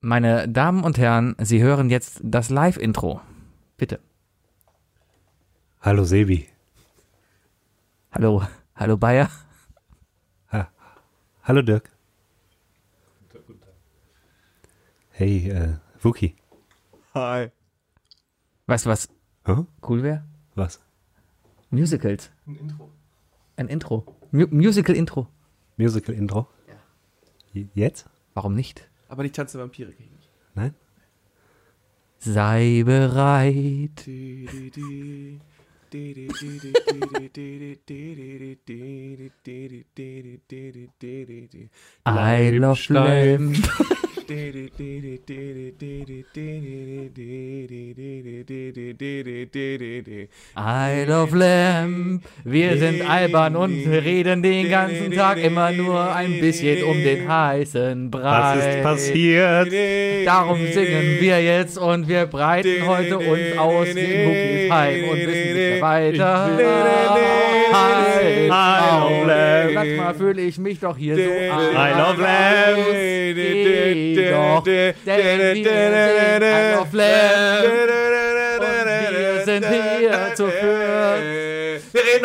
Meine Damen und Herren, Sie hören jetzt das Live-Intro. Bitte. Hallo Sebi. Hallo, hallo Bayer. Hallo Dirk. Hey, äh, Wookie. Hi. Weißt du, was Huh? cool wäre? Was? Musicals. Ein Intro. Ein Intro. Mu Musical-Intro. Musical-Intro? Ja. Jetzt? Warum nicht? Aber nicht Tanz der Vampire kriege ich nicht. Nein? Sei bereit. I love Lamb. I love Lamb. Wir sind albern und reden den ganzen Tag immer nur ein bisschen um den heißen Brei. Was ist passiert? Darum singen wir jetzt und wir breiten heute uns aus wie Muckis Heim und wissen nicht mehr weiter. Hi, love Lamb. Manchmal fühle ich mich doch hier so I love Lamb. Doch, denn wir sind I love Lamb. Und wir sind hier zu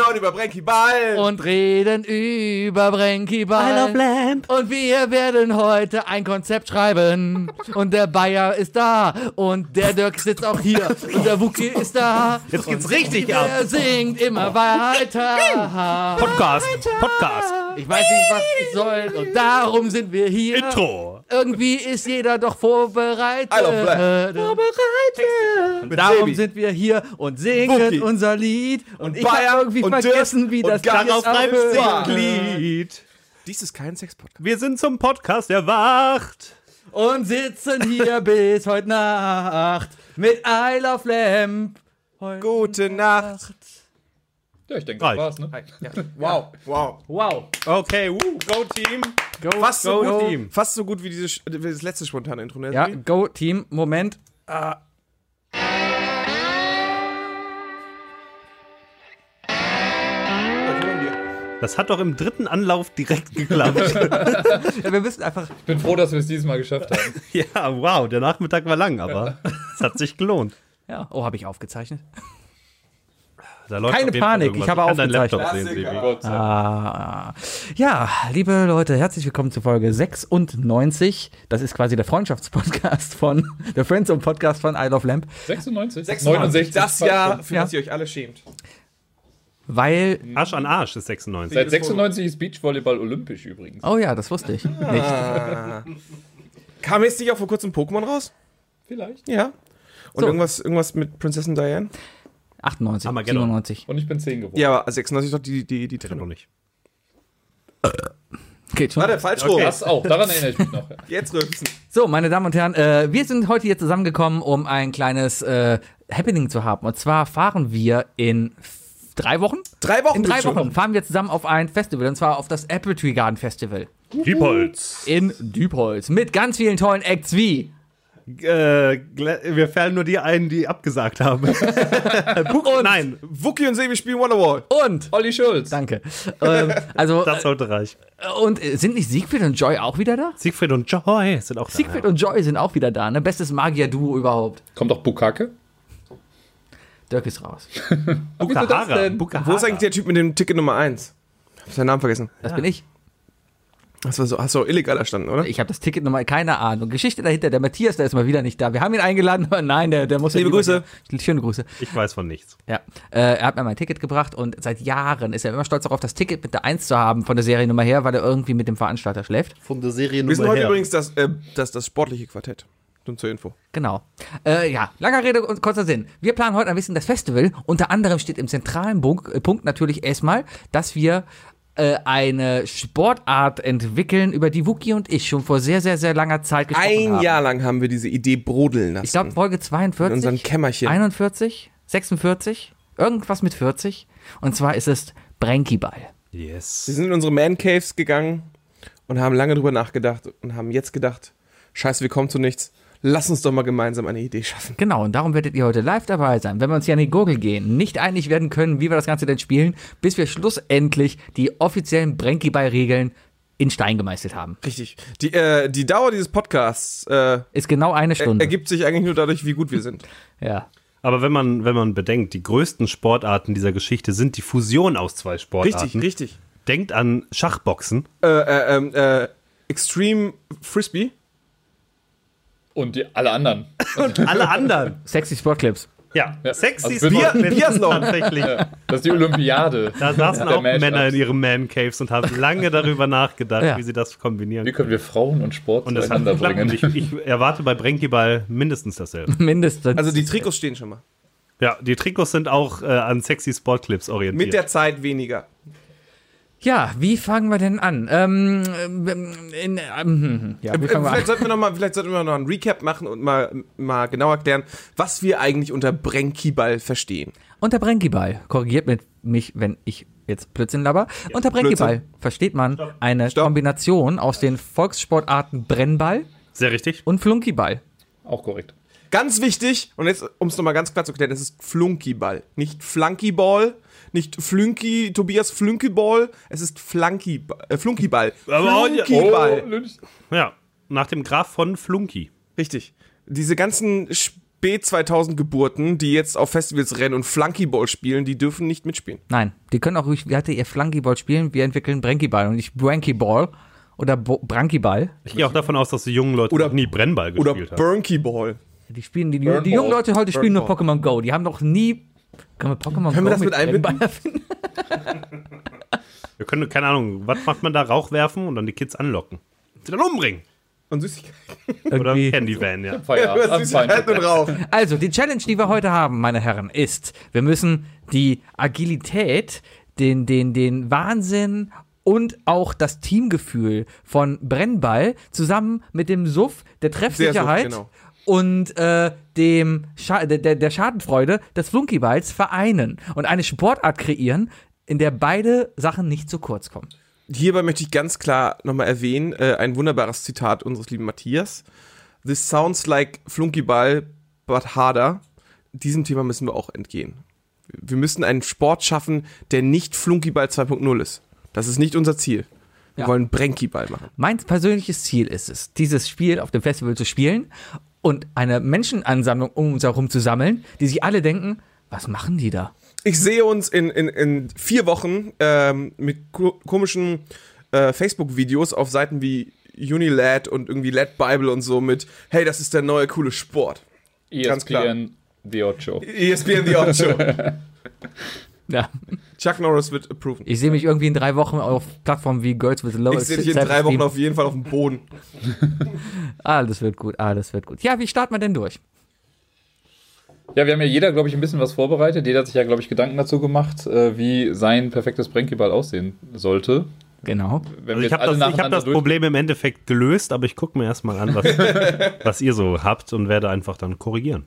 Heute über Brenky Ball. und reden über Brenky Ball. Lamb. Und wir werden heute ein Konzept schreiben. Und der Bayer ist da. Und der Dirk sitzt auch hier. Und der Wookie ist da. Jetzt geht's richtig ab. Er singt immer weiter. Podcast. Podcast. Ich weiß nicht, was ich soll. Und darum sind wir hier. Intro. Irgendwie ist jeder doch vorbereitet. I love Black. Vorbereitet. Mit Darum Sebi. sind wir hier und singen Wookie. unser Lied. Und, Und ich habe irgendwie und vergessen, wie das ganz Lied auf aufhört. Glied. Dies ist kein Sex-Podcast. Wir sind zum Podcast erwacht. und sitzen hier bis heute Nacht mit I Love Lamp. Heute Gute Nacht. Ja, ich denke, das war's, ne? Wow, wow. Wow. Okay, woo, go Team. Go, Fast so, Go gut, Team. fast so gut wie, diese, wie das letzte spontane Intro. Ne? Ja, go Team. Moment. Ah, wir. Das hat doch im dritten Anlauf direkt geklappt. ja, wir müssen einfach. Ich bin froh, dass wir es dieses Mal geschafft haben. ja, wow, der Nachmittag war lang, aber es hat sich gelohnt. Ja. Oh, habe ich aufgezeichnet? Da läuft Keine Panik, ich habe aufgezeichnet. sehen. Ah, ja, liebe Leute, herzlich willkommen zu Folge 96. Das ist quasi der Freundschaftspodcast von, der Friendzone Podcast von I Love Lamp, 96? 69. Das Jahr, für Ja. das ihr euch alle schämt. weil, Arsch an Arsch ist 96. Seit 96 ist Beachvolleyball olympisch übrigens. oh ja, das wusste ich nicht. Kam jetzt nicht auch vor kurzem Pokémon raus? Vielleicht. Ja. Und So. irgendwas, irgendwas mit Prinzessin Diane? 98, Armageddon. 97. Und ich bin 10 geworden. Ja, aber 96 doch die, die, die Trennung. nicht. Geht schon. Warte, falsch rum. Das auch, daran erinnere ich mich noch. Jetzt rülpsen. So, meine Damen und Herren, äh, wir sind heute hier zusammengekommen, um ein kleines äh, Happening zu haben. Und zwar fahren wir in drei Wochen? Drei Wochen In drei schon. Wochen fahren wir zusammen auf ein Festival, und zwar auf das Apple Tree Garden Festival Diepholz. in Dübholz mit ganz vielen tollen Acts wie Äh, wir fallen nur die ein, die abgesagt haben. Buch, nein, Wookie und Sebi spielen Wonderwall. und Olli Schulz. Danke. ähm, also das sollte reichen. äh, und äh, sind nicht Siegfried und Joy auch wieder da? Siegfried und Joy sind auch da. Siegfried ja. und Joy sind auch wieder da, ne? Bestes Magier-Duo überhaupt. Kommt auch Bukake? Dirk ist raus. Bukahara. Bukahara. Wo ist eigentlich der Typ mit dem Ticket Nummer 1? Hab seinen Namen vergessen. Das bin ich. Das war so, hast du auch illegal erstanden, oder? Ich habe das Ticket nochmal, keine Ahnung. Geschichte dahinter, der Matthias, der ist mal wieder nicht da. Wir haben ihn eingeladen, aber nein, der, der muss ja Liebe lieber Grüße. hier. Schöne Grüße. Ich weiß von nichts. Ja, äh, er hat mir mein Ticket gebracht und seit Jahren ist er immer stolz darauf, das Ticket mit der 1 zu haben von der Seriennummer her, weil er irgendwie mit dem Veranstalter schläft. Von der Serie Wir sind heute her. übrigens das, äh, das, das sportliche Quartett. Nur zur Info. Genau. Äh, ja, langer Rede und kurzer Sinn. Wir planen heute ein bisschen das Festival. Unter anderem steht im zentralen äh, Punkt natürlich erstmal, dass wir äh, eine Sportart entwickeln, über die Wookie und ich schon vor sehr, sehr, sehr langer Zeit gesprochen Ein haben. Jahr lang haben wir diese Idee brodeln lassen. Ich glaube, Folge in 42. unserem Kämmerchen. 41, 46, irgendwas mit 40. Und zwar ist es Brenkyball. Yes. Wir sind in unsere Man Caves gegangen und haben lange drüber nachgedacht und haben jetzt gedacht, scheiße, wir kommen zu nichts. Lass uns doch mal gemeinsam eine Idee schaffen. Genau, und darum werdet ihr heute live dabei sein, wenn wir uns hier an die Gurgel gehen, nicht einig werden können, wie wir das Ganze denn spielen, bis wir schlussendlich die offiziellen Brenkyball-Regeln in Stein gemeißelt haben. Richtig. Die, äh, die Dauer dieses Podcasts äh, Ist genau eine er, Stunde. ergibt sich eigentlich nur dadurch, wie gut wir sind. ja. Aber wenn man, wenn man bedenkt, die größten Sportarten dieser Geschichte sind die Fusion aus zwei Sportarten. Richtig, richtig. Denkt an Schachboxen. Äh, äh, ähm, äh, Extreme Frisbee. Und die, alle anderen. Alle anderen. Sexy Sportclips. Ja, Ja, sexy also Bier- Sportplätze Biathlon. tatsächlich. Das ist die Olympiade. Da saßen Der auch. Männer in ihren Man-Caves und haben lange darüber nachgedacht, Ja. wie sie das kombinieren Wie können. wir Frauen und Sport Und zueinander. Und bringen? ich, ich erwarte bei Brenkyball mindestens dasselbe. Mindestens. Also die Trikots stehen schon mal. Ja, die Trikots sind auch äh, an sexy Sportclips orientiert. Mit der Zeit weniger. Ja, wie fangen wir denn an? Ähm, ähm, in, ähm, ja, wie Äh, wir vielleicht, an? sollten wir noch mal, vielleicht sollten wir noch einen Recap machen und mal, mal genau erklären, was wir eigentlich unter Brenkyball verstehen. Unter Brenkyball, korrigiert mit mich, wenn ich jetzt Blödsinn laber. Unter Brenkyball versteht man eine Stopp. Kombination aus den Volkssportarten Brennball Sehr richtig. und Flunkyball. Auch korrekt. Ganz wichtig, und jetzt, um es nochmal ganz klar zu klären, es ist Flunkyball. Nicht Flunkyball, nicht Flunky, Tobias Flunkyball, es ist Flunky, äh, Flunkyball. Flunkyball. Oh. Ja, nach dem Graf von Flunky. Richtig. Diese ganzen spät 2000 Geburten, die jetzt auf Festivals rennen und Flunkyball spielen, die dürfen nicht mitspielen. Nein, die können auch ruhig, wie hatte ihr Flunkyball spielen? Wir entwickeln Brenkyball und nicht Brankyball oder Bo Brankyball. Ich gehe auch davon aus, dass die jungen Leute Oder- noch nie Brennball Oder gespielt haben. Burnkyball. Die spielen, die, die, jungen Leute heute spielen nur. Pokémon Go. Die haben noch nie. Können wir Pokémon Können wir das mit einbinden? Brennball erfinden? Wir können, keine Ahnung, was macht man da? Rauch werfen und dann die Kids anlocken. Sie dann umbringen. Und Süßigkeiten. Oder Irgendwie. Candy Van, ja. Am Süßigkeiten und. Rauch. Also, die Challenge, die wir heute haben, meine Herren, ist, wir müssen die Agilität, den, den, den Wahnsinn und auch das Teamgefühl von Brennball zusammen mit dem Suff, der Treffsicherheit Suff, genau. Und äh, dem Scha der, der Schadenfreude des Flunkyballs vereinen und eine Sportart kreieren, in der beide Sachen nicht zu kurz kommen. Hierbei möchte ich ganz klar nochmal erwähnen, äh, ein wunderbares Zitat unseres lieben Matthias. This sounds like Flunkyball, but harder. Diesem Thema müssen wir auch entgehen. Wir müssen einen Sport schaffen, der nicht Flunkyball 2.0 ist. Das ist nicht unser Ziel. Wir Ja. wollen Brenkyball machen. Mein persönliches Ziel ist es, dieses Spiel auf dem Festival zu spielen und eine Menschenansammlung um uns herum zu sammeln, die sich alle denken, was machen die da? Ich sehe uns in, in, in vier Wochen ähm, mit ko komischen äh, Facebook-Videos auf Seiten wie Unilad und irgendwie Lad Bible und so mit, hey, das ist der neue coole Sport. Ganz klar. ESPN The Ocho. ESPN The Odd Show. Ja. Chuck Norris wird approven. Ich sehe mich irgendwie in drei Wochen auf Plattformen wie Girls with Low Ich sehe dich in drei Wochen auf jeden Fall auf dem Boden. Ah, das wird gut, ah, das wird gut. Ja, wie starten wir denn durch? Ja, wir haben ja jeder, glaube ich, ein bisschen was vorbereitet. Jeder hat sich ja, glaube ich, Gedanken dazu gemacht, äh, wie sein perfektes Brenkyball aussehen sollte. Genau. Wenn Also ich habe das, ich hab das Problem im Endeffekt gelöst, aber ich gucke mir erstmal an, was, was ihr so habt und werde einfach dann korrigieren.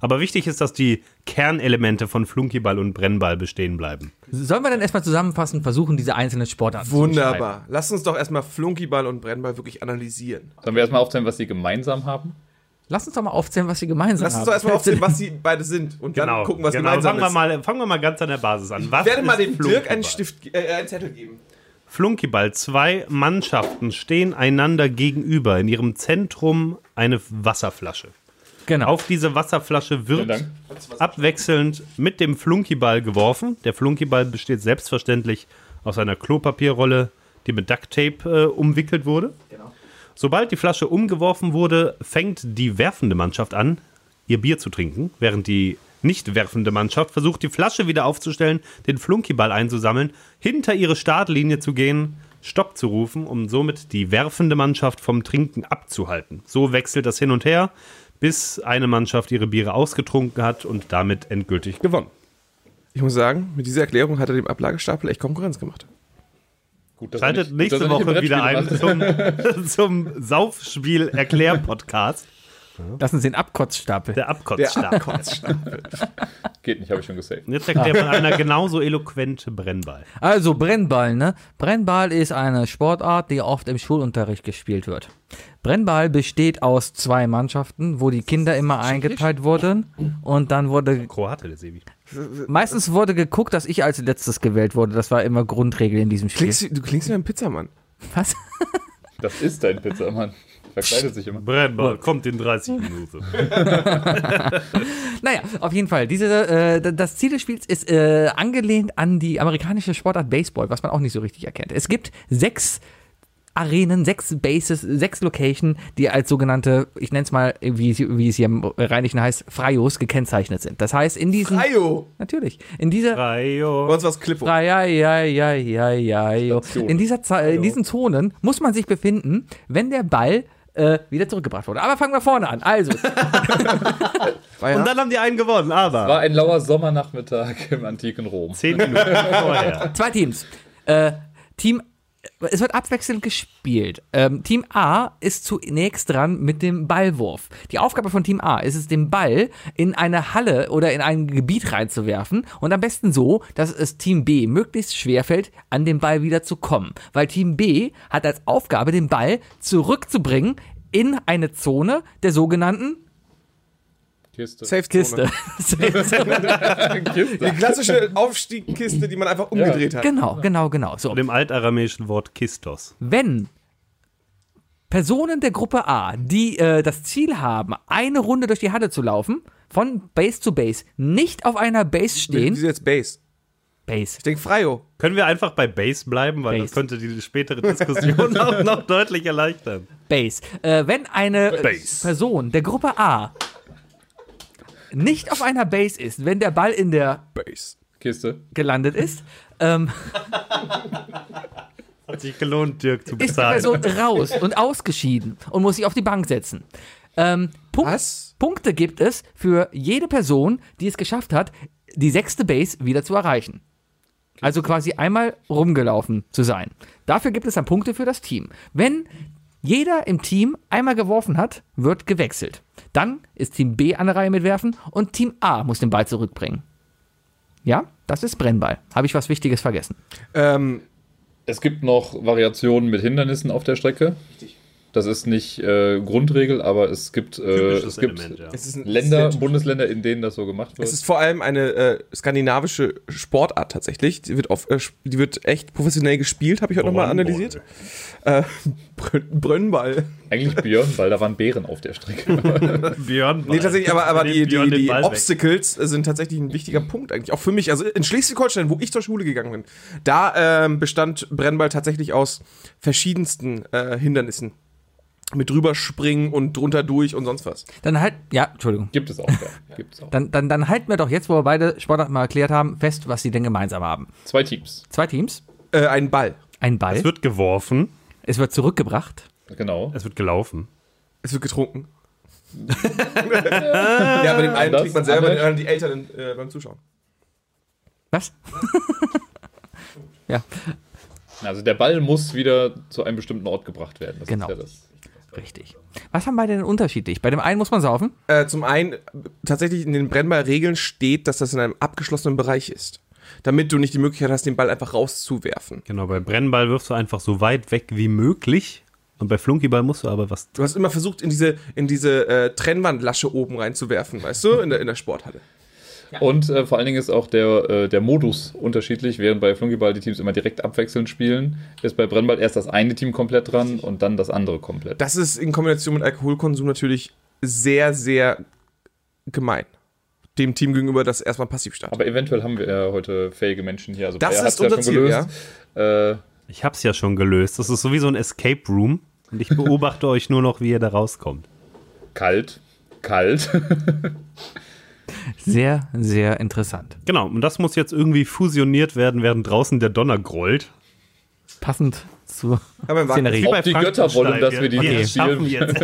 Aber wichtig ist, dass die Kernelemente von Flunkyball und Brennball bestehen bleiben. Sollen wir dann erstmal zusammenfassen, versuchen, diese einzelnen Sportarten zu Wunderbar. Lass uns doch erstmal Flunkyball und Brennball wirklich analysieren. Sollen wir erstmal aufzählen, was sie gemeinsam haben? Lass uns doch mal aufzählen, was sie gemeinsam Lass haben. uns doch erstmal aufzählen, was sie beide sind und dann gucken, was genau. gemeinsam fangen wir, ist. mal, fangen wir mal ganz an der Basis an. Was ich werde mal dem Dirk einen Stift, äh, einen Zettel geben. Flunkyball. Zwei Mannschaften stehen einander gegenüber. In ihrem Zentrum eine Wasserflasche. Genau. Auf diese Wasserflasche wird abwechselnd mit dem Flunkyball geworfen. Der Flunkyball besteht selbstverständlich aus einer Klopapierrolle, die mit Ducktape äh, umwickelt wurde. Sobald die Flasche umgeworfen wurde, fängt die werfende Mannschaft an, ihr Bier zu trinken, während die nicht werfende Mannschaft versucht, die Flasche wieder aufzustellen, den Flunkyball einzusammeln, hinter ihre Startlinie zu gehen, Stopp zu rufen, um somit die werfende Mannschaft vom Trinken abzuhalten. So wechselt das hin und her, bis eine Mannschaft ihre Biere ausgetrunken hat und damit endgültig gewonnen. Ich muss sagen, mit dieser Erklärung hat er dem Ablagestapel echt Konkurrenz gemacht. Gut, Schaltet nicht- gut, nächste im Woche wieder ein zum, zum Saufspiel-Erklär-Podcast. Lass uns den Abkotzstapel. Der Abkotzstab. macht. Geht nicht, habe ich schon gesaved. Jetzt erklärt man einer genauso eloquent Brennball. Also Brennball, ne? Brennball ist eine Sportart, die oft im Schulunterricht gespielt wird. Brennball besteht aus zwei Mannschaften, wo die Kinder immer eingeteilt wurden und dann wurde Kroate, der Sebi. meistens wurde geguckt, dass ich als letztes gewählt wurde. Das war immer Grundregel in diesem Spiel. Klingst, du klingst wie ein Pizzamann. Was? Das ist dein Pizzamann. Verkleidet sich immer. Brennball kommt in 30 Minuten. Naja, auf jeden Fall. Diese, äh, das Ziel des Spiels ist äh, angelehnt an die amerikanische Sportart Baseball, was man auch nicht so richtig erkennt. Es gibt sechs Arenen, sechs Bases, sechs Location, die als sogenannte, ich nenne es mal, wie, es- wie es hier im Rheinischen heißt, Freios gekennzeichnet sind. Das heißt, in diesen. Ayo! Natürlich. In dieser. Bei Rayo. uns war's Clippo. Frei, ja, ja, ja, ja, ja, jo. Station. In, dieser in diesen Zonen muss man sich befinden, wenn der Ball äh, wieder zurückgebracht wurde. Aber fangen wir vorne an. Also, Und dann haben die einen gewonnen, aber War ein lauer Sommernachmittag im antiken Rom. 10 Minuten vorher. Zwei Teams. Äh, Team, es wird abwechselnd gespielt. Ähm, Team A ist zunächst dran mit dem Ballwurf. Die Aufgabe von Team A ist es, den Ball in eine Halle oder in ein Gebiet reinzuwerfen und am besten so, dass es Team B möglichst schwer fällt, an den Ball wieder zu kommen. Weil Team B hat als Aufgabe, den Ball zurückzubringen in eine Zone der sogenannten Kiste. Safe-Zone. Kiste. Kiste. Die klassische Aufstiegkiste, die man einfach umgedreht hat. genau, genau, genau. So. Dem altaramäischen Wort Kistos. wenn Personen der Gruppe A, die äh, das Ziel haben, eine Runde durch die Halle zu laufen, von Base zu Base, nicht auf einer Base Wie stehen, ist jetzt Base? Base, Ich denke Freio. Können wir einfach bei Base bleiben, weil das Base. könnte die spätere Diskussion auch noch deutlich erleichtern. Base, äh, wenn eine Base. Person der Gruppe A nicht auf einer Base ist, wenn der Ball in der Base. Kiste. gelandet ist, ähm, Hat sich gelohnt, Dirk zu ist die bezahlen. Person raus und ausgeschieden und muss sich auf die Bank setzen. Ähm, Punkt, Was? Punkte gibt es für jede Person, die es geschafft hat, die sechste Base wieder zu erreichen. Also quasi einmal rumgelaufen zu sein. Dafür gibt es dann Punkte für das Team. Wenn jeder im Team einmal geworfen hat, wird gewechselt. Dann ist Team B an der Reihe mit Werfen und Team A muss den Ball zurückbringen. Ja, das ist Brennball. Habe ich was Wichtiges vergessen? Ähm, Es gibt noch Variationen mit Hindernissen auf der Strecke. Das ist nicht äh, Grundregel, aber es gibt, äh, es gibt Element, ja. es Länder, Bundesländer, in denen das so gemacht wird. es ist vor allem eine äh, skandinavische Sportart tatsächlich. Die wird, auf, äh, die wird echt professionell gespielt, habe ich heute nochmal analysiert. Äh, Brön Brönnball. Eigentlich Björn, weil da waren Bären auf der Strecke. Björn. Nee, tatsächlich, aber, aber die, die, die Ball weg. Obstacles sind tatsächlich ein wichtiger Punkt eigentlich. Auch für mich. Also in Schleswig-Holstein, wo ich zur Schule gegangen bin, da ähm, bestand Brennball tatsächlich aus verschiedensten äh, Hindernissen. Mit drüber springen und drunter durch und sonst was. Dann halt, ja, Entschuldigung. Gibt es auch, ja. Gibt es auch. Dann, dann, dann halten wir doch jetzt, wo wir beide Sportarten mal erklärt haben, fest, was sie denn gemeinsam haben. Zwei Teams. Zwei Teams, Äh, ein Ball. ein Ball, Es wird geworfen, es wird zurückgebracht. Genau. es wird gelaufen. Es wird getrunken. ja, bei dem einen Das trinkt man selber, dem anderen die Eltern äh, beim Zuschauen. Was? ja, Also der Ball muss wieder zu einem bestimmten Ort gebracht werden. Das Genau. Ist ja das. Richtig. Was haben beide denn unterschiedlich? Bei dem einen muss man saufen. Äh, zum einen, tatsächlich in den Brennballregeln steht, dass das in einem abgeschlossenen Bereich ist. Damit du nicht die Möglichkeit hast, den Ball einfach rauszuwerfen. Genau, bei Brennball wirfst du einfach so weit weg wie möglich. Und bei Flunkyball musst du aber was. Du hast immer versucht, in diese, in diese äh, Trennwandlasche oben reinzuwerfen, weißt du, in der, in der Sporthalle. Und äh, vor allen Dingen ist auch der, äh, der Modus unterschiedlich. Während bei Flunkyball die Teams immer direkt abwechselnd spielen, ist bei Brennball erst das eine Team komplett dran und dann das andere komplett. Das ist in Kombination mit Alkoholkonsum natürlich sehr, sehr gemein. Dem Team gegenüber, das erstmal passiv stand. Aber eventuell haben wir ja heute fähige Menschen hier. Also Das ist unser Ziel, ja. Äh, Ich hab's ja schon gelöst. Das ist so wie so ein Escape Room. Und ich beobachte euch nur noch, wie ihr da rauskommt. kalt. Kalt. Sehr, sehr interessant. Genau, und das muss jetzt irgendwie fusioniert werden, während draußen der Donner grollt. Passend zur Aber Szenerie. Ob die Götter wollen, dass wir die jetzt schaffen spielen. jetzt.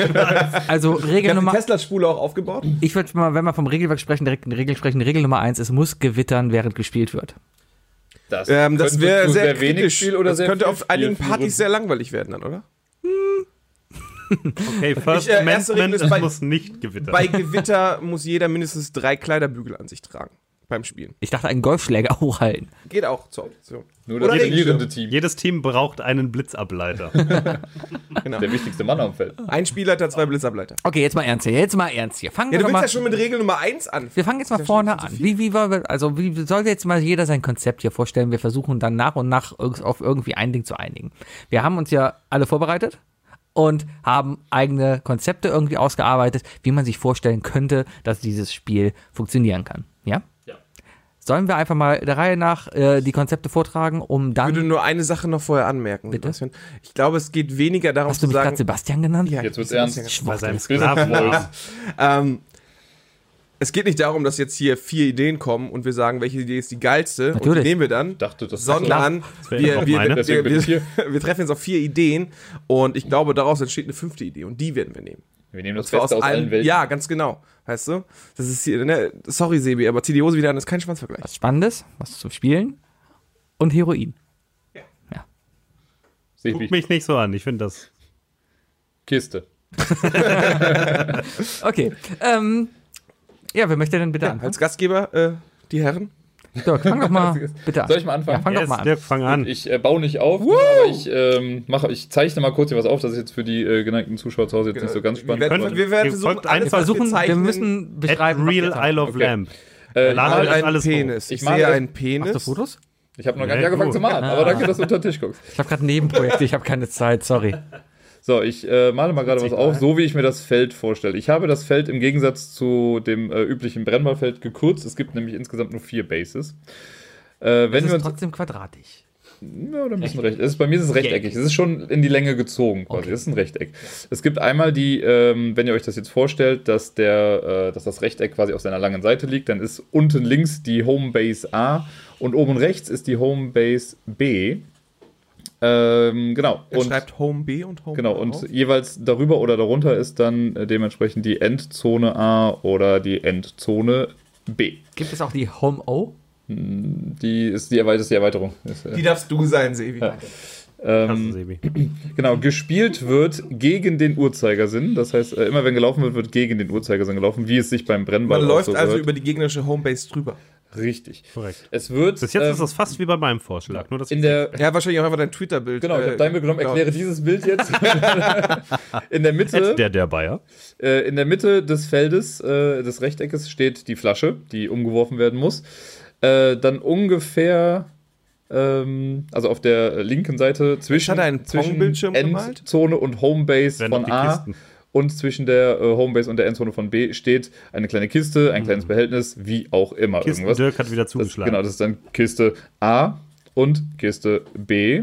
Also Ich Regel Nummer, Tesla-Spule auch aufgebaut. ich würde mal, wenn wir vom Regelwerk sprechen, direkt eine Regel sprechen. Regel Nummer eins, es muss gewittern, während gespielt wird. Das, Ähm, das wäre sehr, wenig kritisch. Spiel oder das sehr könnte auf einigen Partys sehr langweilig werden dann, oder? Okay, First Ich, äh, Amendment, es bei- muss nicht gewittern. Bei Gewitter muss jeder mindestens drei Kleiderbügel an sich tragen. beim Spielen. Ich dachte, einen Golfschläger hochhalten. Geht auch zur Option. Nur das Oder verlierende Team. Jedes Team braucht einen Blitzableiter. Genau. Der wichtigste Mann am Feld. Ein Spielleiter, zwei Blitzableiter. Okay, jetzt mal ernst hier. Jetzt mal ernst hier. Fangen Ja, wir du willst mal. ja schon mit Regel Nummer 1 an. wir fangen jetzt mal vorne an. Wie, wie also wie soll jetzt mal jeder sein Konzept hier vorstellen? Wir versuchen dann nach und nach auf irgendwie ein Ding zu einigen. Wir haben uns ja alle vorbereitet und haben eigene Konzepte irgendwie ausgearbeitet, wie man sich vorstellen könnte, dass dieses Spiel funktionieren kann. Ja? Ja. Sollen wir einfach mal der Reihe nach äh, die Konzepte vortragen, um Ich würde dann. nur eine Sache noch vorher anmerken. Bitte? Sebastian. Ich glaube, es geht weniger darum Hast du zu mich gerade sagen. Sebastian genannt? Ja, Jetzt wird's Sebastian- ernst. Bei seinem Sklavennamen. Voice. Ähm, es geht nicht darum, dass jetzt hier vier Ideen kommen und wir sagen, welche Idee ist die geilste und Natürlich. die nehmen wir dann. Dachte, das sondern wäre wir, wir, meine. wir, wir, ich treffen jetzt auf vier Ideen und ich glaube, daraus entsteht eine fünfte Idee und die werden wir nehmen. Wir nehmen Und das Beste aus, allen Welten. Ja, ganz genau. Weißt du? Das ist hier, ne? sorry Sebi, aber zieh die Hose wieder an, das ist kein Schwanzvergleich. Was Spannendes, was zum Spielen und Heroin. Sehe ich Guck mich. mich nicht so an, ich finde das. Kiste. Okay. Ähm, ja, wer möchte denn bitte anfangen? Als Gastgeber, äh, die Herren. Dirk, fang doch mal bitte an. Soll ich mal anfangen? Ja, fang Yes, doch mal an. Dirk, fang an. Ich äh, baue nicht auf, aber ich, ähm, mache, ich zeichne mal kurz hier was auf. Das ist jetzt für die äh, geneigten Zuschauer zu Hause jetzt nicht so ganz Wir spannend. werden, Könnt- wir werden versuchen, alles, Wir versuchen, wir zeichnen, müssen At beschreiben. Real wir Isle of Okay. Lamp. äh, Lade mal mal euch einen alles Penis. Ich, Ich male- sehe einen Machst Penis. du Fotos? Ich habe noch gar nicht angefangen zu malen, aber danke, dass du unter den Tisch guckst. Ich habe gerade Nebenprojekte, ich habe keine Zeit, sorry. So, ich äh, male mal gerade was auf, so wie ich mir das Feld vorstelle. Ich habe das Feld im Gegensatz zu dem äh, üblichen Brennballfeld gekürzt. Es gibt nämlich insgesamt nur vier Bases. Äh, wenn Es ist trotzdem quadratisch. Ja, da müssen recht. Es ist, bei mir ist es rechteckig. Es ist schon in die Länge gezogen quasi. Okay. Es ist ein Rechteck. Es gibt einmal die, ähm, wenn ihr euch das jetzt vorstellt, dass, der, äh, dass das Rechteck quasi auf seiner langen Seite liegt, dann ist unten links die Homebase A und oben rechts ist die Homebase B. Ähm, genau. Er und, schreibt Home B und Home genau. Und auf. jeweils darüber oder darunter ist dann äh, dementsprechend die Endzone A oder die Endzone B. Gibt es auch die Home O? Die ist die, ist die Erweiterung. Ist, äh, Die darfst du sein, Sebi. Ja. Ähm, Sebi. Genau, gespielt wird gegen den Uhrzeigersinn. Das heißt, äh, immer wenn gelaufen wird, wird gegen den Uhrzeigersinn gelaufen, wie es sich beim Brennball Man läuft so also gehört. über die gegnerische Homebase drüber. Richtig. Korrekt. Es wird Bis jetzt ähm, ist das fast wie bei meinem Vorschlag. Nur, dass in der Ja, wahrscheinlich auch einfach dein Twitter-Bild. Genau, ich äh, habe dein Bild genommen, genau. erkläre dieses Bild jetzt. in der Mitte, der der Bayer. äh, in der Mitte des Feldes, äh, des Rechteckes, steht die Flasche, die umgeworfen werden muss. Äh, dann ungefähr, ähm, also auf der linken Seite zwischen, hat er einen zwischen? Endzone und Homebase Werden von A. Kisten. Und zwischen der äh, Homebase und der Endzone von B steht eine kleine Kiste, ein kleines Behältnis, wie auch immer. Kisten irgendwas. Dirk hat wieder Das, zugeschlagen. genau, das ist dann Kiste A und Kiste B.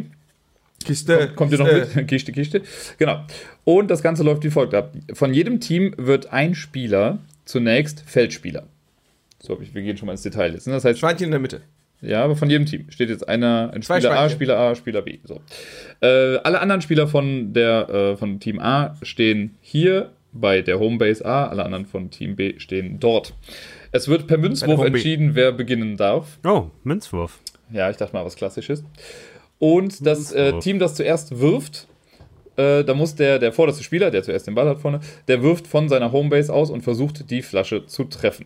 Kiste. Kommt ihr noch Kiste. mit? Kiste, Kiste. Genau. Und das Ganze läuft wie folgt ab. Von jedem Team wird ein Spieler zunächst Feldspieler. So, wir gehen schon mal ins Detail jetzt. ne? Das heißt, Schweinchen in der Mitte. Ja, aber von jedem Team steht jetzt einer, ein Zwei Spieler A, Schweinchen. Spieler A, Spieler B. So. Äh, alle anderen Spieler von, der, äh, von Team A stehen hier bei der Homebase A, alle anderen von Team B stehen dort. Es wird per Münzwurf entschieden, wer beginnen darf. Oh, Münzwurf. Ja, ich dachte mal was Klassisches. Und das äh. Team, das zuerst wirft, äh, da muss der, der vorderste Spieler, der zuerst den Ball hat vorne, der wirft von seiner Homebase aus und versucht, die Flasche zu treffen.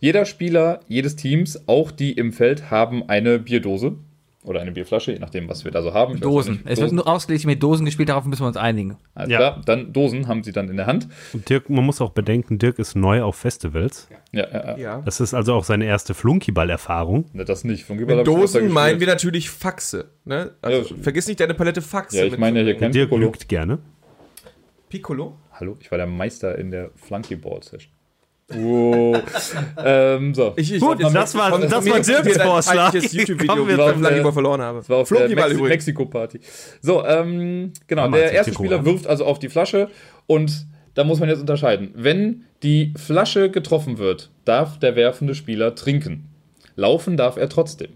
Jeder Spieler jedes Teams, auch die im Feld, haben eine Bierdose oder eine Bierflasche, je nachdem, was wir da so haben. Ich Dosen. nicht. Es wird nur ausgelegt mit Dosen gespielt, darauf müssen wir uns einigen. Alles Ja. klar, dann Dosen haben sie dann in der Hand. Und Dirk, man muss auch bedenken, Dirk ist neu auf Festivals. Ja, ja, ja. Ja. Das ist also auch seine erste Flunkyball-Erfahrung. Ne, Das nicht. Von Gibber Mit Dosen meinen wir natürlich Faxe. Ne? Also, Ja. vergiss nicht deine Palette Faxe. Ja, ich meine ja hier kein Dirk Piccolo. lügt gerne. Piccolo. Hallo, ich war der Meister in der Flunkyball-Session. Wow. ähm, so. Ich, ich, Gut, das war- von- das war Dirks Vorschlag. peinliches YouTube-Video, wie wir ich verloren habe. Das war auf der Flunkyball Mex übrigens. Mexiko-Party. So, ähm, genau, der erste. Spieler wirft also auf die Flasche und da muss man jetzt unterscheiden. Wenn die Flasche getroffen wird, darf der werfende Spieler trinken. Laufen darf er trotzdem.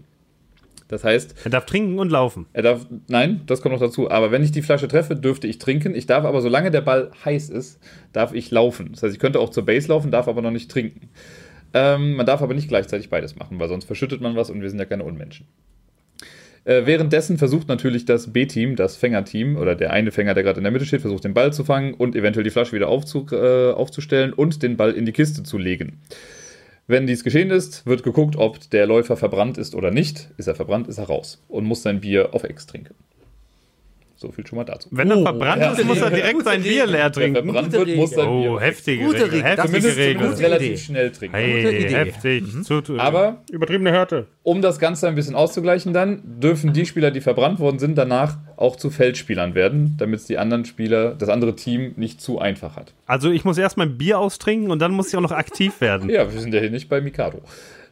Das heißt, Er darf trinken und laufen. er darf, nein, das kommt noch dazu, aber wenn ich die Flasche treffe, dürfte ich trinken. Ich darf aber, solange der Ball heiß ist, darf ich laufen. Das heißt, ich könnte auch zur Base laufen, darf aber noch nicht trinken. Ähm, man darf aber nicht gleichzeitig beides machen, weil sonst verschüttet man was und wir sind ja keine Unmenschen. Äh, währenddessen versucht natürlich das B-Team, das Fängerteam oder der eine Fänger, der gerade in der Mitte steht, versucht den Ball zu fangen und eventuell die Flasche wieder aufzu äh, aufzustellen und den Ball in die Kiste zu legen. Wenn dies geschehen ist, wird geguckt, ob der Läufer verbrannt ist oder nicht. Ist er verbrannt, ist er raus und muss sein Bier auf Ex trinken. So viel schon mal dazu. Wenn er verbrannt ja. ist, muss er direkt sein Bier leer Wenn er trinken. verbrannt wird, muss sein Bier Oh, heftige Gute Regel. Regel. Das Heftige Zumindest, Regel. zumindest Idee. relativ schnell trinken. Gute Hey, Idee. heftig. Zu, Aber- übertriebene Härte. Um das Ganze ein bisschen auszugleichen dann, dürfen die Spieler, die verbrannt worden sind, danach auch zu Feldspielern werden, damit es die anderen Spieler, das andere Team nicht zu einfach hat. Also ich muss erst mein Bier austrinken und dann muss ich auch noch aktiv werden. Ja, wir sind ja hier nicht bei Mikado.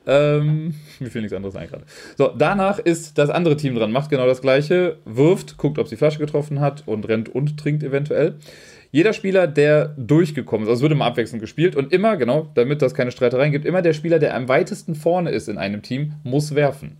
Ähm, mir fällt nichts anderes ein gerade. So, danach ist das andere Team dran, macht genau das gleiche, wirft, guckt, ob sie Flasche getroffen hat und rennt und trinkt eventuell. Jeder Spieler, der durchgekommen ist, also es wird immer abwechselnd gespielt und immer, genau, damit das keine Streitereien gibt, immer der Spieler, der am weitesten vorne ist in einem Team, muss werfen.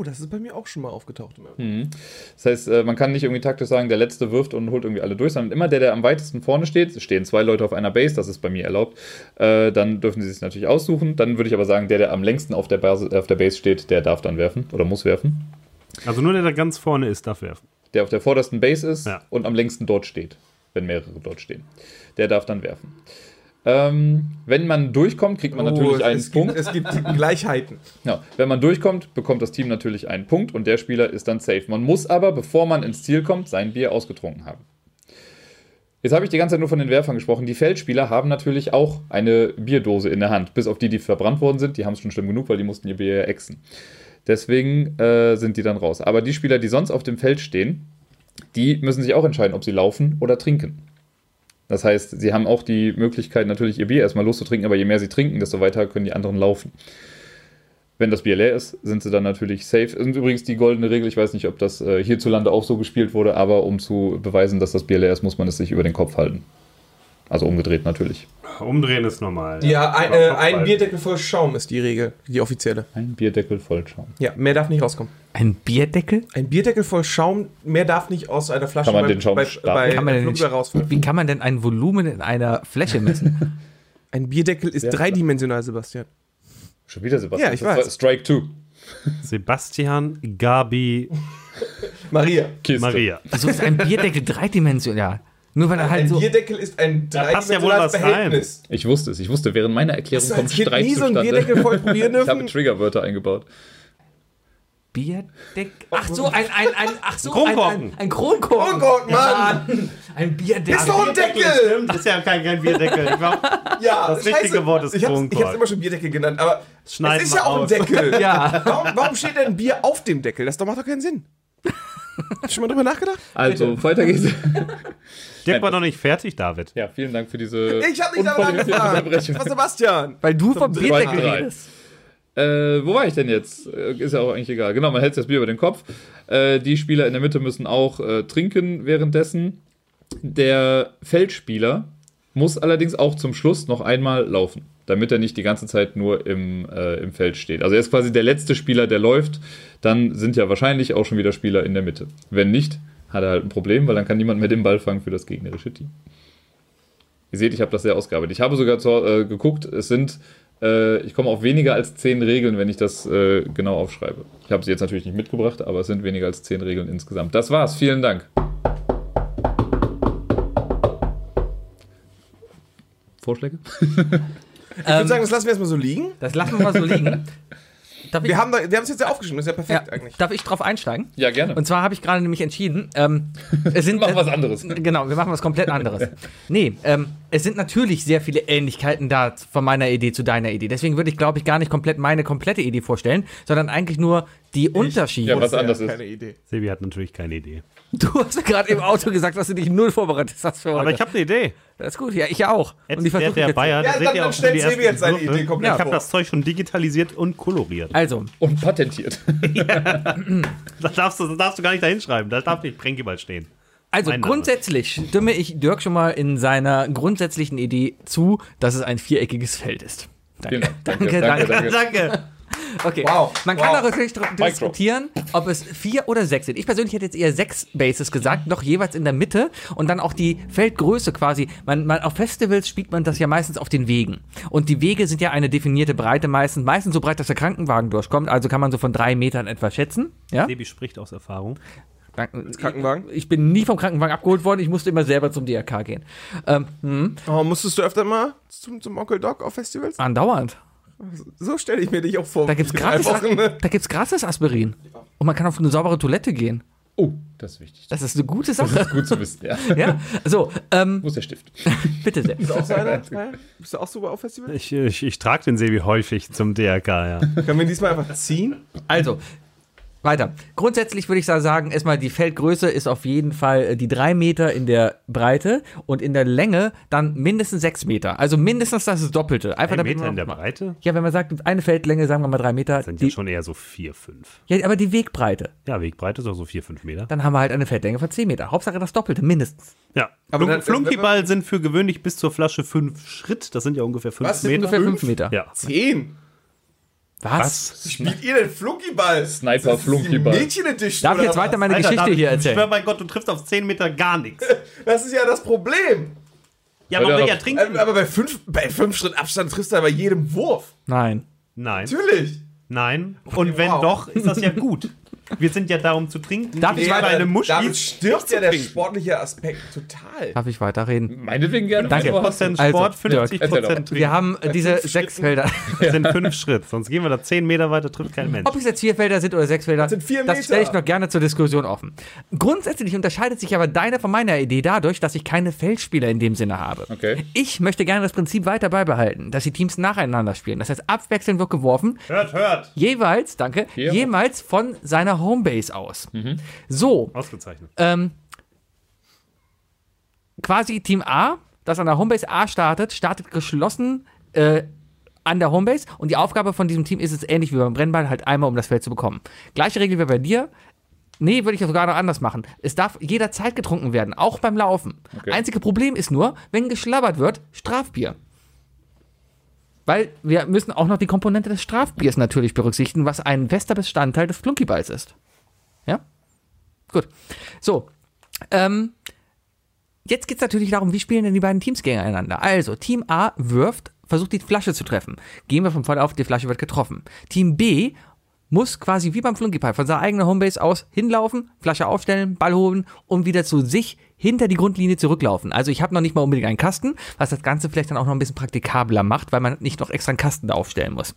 Oh, das ist bei mir auch schon mal aufgetaucht. Im Das heißt, äh, man kann nicht irgendwie taktisch sagen, der Letzte wirft und holt irgendwie alle durch, sondern immer der, der am weitesten vorne steht, es stehen zwei Leute auf einer Base, das ist bei mir erlaubt, äh, dann dürfen sie sich natürlich aussuchen. Dann würde ich aber sagen, der, der am längsten auf der, Base, auf der Base steht, der darf dann werfen oder muss werfen. Also nur der, der ganz vorne ist, darf werfen. Der auf der vordersten Base ist Ja. und am längsten dort steht, wenn mehrere dort stehen. Der darf dann werfen. Ähm, wenn man durchkommt, kriegt man natürlich einen Oh, es Punkt. Gibt, es gibt Gleichheiten. Ja, wenn man durchkommt, bekommt das Team natürlich einen Punkt und der Spieler ist dann safe. Man muss aber, bevor man ins Ziel kommt, sein Bier ausgetrunken haben. Jetzt habe ich die ganze Zeit nur von den Werfern gesprochen. Die Feldspieler haben natürlich auch eine Bierdose in der Hand. Bis auf die, die verbrannt worden sind, die haben es schon schlimm genug, weil die mussten ihr Bier exen. Deswegen äh, sind die dann raus. Aber die Spieler, die sonst auf dem Feld stehen, die müssen sich auch entscheiden, ob sie laufen oder trinken. Das heißt, sie haben auch die Möglichkeit, natürlich ihr Bier erstmal loszutrinken, aber je mehr sie trinken, desto weiter können die anderen laufen. Wenn das Bier leer ist, sind sie dann natürlich safe. Und übrigens die goldene Regel, ich weiß nicht, ob das äh, hierzulande auch so gespielt wurde, aber um zu beweisen, dass das Bier leer ist, muss man es sich über den Kopf halten. Also umgedreht natürlich. Umdrehen ist normal. Ja, ein, Aber äh, ein. Bierdeckel voll Schaum ist die Regel, die offizielle. Ein Bierdeckel voll Schaum. Ja, mehr darf nicht rauskommen. Ein Bierdeckel? Ein Bierdeckel voll Schaum, mehr darf nicht aus einer Flasche Kann man bei, den Schaum bei, bei Kann man Flugbeer rausfallen. Wie kann man denn ein Volumen in einer Fläche messen? Ein Bierdeckel ist Sehr dreidimensional, Sebastian. Schon wieder Sebastian. Ja, ich Das war weiß. Strike 2. Sebastian, Gabi, Maria. Kiste. Maria. Wieso ist ein Bierdeckel dreidimensional? Nur weil er halt Ein so. Bierdeckel ist ein Da passt ja wohl was rein. Verhältnis. Ich wusste es. Ich wusste, während meiner Erklärung Hast du kommt Kind Streit nie so einen zustande. Bierdeckel voll probieren Ich habe dürfen? Triggerwörter eingebaut. Bierdeckel. Ach so, ein, ein, ein, ach so, Kronkorken. Ein, ein, ein Kronkorken. Kronkorken, Mann! Ein Bierdeckel. Ist doch ein Deckel! Das ist ja kein, kein Bierdeckel. Ich glaub, Ja, Das richtige Wort ist ich hab's, ich Kronkorken. hab's immer schon Bierdeckel genannt, aber Schneid es ist ja auch ein aus. Deckel. Ja. Warum, warum steht denn Bier auf dem Deckel? Das doch- macht doch keinen Sinn. Hast du schon mal drüber nachgedacht? Also, weiter geht's. Dirk war noch nicht fertig, David. Ja, vielen Dank für diese Ich hab nicht nachgedacht. Unterbrechung. Das war Sebastian. Weil du vom Bierdeckel redest. Äh, wo war ich denn jetzt? Äh, Ist ja auch eigentlich egal. Genau, man hält das Bier über den Kopf. Äh, die Spieler in der Mitte müssen auch äh, trinken währenddessen. Der Feldspieler muss allerdings auch zum Schluss noch einmal laufen, damit er nicht die ganze Zeit nur im, äh, im Feld steht. Also er ist quasi der letzte Spieler, der läuft. Dann sind ja wahrscheinlich auch schon wieder Spieler in der Mitte. Wenn nicht, hat er halt ein Problem, weil dann kann niemand mehr den Ball fangen für das gegnerische Team. Ihr seht, ich habe das sehr ausgearbeitet. Ich habe sogar zu, äh, geguckt, es sind, äh, ich komme auf weniger als zehn Regeln, wenn ich das äh, genau aufschreibe. Ich habe sie jetzt natürlich nicht mitgebracht, aber es sind weniger als zehn Regeln insgesamt. Das war's, vielen Dank. Vorschläge? Ich würde sagen, das lassen wir erstmal so liegen. Das lassen wir mal so liegen. Darf ich, Wir haben da- wir haben es jetzt ja aufgeschrieben, das ist ja perfekt ja, eigentlich. darf ich drauf einsteigen? Ja, gerne. Und zwar habe ich gerade nämlich entschieden, ähm, es sind, machen was anderes. Genau, wir machen was komplett anderes. Nee, ähm, es sind natürlich sehr viele Ähnlichkeiten da von meiner Idee zu deiner Idee. Deswegen würde ich, glaube ich, gar nicht komplett meine komplette Idee vorstellen, sondern eigentlich nur die Unterschiede. Ja, was anders ist. Keine Idee. Sebi hat natürlich keine Idee. Du hast gerade im Auto gesagt, dass du dich null vorbereitet hast für heute. Aber ich habe eine Idee. Das ist gut, ja, ich ja auch. Jetzt Und die der, der jetzt. Bayer, Ja, dann- dann stellt Sebi jetzt seine. Idee komplett Ich habe das Zeug schon digitalisiert und koloriert. Also, Und patentiert. Das darfst du, das darfst du gar nicht da hinschreiben. Da darf nicht Pränkiball stehen. also Mein Name. grundsätzlich stimme ich Dirk schon mal in seiner grundsätzlichen Idee zu, dass es ein viereckiges Feld ist. Danke, Dank. danke, danke, Danke, danke. danke. Okay, Wow, man kann wow. auch natürlich darüber diskutieren, ob es vier oder sechs sind. Ich persönlich hätte jetzt eher sechs Bases gesagt, noch jeweils in der Mitte und dann auch die Feldgröße quasi. Man, man, auf Festivals spielt man das ja meistens auf den Wegen. Und die Wege sind ja eine definierte Breite meistens, meistens so breit, dass der Krankenwagen durchkommt. Also kann man so von drei Metern etwa schätzen. Ja? Sebi spricht aus Erfahrung. Kranken- Krankenwagen? Ich bin nie vom Krankenwagen abgeholt worden, ich musste immer selber zum DRK gehen. Ähm, hm, Oh, musstest du öfter mal zum, zum Onkel Doc auf Festivals? andauernd. So stelle ich mir dich auch vor. Da gibt's in gratis, Wochen, ne? da gibt's gratis Aspirin. Und man kann auf eine saubere Toilette gehen. Oh, das ist wichtig. Das ist eine gute Das Sache. ist gut zu wissen, ja. Ja, so, ähm, Wo ist der Stift? bitte sehr. Bist du auch so einer? Bist du auch so auf Festival? Ich, ich, ich trage den Sebi häufig zum DRK, ja. Können wir ihn diesmal einfach ziehen? Also, weiter. Grundsätzlich würde ich sagen, erstmal die Feldgröße ist auf jeden Fall äh, die drei Meter in der Breite und in der Länge dann mindestens sechs Meter. Also mindestens das Doppelte. Einfach Ein damit Meter in der Breite Ja, wenn man sagt, eine Feldlänge, sagen wir mal drei Meter. sind Die, ja schon eher so vier, fünf. ja, aber die Wegbreite. Ja, Wegbreite ist auch so vier, fünf Meter. Dann haben wir halt eine Feldlänge von 10 Meter. Hauptsache das Doppelte, mindestens. Ja, Aber Flunk, dann- Flunkyball sind für gewöhnlich bis zur Flasche fünf Schritt. Das sind ja ungefähr fünf Was? Meter. Ungefähr 5 Meter. Ja. Zehn. Was? Spielt ihr denn Flunkyball? Sniper Flunkyball. Mädchen Edition. Darf ich jetzt weiter was? meine Geschichte David, hier Ich schwör erzählen? bei Gott, du triffst auf 10 Meter gar nichts. Das ist ja das Problem. Ja, man will ja trinken. Aber bei fünf, bei fünf Schritt Abstand triffst du bei jedem Wurf. Nein. Nein, Natürlich. nein. Und wenn wow. doch, ist das ja gut. Wir sind ja da, um zu trinken. Darf ich weiter- bei einem damit stirbt ja der sportliche Aspekt total. Darf ich weiterreden? Meinetwegen gerne. Danke. was du hast. 50% Also, Sport, 50% Jörg, erzähl doch. trinken. Wir haben äh, diese sechs Felder. Das sind fünf Schritt, sonst gehen wir da 10 Meter weiter, trifft kein Mensch. Ob es jetzt vier Felder sind oder sechs Felder, sind vier das Meter. stelle ich noch gerne zur Diskussion offen. Grundsätzlich unterscheidet sich aber deine von meiner Idee dadurch, dass ich keine Feldspieler in dem Sinne habe. Okay. Ich möchte gerne das Prinzip weiter beibehalten, dass die Teams nacheinander spielen. Das heißt, abwechselnd wird geworfen, Hört, hört. jeweils, danke, Hier. jemals von seiner Homebase aus. So, Ausgezeichnet. ähm, quasi Team A, das an der Homebase A startet, startet geschlossen äh, an der Homebase und die Aufgabe von diesem Team ist es ähnlich wie beim Brennball, halt einmal um das Feld zu bekommen. Gleiche Regel wie bei dir. Nee, würde ich sogar noch anders machen. Es darf jederzeit getrunken werden, auch beim Laufen. Okay. Einzige Problem ist nur, wenn geschlabbert wird, Strafbier. Weil wir müssen auch noch die Komponente des Strafbiers natürlich berücksichtigen, was ein fester Bestandteil des Flunkyballs ist. Ja? Gut. So. Ähm, jetzt geht es natürlich darum, wie spielen denn die beiden Teams gegeneinander? Also, Team A wirft, versucht die Flasche zu treffen. Gehen wir vom Fall auf, die Flasche wird getroffen. Team B muss quasi wie beim Flunkyball von seiner eigenen Homebase aus hinlaufen, Flasche aufstellen, Ball holen und wieder zu sich hinter die Grundlinie zurücklaufen. Also ich habe noch nicht mal unbedingt einen Kasten, was das Ganze vielleicht dann auch noch ein bisschen praktikabler macht, weil man nicht noch extra einen Kasten da aufstellen muss.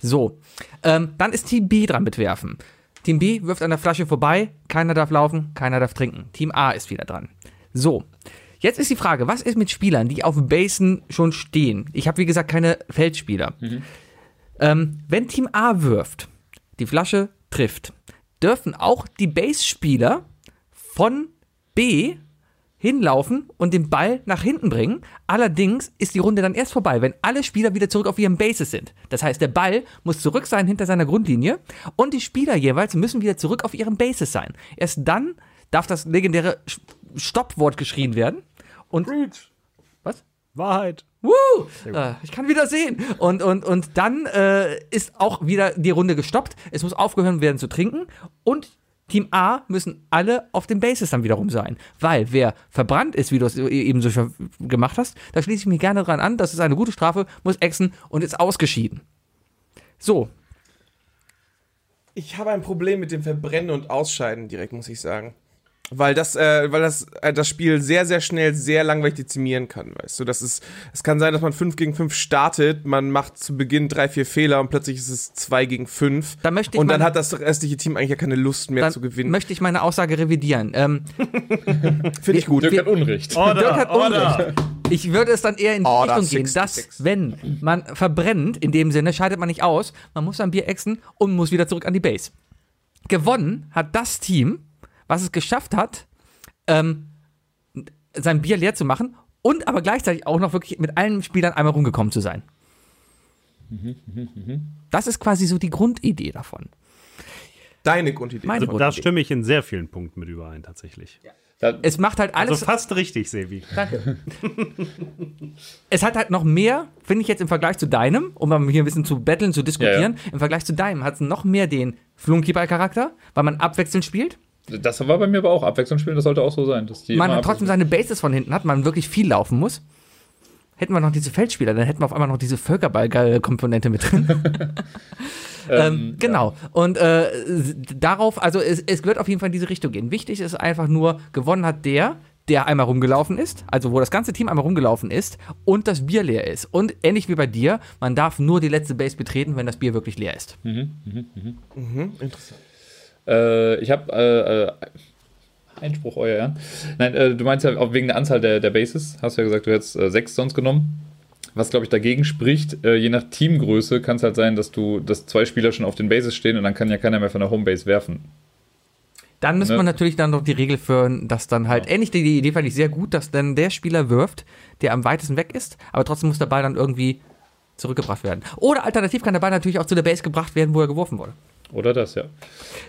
So, ähm, dann ist Team B dran mit Werfen. Team B wirft an der Flasche vorbei, keiner darf laufen, keiner darf trinken. Team A ist wieder dran. So, jetzt ist die Frage, was ist mit Spielern, die auf Basen schon stehen? Ich habe wie gesagt keine Feldspieler. Ähm, wenn Team A wirft, die Flasche trifft, dürfen auch die Base-Spieler von B hinlaufen und den Ball nach hinten bringen. Allerdings ist die Runde dann erst vorbei, wenn alle Spieler wieder zurück auf ihren Bases sind. Das heißt, der Ball muss zurück sein hinter seiner Grundlinie und die Spieler jeweils müssen wieder zurück auf ihren Bases sein. Erst dann darf das legendäre Stoppwort geschrien werden. Und was? Wahrheit. Woo! Äh, ich kann wieder sehen. Und, und, und dann äh, ist auch wieder die Runde gestoppt. Es muss aufgehört werden zu trinken. Und Team A müssen alle auf den Bases dann wiederum sein. Weil wer verbrannt ist, wie du es eben so gemacht hast, da schließe ich mich gerne dran an. Das ist eine gute Strafe, muss exen und ist ausgeschieden. So, Ich habe ein Problem mit dem Verbrennen und Ausscheiden direkt, muss ich sagen. Weil das, äh, weil das, äh, das Spiel sehr, sehr schnell sehr langweilig dezimieren kann, weißt du. Das ist, es kann sein, dass man 5 gegen 5 startet, man macht zu Beginn drei, vier Fehler und plötzlich ist es 2 gegen 5. Da möchte ich Und dann hat das restliche Team eigentlich ja keine Lust mehr dann zu gewinnen. möchte ich meine Aussage revidieren. Ähm, Finde ich gut. Dirk hat Unrecht. Order, Dirk hat Order. Unrecht. Ich würde es dann eher in die Order Richtung gehen, 66. dass, wenn man verbrennt, in dem Sinne, scheidet man nicht aus, man muss ein Bier exen und muss wieder zurück an die Base. Gewonnen hat das Team, was es geschafft hat, ähm, sein Bier leer zu machen und aber gleichzeitig auch noch wirklich mit allen Spielern einmal rumgekommen zu sein. Das ist quasi so die Grundidee davon. Deine Grundidee. Meine Da Grundidee. stimme ich in sehr vielen Punkten mit überein, tatsächlich. Da, Es macht halt alles. Also fast richtig, Sebi. Danke. es hat halt noch mehr, finde ich jetzt im Vergleich zu deinem, um mal hier ein bisschen zu betteln, zu diskutieren, im Vergleich zu deinem hat es noch mehr den Flunkyball-Charakter, weil man abwechselnd spielt. Das war bei mir aber auch Abwechslung spielen, das sollte auch so sein. Dass die man hat trotzdem seine Bases von hinten hat, man wirklich viel laufen muss. Hätten wir noch diese Feldspieler, dann hätten wir auf einmal noch diese Völkerball-Komponente mit drin. ähm, genau. Und äh, darauf, also es, es wird auf jeden Fall in diese Richtung gehen. Wichtig ist einfach nur, gewonnen hat der, der einmal rumgelaufen ist, also wo das ganze Team einmal rumgelaufen ist und das Bier leer ist. Und ähnlich wie bei dir, man darf nur die letzte Base betreten, wenn das Bier wirklich leer ist. Interessant. Äh, ich habe äh, äh, Einspruch, euer Ehren. Nein, äh, du meinst ja auch wegen der Anzahl der, der Bases, hast du ja gesagt, du hättest äh, sechs sonst genommen. Was, glaube ich, dagegen spricht, äh, je nach Teamgröße kann es halt sein, dass du, dass zwei Spieler schon auf den Bases stehen und dann kann ja keiner mehr von der Homebase werfen. Dann müsste Ne? man natürlich dann noch die Regel führen, dass dann halt, ähnlich die, die Idee fand ich sehr gut, dass dann der Spieler wirft, der am weitesten weg ist, aber trotzdem muss der Ball dann irgendwie zurückgebracht werden. Oder alternativ kann der Ball natürlich auch zu der Base gebracht werden, wo er geworfen wurde. Oder das, ja.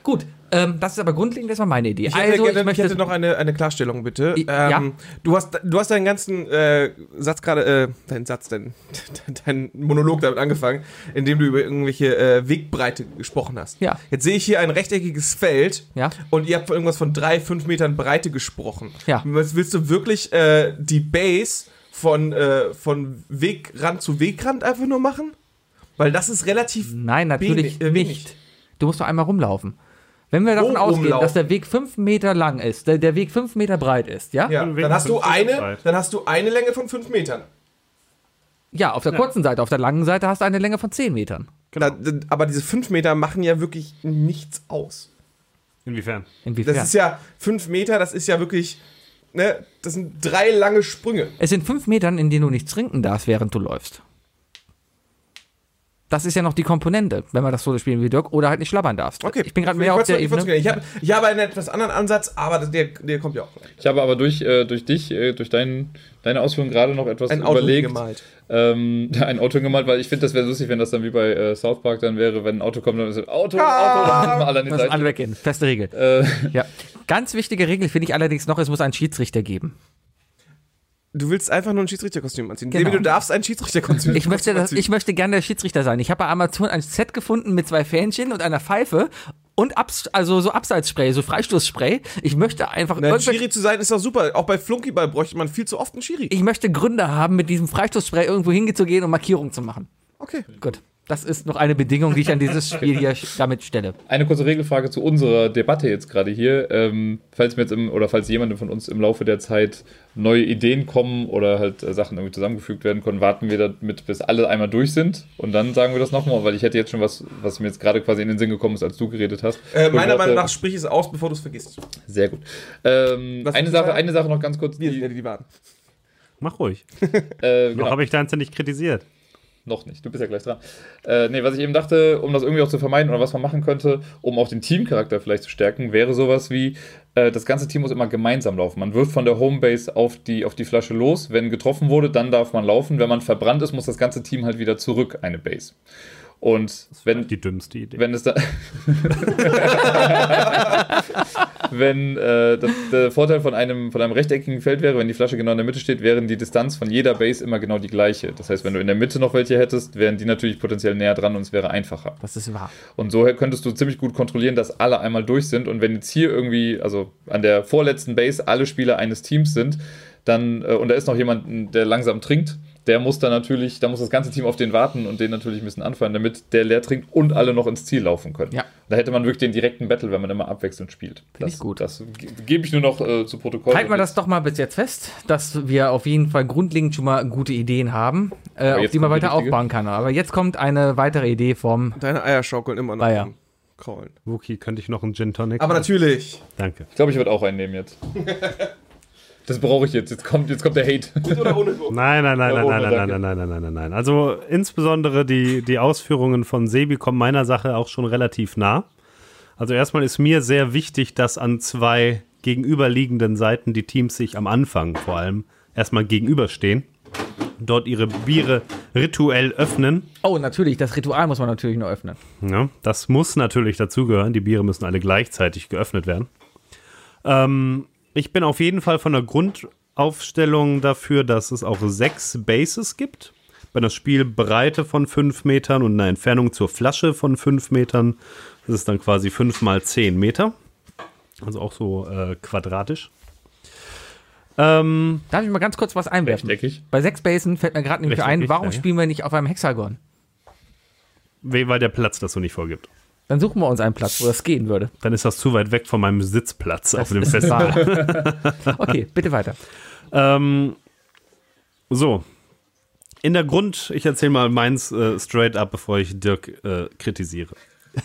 Gut, ähm, das ist aber grundlegend erstmal meine Idee. Ich hätte, also, gerne, ich möchte ich hätte noch eine, eine Klarstellung, bitte. I- ja. Ähm, du, hast, du hast deinen ganzen äh, Satz gerade, äh, deinen Satz, dein, dein Monolog damit angefangen, indem du über irgendwelche äh, Wegbreite gesprochen hast. Ja. Jetzt sehe ich hier ein rechteckiges Feld Ja. und ihr habt von irgendwas von drei, fünf Metern Breite gesprochen. Ja. Was, willst du wirklich äh, die Base von, äh, von Wegrand zu Wegrand einfach nur machen? Weil das ist relativ Nein, natürlich Wenig, äh, wenig. nicht. Du musst doch einmal rumlaufen. Wenn wir davon Wo ausgehen, rumlaufen? dass der Weg fünf Meter lang ist, der, der Weg fünf Meter breit ist, ja? Ja, dann hast du eine, dann hast du eine Länge von fünf Metern. Ja, auf der kurzen Seite. Auf der langen Seite hast du eine Länge von zehn Metern. Da, d- aber diese fünf Meter machen ja wirklich nichts aus. Inwiefern? Inwiefern? Das ist ja fünf Meter, das ist ja wirklich, ne, das sind drei lange Sprünge. es sind fünf Metern, in denen du nichts trinken darfst, während du läufst. Das ist ja noch die Komponente, wenn man das so spielen wie Dirk, oder halt nicht schlabbern darfst. Ich bin gerade mehr auf der ich Ebene. Ich habe ich habe einen etwas anderen Ansatz, aber der, der kommt ja auch. Ich habe aber durch, äh, durch dich, äh, durch dein, deine Ausführungen gerade noch etwas Ein Auto überlegt. gemalt. Ähm, ein Auto gemalt, weil ich finde, das wäre lustig, wenn das dann wie bei äh, South Park dann wäre, wenn ein Auto kommt, dann ist es Auto, Ah! Auto, dann alle an die Müssen alle Seite. weggehen. Feste Regel. Äh, Ja. Ganz wichtige Regel finde ich allerdings noch, es muss einen Schiedsrichter geben. Du willst einfach nur ein Schiedsrichterkostüm anziehen. Genau. Debbie, du darfst ein Schiedsrichterkostüm Ich möchte, das, anziehen. ich möchte gerne der Schiedsrichter sein. Ich habe bei Amazon ein Set gefunden mit zwei Fähnchen und einer Pfeife und Abs also so Abseitsspray, so Freistoßspray. Ich möchte einfach Na, Schiri zu sein ist doch super. Auch bei Flunkyball bräuchte man viel zu oft einen Schiri. ich möchte Gründe haben, mit diesem Freistoßspray irgendwo hingezugehen und Markierungen zu machen. Okay. Gut. Das ist noch eine Bedingung, die ich an dieses Spiel hier damit stelle. Eine kurze Regelfrage zu unserer Debatte jetzt gerade hier. Ähm, falls mir jetzt im, oder falls jemandem von uns im Laufe der Zeit neue Ideen kommen oder halt äh, Sachen irgendwie zusammengefügt werden können, warten wir damit, bis alle einmal durch sind und dann sagen wir das nochmal, weil ich hätte jetzt schon was, was mir jetzt gerade quasi in den Sinn gekommen ist, als du geredet hast. Äh, meiner Meinung nach sprich es aus, bevor du es vergisst. Sehr gut. Ähm, eine, Sache, eine Sache noch ganz kurz. Wir Die, sind ja die Wahren. Mach ruhig. äh, Noch genau. habe ich deins ja nicht kritisiert. Noch nicht, du bist ja gleich dran. Äh, nee, was ich eben dachte, um das irgendwie auch zu vermeiden oder was man machen könnte, um auch den Teamcharakter vielleicht zu stärken, wäre sowas wie, äh, das ganze Team muss immer gemeinsam laufen. Man wirft von der Homebase auf die, auf die Flasche los. Wenn getroffen wurde, dann darf man laufen. Wenn man verbrannt ist, muss das ganze Team halt wieder zurück, eine Base. Und wenn, Die dümmste Idee. wenn es da. wenn äh, das, der Vorteil von einem, von einem rechteckigen Feld wäre, wenn die Flasche genau in der Mitte steht, wären die Distanz von jeder Base immer genau die gleiche. Das heißt, wenn du in der Mitte noch welche hättest, wären die natürlich potenziell näher dran und es wäre einfacher. Das ist wahr. Und so könntest du ziemlich gut kontrollieren, dass alle einmal durch sind. Und wenn jetzt hier irgendwie, also an der vorletzten Base, alle Spieler eines Teams sind, dann, äh, und da ist noch jemand, der langsam trinkt, der muss dann natürlich, da muss das ganze Team auf den warten und den natürlich ein bisschen anfeuern, damit der leer trinkt und alle noch ins Ziel laufen können. Ja. Da hätte man wirklich den direkten Battle, wenn man immer abwechselnd spielt. Finde ich gut. Das ge- gebe ich nur noch äh, zu Protokoll. Halten wir das doch mal bis jetzt fest, dass wir auf jeden Fall grundlegend schon mal gute Ideen haben, äh, auf die man die weiter richtige. aufbauen kann. Aber jetzt kommt eine weitere Idee vom. Deine Eier schaukeln immer noch. Kraulen. Wookie, könnte ich noch einen Gin Tonic? Aber natürlich. Danke. Ich glaube, ich würde auch einen nehmen jetzt. Das brauche ich jetzt. Jetzt kommt, jetzt kommt der Hate. Gut oder ohne Gurke? Nein, nein, nein, Ja, nein, nein, nein, danke. nein, nein, nein, nein, nein, nein. Also insbesondere die, die Ausführungen von Sebi kommen meiner Sache auch schon relativ nah. Also erstmal ist mir sehr wichtig, dass an zwei gegenüberliegenden Seiten die Teams sich am Anfang vor allem erstmal gegenüberstehen, dort ihre Biere rituell öffnen. Oh, natürlich, das Ritual muss man natürlich nur öffnen. Ja, das muss natürlich dazugehören. Die Biere müssen alle gleichzeitig geöffnet werden. Ähm, ich bin auf jeden Fall von der Grundaufstellung dafür, dass es auch sechs Bases gibt. Bei einer Spielbreite von fünf Metern und einer Entfernung zur Flasche von fünf Metern. Das ist dann quasi fünf mal zehn Meter. Also auch so äh, quadratisch. Ähm, Darf ich mal ganz kurz was einwerfen? Rechteckig. Bei sechs Basen fällt mir gerade nämlich ein, warum ja, ja. spielen wir nicht auf einem Hexagon? weil der Platz das so nicht vorgibt. Dann suchen wir uns einen Platz, wo das gehen würde. Dann ist das zu weit weg von meinem Sitzplatz auf dem Festival. okay, bitte weiter. Ähm, so. In der Grund, ich erzähle mal meins äh, straight up, bevor ich Dirk äh, kritisiere.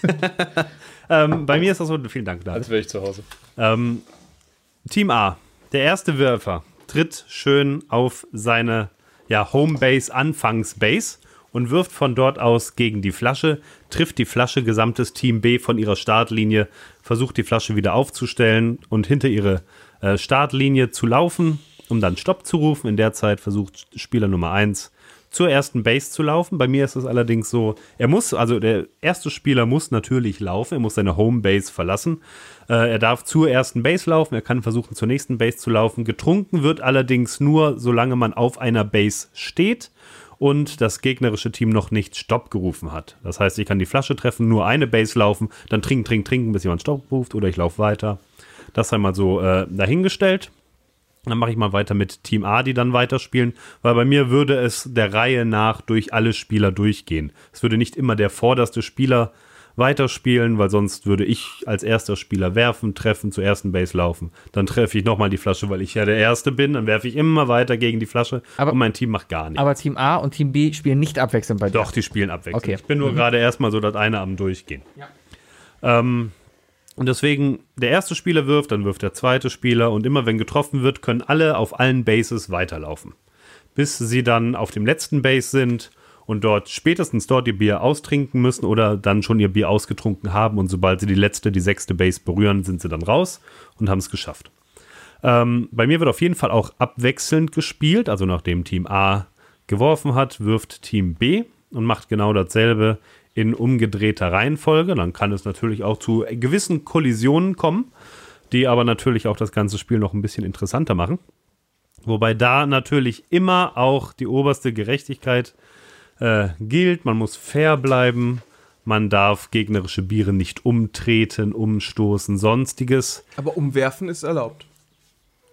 ähm, bei mir ist das so, vielen Dank, David. Als wäre ich zu Hause. Ähm, Team A, der erste Werfer, tritt schön auf seine ja, Homebase, Anfangsbase und wirft von dort aus gegen die Flasche, trifft die Flasche, gesamtes Team B von ihrer Startlinie, versucht die Flasche wieder aufzustellen und hinter ihre äh, Startlinie zu laufen, um dann Stopp zu rufen. In der Zeit versucht Spieler Nummer 1 zur ersten Base zu laufen. Bei mir ist es allerdings so, er muss, also der erste Spieler muss natürlich laufen, er muss seine Homebase verlassen. Äh, er darf zur ersten Base laufen, er kann versuchen zur nächsten Base zu laufen. Getrunken wird allerdings nur, solange man auf einer Base steht und das gegnerische Team noch nicht Stopp gerufen hat. Das heißt, ich kann die Flasche treffen, nur eine Base laufen, dann trinken, trinken, trinken, bis jemand Stopp ruft oder ich laufe weiter. Das einmal so äh, dahingestellt. Dann mache ich mal weiter mit Team A, die dann weiterspielen, weil bei mir würde es der Reihe nach durch alle Spieler durchgehen. Es würde nicht immer der vorderste Spieler weiterspielen, weil sonst würde ich als erster Spieler werfen, treffen, zur ersten Base laufen. Dann treffe ich nochmal die Flasche, weil ich ja der Erste bin. Dann werfe ich immer weiter gegen die Flasche Aber- und mein Team macht gar nichts. Aber Team A und Team B spielen nicht abwechselnd bei dir. Doch, die spielen abwechselnd. Okay. Ich bin nur gerade erstmal so das eine am Durchgehen. Ähm, und deswegen, der erste Spieler wirft, dann wirft der zweite Spieler und immer wenn getroffen wird, können alle auf allen Bases weiterlaufen. Bis sie dann auf dem letzten Base sind und dort spätestens dort ihr Bier austrinken müssen oder dann schon ihr Bier ausgetrunken haben und sobald sie die letzte, die sechste Base berühren, sind sie dann raus und haben es geschafft. Ähm, bei mir wird auf jeden Fall auch abwechselnd gespielt, also nachdem Team A geworfen hat, wirft Team B und macht genau dasselbe in umgedrehter Reihenfolge. Dann kann es natürlich auch zu gewissen Kollisionen kommen, die aber natürlich auch das ganze Spiel noch ein bisschen interessanter machen. Wobei da natürlich immer auch die oberste Gerechtigkeit äh, gilt. Man muss fair bleiben. Man darf gegnerische Biere nicht umtreten, umstoßen, sonstiges. Aber umwerfen ist erlaubt.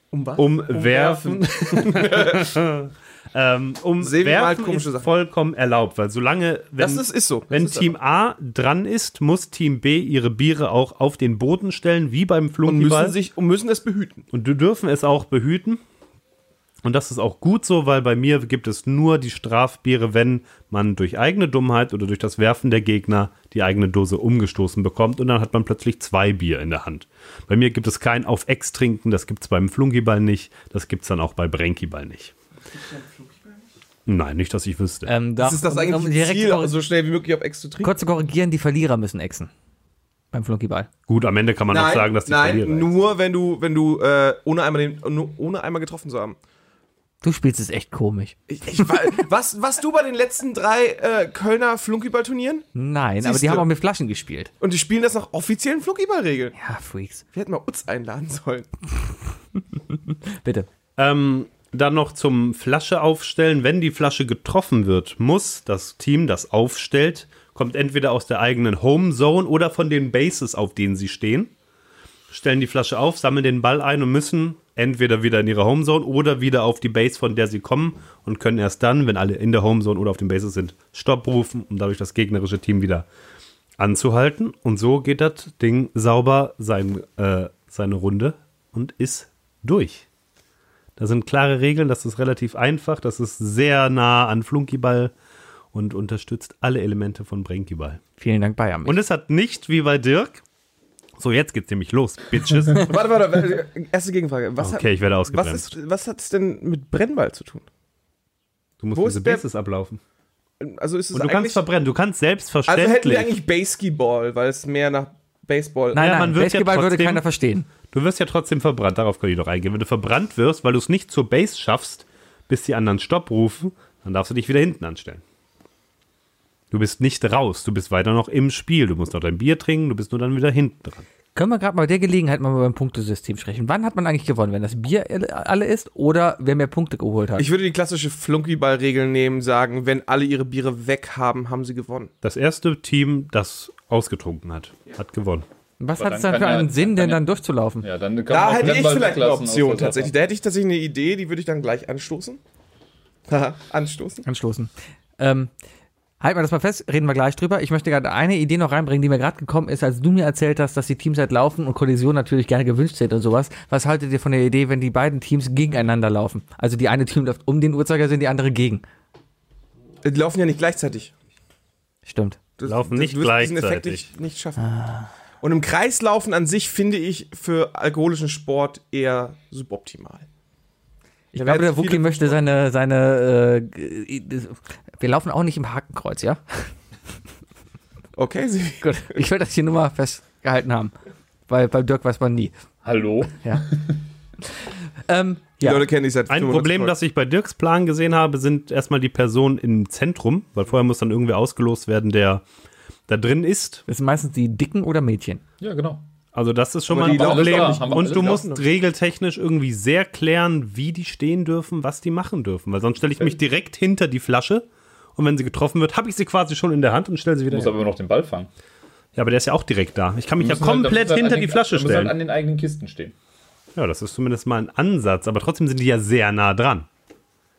Um was? Umwerfen. ähm, Sehen wir mal umwerfen komische ist Sachen. vollkommen erlaubt, weil solange, wenn, ist, ist so. wenn ist Team A dran ist, muss Team B ihre Biere auch auf den Boden stellen, wie beim und Flunkyball. müssen, sich, und müssen es behüten. Und du dürfen es auch behüten. Und das ist auch gut so, weil bei mir gibt es nur die Strafbiere, wenn man durch eigene Dummheit oder durch das Werfen der Gegner die eigene Dose umgestoßen bekommt und dann hat man plötzlich zwei Bier in der Hand. Bei mir gibt es kein auf Ex trinken, das gibt es beim Flunkyball nicht, das gibt es dann auch bei Brenkyball nicht. Nein, nicht, dass ich wüsste. Ähm, Das doch, ist das eigentlich um direkt Ziel, korri- so schnell wie möglich auf Ex zu trinken. Kurz zu korrigieren, die Verlierer müssen exen. Beim Flunkyball. Gut, am Ende kann man auch sagen, dass die nein, Verlierer nur wenn du, wenn du äh, ohne, einmal den, ohne einmal getroffen zu haben. Du spielst es echt komisch. Ich, ich, wa- was, was du bei den letzten drei äh, Kölner Flunkyball-Turnieren? Nein, aber Siehste. die haben auch mit Flaschen gespielt. Und die spielen das nach offiziellen Flunkyball-Regeln. Ja, Freaks. Wir hätten mal uns einladen sollen. Bitte. Ähm, dann noch zum Flasche aufstellen. Wenn die Flasche getroffen wird, muss das Team, das aufstellt, kommt entweder aus der eigenen Home Zone oder von den Bases, auf denen sie stehen. Stellen die Flasche auf, sammeln den Ball ein und müssen entweder wieder in ihre Home Zone oder wieder auf die Base, von der sie kommen und können erst dann, wenn alle in der Home Zone oder auf den Bases sind, Stopp rufen, um dadurch das gegnerische Team wieder anzuhalten. Und so geht das Ding sauber sein, äh, seine Runde und ist durch. Da sind klare Regeln, das ist relativ einfach, das ist sehr nah an Flunkyball und unterstützt alle Elemente von Brenkyball. Vielen Dank, Bayern. Und es hat nicht wie bei Dirk. So, jetzt geht's nämlich los, Bitches. warte, warte, warte, erste Gegenfrage. Was Okay, ich werde hat, was, ausgebremst. ist, was hat es denn mit Brennball zu tun? Du musst wo diese Bases ablaufen. Also ist es Und du kannst verbrennen, du kannst Also hätten selbstverständlich. wir eigentlich Basketball, weil es mehr nach Baseball. nein, Ja, nein, man wird ja Basketball würde trotzdem- keiner verstehen. Du wirst ja trotzdem verbrannt, darauf kann ich doch eingehen. Wenn du verbrannt wirst, weil du es nicht zur Base schaffst, bis die anderen Stopp rufen, dann darfst du dich wieder hinten anstellen. Du bist nicht raus, du bist weiter noch im Spiel. Du musst noch dein Bier trinken, du bist nur dann wieder hinten dran. Können wir gerade mal bei der Gelegenheit mal beim Punktesystem sprechen. Wann hat man eigentlich gewonnen? Wenn das Bier alle ist oder wer mehr Punkte geholt hat? Ich würde die klassische Flunkyball-Regel nehmen, sagen, wenn alle ihre Biere weg haben, haben sie gewonnen. Das erste Team, das ausgetrunken hat, hat gewonnen. Was hat es dann für kann ja- einen Sinn, denn ja- dann durchzulaufen? Ja, dann kann Da hätte ich vielleicht eine Option tatsächlich. Da hätte ich tatsächlich eine Idee, die würde ich dann gleich anstoßen. Haha, anstoßen. Anstoßen. Ähm, Halten wir das mal fest, reden wir gleich drüber. Ich möchte gerade eine Idee noch reinbringen, die mir gerade gekommen ist, als du mir erzählt hast, dass die Teams halt laufen und Kollisionen natürlich gerne gewünscht sind und sowas. Was haltet ihr von der Idee, wenn die beiden Teams gegeneinander laufen? Also die eine Team läuft um den Uhrzeigersinn, die andere gegen. Die laufen ja nicht gleichzeitig. Stimmt. Das, Laufen nicht du wirst diesen Effekt gleichzeitig. nicht, nicht schaffen. Und im Kreislaufen an sich finde ich für alkoholischen Sport eher suboptimal. Ich glaube, der Wookie möchte seine, seine, äh, wir laufen auch nicht im Hakenkreuz, ja? Okay, sie, Gut. Ich will das hier nur mal festgehalten haben. Weil beim Dirk weiß man nie. Hallo? Ja. ähm, die ja. Leute kennen dich seit Ein 95 Problem, Folgen. das ich bei Dirks Plan gesehen habe, sind erstmal die Personen im Zentrum, weil vorher muss dann irgendwer ausgelost werden, der da drin ist. Das sind meistens die Dicken oder Mädchen. Ja, genau. Also das ist schon Aber mal ein Problem. da, Und du da. musst regeltechnisch irgendwie sehr klären, wie die stehen dürfen, was die machen dürfen. Weil sonst stelle ich mich direkt hinter die Flasche und wenn sie getroffen wird, habe ich sie quasi schon in der Hand und stelle sie wieder musst her. aber noch den Ball fangen. Ja, aber der ist ja auch direkt da. Ich kann mich ja halt- komplett halt hinter an die den- Flasche halt stellen. an den eigenen Kisten stehen. Ja, das ist zumindest mal ein Ansatz, aber trotzdem sind die ja sehr nah dran.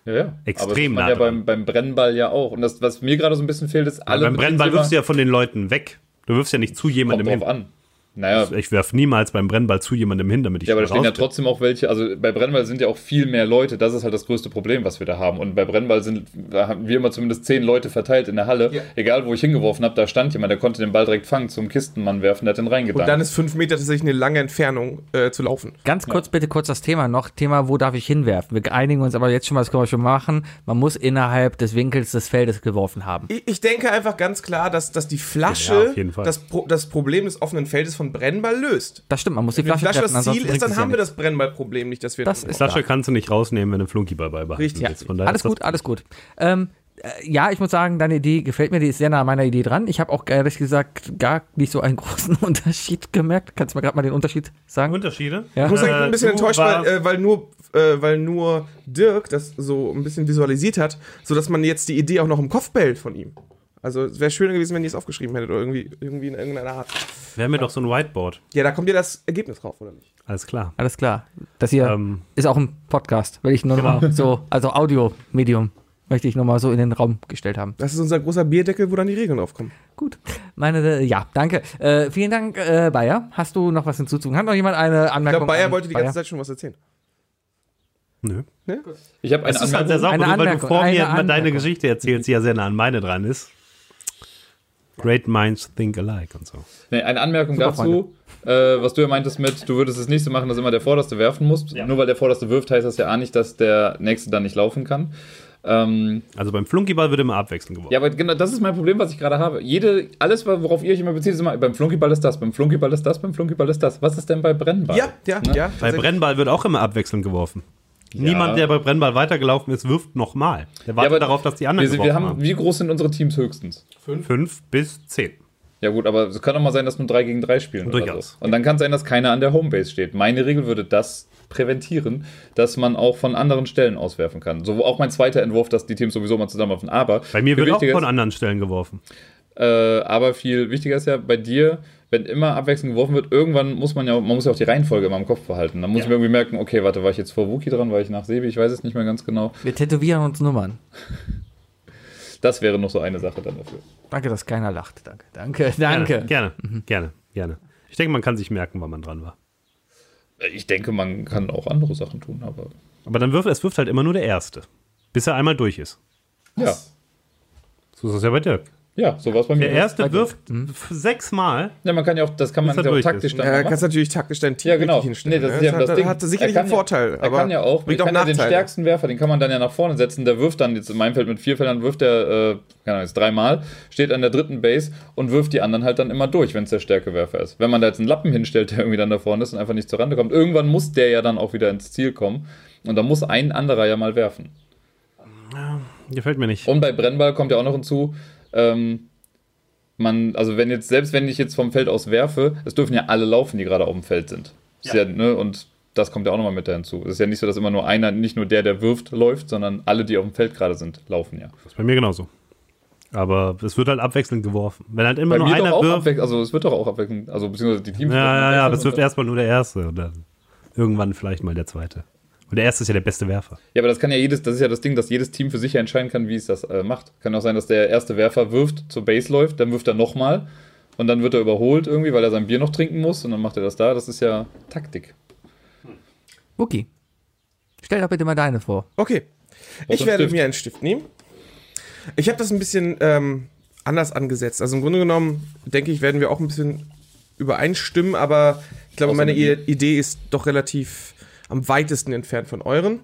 Ja, ja. Extrem nah man ja dran. beim, beim Brennball ja auch. Und das, was mir gerade so ein bisschen fehlt, ist alle. Beim Brennball wirfst du ja von den Leuten weg. Du wirfst ja nicht zu Kommt jemandem drauf hin. an. Naja, Ich werfe niemals beim Brennball zu jemandem hin, damit ich ja, aber da stehen ja trotzdem auch welche. Also bei Brennball sind ja auch viel mehr Leute. Das ist halt das größte Problem, was wir da haben. Und bei Brennball sind, da haben wir immer zumindest zehn Leute verteilt in der Halle. Ja. Egal, wo ich hingeworfen habe, da stand jemand, der konnte den Ball direkt fangen, zum Kistenmann werfen, der hat den Und reingedankt. dann ist fünf Meter tatsächlich eine lange Entfernung äh, zu laufen. Ganz kurz bitte kurz das Thema noch. Thema, wo darf ich hinwerfen? Wir einigen uns aber jetzt schon mal, das können wir schon machen. Man muss innerhalb des Winkels des Feldes geworfen haben. Ich, ich denke einfach ganz klar, dass, dass die Ja, Flasche auf jeden Fall. das, Pro, das Problem des offenen Feldes von Brennball löst. Das stimmt, man muss die Flasche, Flasche treffen, das Ziel ist, dann es ja haben wir das Brennballproblem nicht, dass wir Das ist Flasche kannst du nicht rausnehmen, wenn du einen Flunkyball beibehalten Richtig. willst. Von daher Alles gut, alles gut. Ähm, äh, ja, ich muss sagen, deine Idee gefällt mir, die ist sehr nah an meiner Idee dran. Ich habe auch ehrlich gesagt gar nicht so einen großen Unterschied gemerkt. Kannst du mir gerade mal den Unterschied sagen? Unterschiede? Ja. Ich muss sagen, ich bin ein bisschen Äh, enttäuscht, weil, äh, weil, nur, äh, weil nur Dirk das so ein bisschen visualisiert hat, sodass man jetzt die Idee auch noch im Kopf behält von ihm. Also es wäre schöner gewesen, wenn ihr es aufgeschrieben hättet oder irgendwie, irgendwie in irgendeiner Art. Wir haben ja doch so ein Whiteboard. Ja, da kommt ja das Ergebnis drauf, oder nicht? Alles klar. Alles klar. Das hier Ähm, ist auch ein Podcast, will ich nur noch mal so, also Audio-Medium, möchte ich nochmal so in den Raum gestellt haben. Das ist unser großer Bierdeckel, wo dann die Regeln draufkommen. Gut. Meine, äh, ja, danke. Äh, vielen Dank, äh, Bayer. Hast du noch was hinzuzufügen? Hat noch jemand eine Ich Anmerkung? glaube, Bayer an wollte die ganze Zeit schon was erzählen. nö. Ich habe eine halt sehr Anmerkung. sauber, Eine weil du Anmerkung, vor mir immer deine Anmerkung. Geschichte erzählst, die ja sehr nah an meine dran ist. Great minds think alike und so. Nee, eine Anmerkung Super, dazu, äh, was du ja meintest mit, du würdest es nicht so machen, dass immer der Vorderste werfen muss. Ja. Nur weil der Vorderste wirft, heißt das ja auch nicht, dass der Nächste dann nicht laufen kann. Ähm, Also beim Flunkyball wird immer abwechselnd geworfen. ja, aber genau, das ist mein Problem, was ich gerade habe. Jede, alles, worauf ihr euch immer bezieht, ist immer, beim Flunkyball ist das, beim Flunkyball ist das, beim Flunkyball ist das. Was ist denn bei Brennball? Ja, ja, Ne? ja. Bei. Brennball wird auch immer abwechselnd geworfen. Niemand, der bei Brennball weitergelaufen ist, wirft nochmal. Der wartet aber darauf, dass die anderen Wir, wir geworfen haben, wie groß sind unsere Teams höchstens? Fünf bis zehn. Ja gut, aber es kann doch mal sein, dass nur 3 gegen 3 spielen. Oder Durchaus. so. Und dann kann es sein, dass keiner an der Homebase steht. Meine Regel würde das präventieren, dass man auch von anderen Stellen auswerfen kann. So auch mein zweiter Entwurf, dass die Teams sowieso mal zusammenlaufen. Aber Bei mir wird auch von anderen Stellen geworfen. äh, aber viel wichtiger ist ja bei dir, wenn immer abwechselnd geworfen wird, irgendwann muss man ja, man muss ja auch die Reihenfolge immer im Kopf behalten. Dann muss ich mir irgendwie merken, okay, warte, war ich jetzt vor Wookie dran, war ich nach Sebi, ich weiß es nicht mehr ganz genau. Wir tätowieren uns Nummern. Das wäre noch so eine Sache dann dafür. Danke, dass keiner lacht. Danke, danke, danke. Gerne, gerne, gerne, gerne. Ich denke, man kann sich merken, wann man dran war. Ich denke, man kann auch andere Sachen tun, aber Aber dann wirft, es wirft halt immer nur der Erste. Bis er einmal durch ist. ja. So ist es ja bei Dirk. Ja, so war es bei mir. Der Erste wirft Mhm. f- sechsmal. Ja, man kann ja auch, das kann man ja auch durch taktisch ist. dann Ja, da machen. kannst natürlich taktisch dein Team Ja, genau. hinstellen. Nee, das ist ne? ja das hat, Ding. hat sicherlich Er einen Vorteil, Ja, er kann ja auch, bringt auch kann ja den stärksten Werfer, den kann man dann ja nach vorne setzen. Der wirft dann jetzt in meinem Feld mit vier Feldern, wirft der, äh, keine Ahnung, jetzt dreimal, steht an der dritten Base und wirft die anderen halt dann immer durch, wenn es der Stärkewerfer ist. Wenn man da jetzt einen Lappen hinstellt, der irgendwie dann da vorne ist und einfach nicht zur Rande kommt, irgendwann muss der ja dann auch wieder ins Ziel kommen. Und dann muss ein anderer ja mal werfen. Gefällt mir nicht. Und bei Brennball kommt ja auch noch hinzu, ähm, man, also wenn jetzt, selbst wenn ich jetzt vom Feld aus werfe, es dürfen ja alle laufen, die gerade auf dem Feld sind. Ist ja. ne, und das kommt ja auch nochmal mit da hinzu. Es ist ja nicht so, dass immer nur einer, nicht nur der, der wirft, läuft, sondern alle, die auf dem Feld gerade sind, laufen ja. Das ist bei mir genauso. Aber es wird halt abwechselnd geworfen. Wenn halt immer Bei nur einer auch wirft. also es wird doch auch abwechselnd, also beziehungsweise die Teams. Ja, ja, ja, aber es wirft erstmal nur der Erste. Und dann irgendwann vielleicht mal der Zweite. Und der erste ist ja der beste Werfer. Ja, aber das kann ja jedes, das ist ja das Ding, dass jedes Team für sich ja entscheiden kann, wie es das äh, macht. Kann auch sein, dass der erste Werfer wirft, zur Base läuft, dann wirft er nochmal und dann wird er überholt irgendwie, weil er sein Bier noch trinken muss und dann macht er das da. Das ist ja Taktik. Wookie. Stell doch bitte mal deine vor. Okay. Ich werde Stift? mir einen Stift nehmen. Ich habe das ein bisschen ähm, anders angesetzt. Also im Grunde genommen, denke ich, werden wir auch ein bisschen übereinstimmen, aber ich glaube, meine Idee ist doch relativ am weitesten entfernt von euren.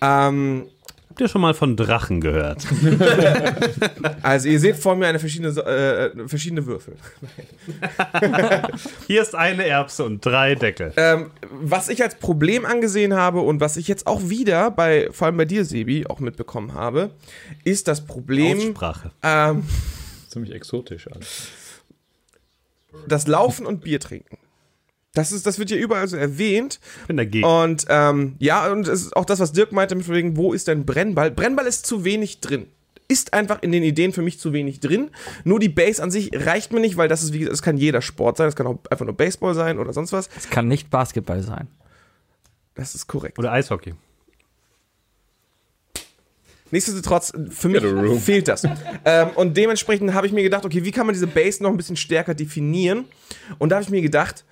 Ähm, Habt ihr schon mal von Drachen gehört? also ihr seht vor mir eine verschiedene, äh, verschiedene Würfel. Hier ist eine Erbse und drei Deckel. Ähm, was ich als Problem angesehen habe und was ich jetzt auch wieder bei, vor allem bei dir, Sebi, auch mitbekommen habe, ist das Problem, Aussprache. ähm, Ziemlich exotisch alles. das Laufen und Bier trinken. Das, ist, das wird hier überall so erwähnt. Ich bin dagegen. Und ähm, ja, und es ist auch das, was Dirk meinte, mit wegen, wo ist denn Brennball? Brennball ist zu wenig drin. Ist einfach in den Ideen für mich zu wenig drin. Nur die Base an sich reicht mir nicht, weil das ist, wie gesagt, das kann jeder Sport sein. Das kann auch einfach nur Baseball sein oder sonst was. Es kann nicht Basketball sein. Das ist korrekt. Oder Eishockey. Nichtsdestotrotz, für mich fehlt das. ähm, und dementsprechend habe ich mir gedacht, okay, wie kann man diese Base noch ein bisschen stärker definieren? Und da habe ich mir gedacht,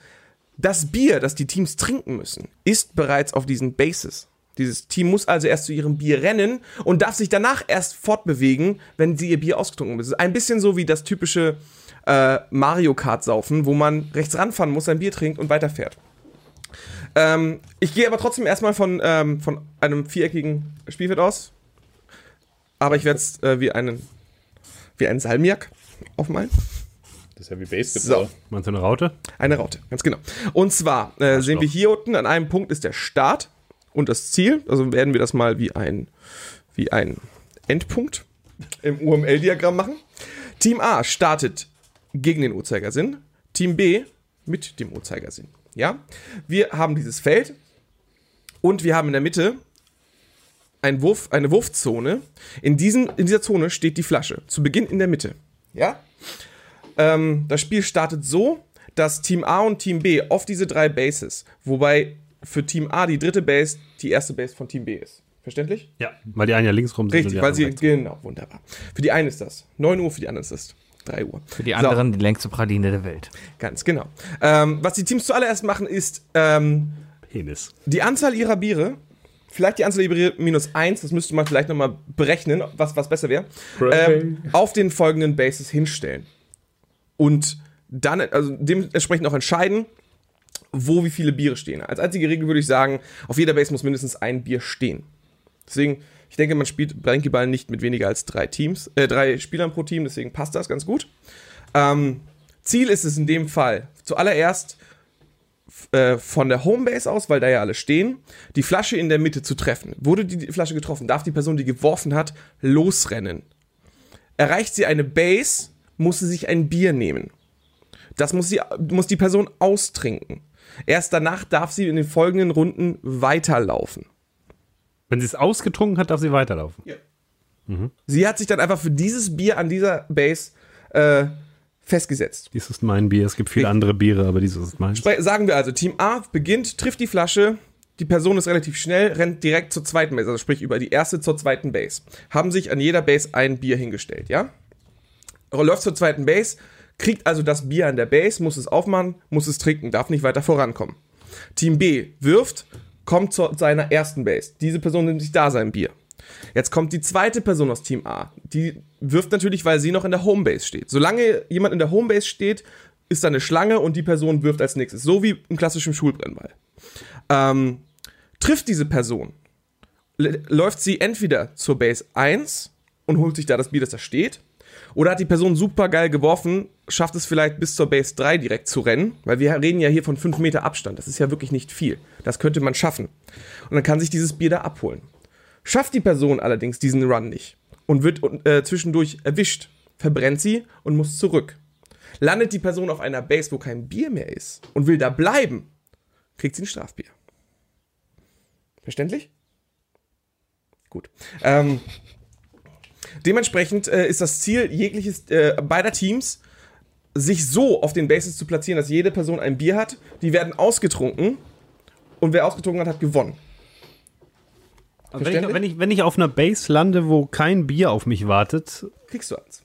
das Bier, das die Teams trinken müssen, ist bereits auf diesen Bases. Dieses Team muss also erst zu ihrem Bier rennen und darf sich danach erst fortbewegen, wenn sie ihr Bier ausgetrunken haben. Das ist ein bisschen so wie das typische äh, Mario Kart saufen, wo man rechts ranfahren muss, sein Bier trinkt und weiterfährt. Ähm, ich gehe aber trotzdem erstmal von, ähm, von einem viereckigen Spielfeld aus. Aber ich werde es äh, wie einen wie einen Salmiak aufmalen. Das ist ja wie Basketball. So. Meinst du eine Raute? Eine Raute, ganz genau. Und zwar äh, sehen wir hier unten an einem Punkt ist der Start und das Ziel. Also werden wir das mal wie ein, wie ein Endpunkt im UML-Diagramm machen. Team A startet gegen den Uhrzeigersinn. Team B mit dem Uhrzeigersinn. Ja, wir haben dieses Feld und wir haben in der Mitte ein Wurf, eine Wurfzone. In, diesen, in dieser Zone steht die Flasche. Zu Beginn in der Mitte. Ja? Ähm, das Spiel startet so, dass Team A und Team B auf diese drei Bases, wobei für Team A die dritte Base die erste Base von Team B ist. Verständlich? Ja. Weil die einen ja links rum sind. Richtig, weil sie, genau, wunderbar. Für die einen ist das 9 Uhr, für die anderen ist das 3 Uhr. Für die anderen die längste Praline der Welt. Ganz genau. Ähm, was die Teams zuallererst machen, ist ähm, Penis. die Anzahl ihrer Biere, vielleicht die Anzahl ihrer Biere minus 1, das müsste man vielleicht nochmal berechnen, was, was besser wäre, ähm, auf den folgenden Bases hinstellen. Und dann, also dementsprechend auch entscheiden, wo wie viele Biere stehen. Als einzige Regel würde ich sagen, auf jeder Base muss mindestens ein Bier stehen. Deswegen, ich denke, man spielt Blankyball nicht mit weniger als drei Teams, äh, drei Spielern pro Team, deswegen passt das ganz gut. Ähm, Ziel ist es in dem Fall, zuallererst äh, von der Homebase aus, weil da ja alle stehen, die Flasche in der Mitte zu treffen. Wurde die Flasche getroffen, darf die Person, die geworfen hat, losrennen. Erreicht sie eine Base, muss sie sich ein Bier nehmen. Das muss, sie, muss die Person austrinken. Erst danach darf sie in den folgenden Runden weiterlaufen. Wenn sie es ausgetrunken hat, darf sie weiterlaufen. Sie hat sich dann einfach für dieses Bier an dieser Base äh, festgesetzt. Dies ist mein Bier. Es gibt viele andere Biere, aber dieses ist meins. Spre- Sagen wir also, Team A beginnt, trifft die Flasche, die Person ist relativ schnell, rennt direkt zur zweiten Base, also sprich über die erste zur zweiten Base. Haben sich an jeder Base ein Bier hingestellt, ja? Läuft zur zweiten Base, kriegt also das Bier an der Base, muss es aufmachen, muss es trinken, darf nicht weiter vorankommen. Team B wirft, kommt zu seiner ersten Base. Diese Person nimmt sich da sein Bier. Jetzt kommt die zweite Person aus Team A. Die wirft natürlich, weil sie noch in der Homebase steht. Solange jemand in der Homebase steht, ist da eine Schlange und die Person wirft als nächstes. So wie im klassischen Schulbrennball. Ähm, trifft diese Person, läuft sie entweder zur Base 1 und holt sich da das Bier, das da steht, oder hat die Person super geil geworfen, schafft es vielleicht bis zur Base 3 direkt zu rennen, weil wir reden ja hier von 5 Meter Abstand. Das ist ja wirklich nicht viel. Das könnte man schaffen. Und dann kann sich dieses Bier da abholen. Schafft die Person allerdings diesen Run nicht und wird äh, zwischendurch erwischt, verbrennt sie und muss zurück. Landet die Person auf einer Base, wo kein Bier mehr ist und will da bleiben, kriegt sie ein Strafbier. Verständlich? Gut. Ähm, dementsprechend äh, ist das Ziel jegliches äh, beider Teams, sich so auf den Bases zu platzieren, dass jede Person ein Bier hat. Die werden ausgetrunken und wer ausgetrunken hat, hat gewonnen. wenn, ich, wenn, ich, wenn ich auf einer Base lande, wo kein Bier auf mich wartet, Kriegst du eins.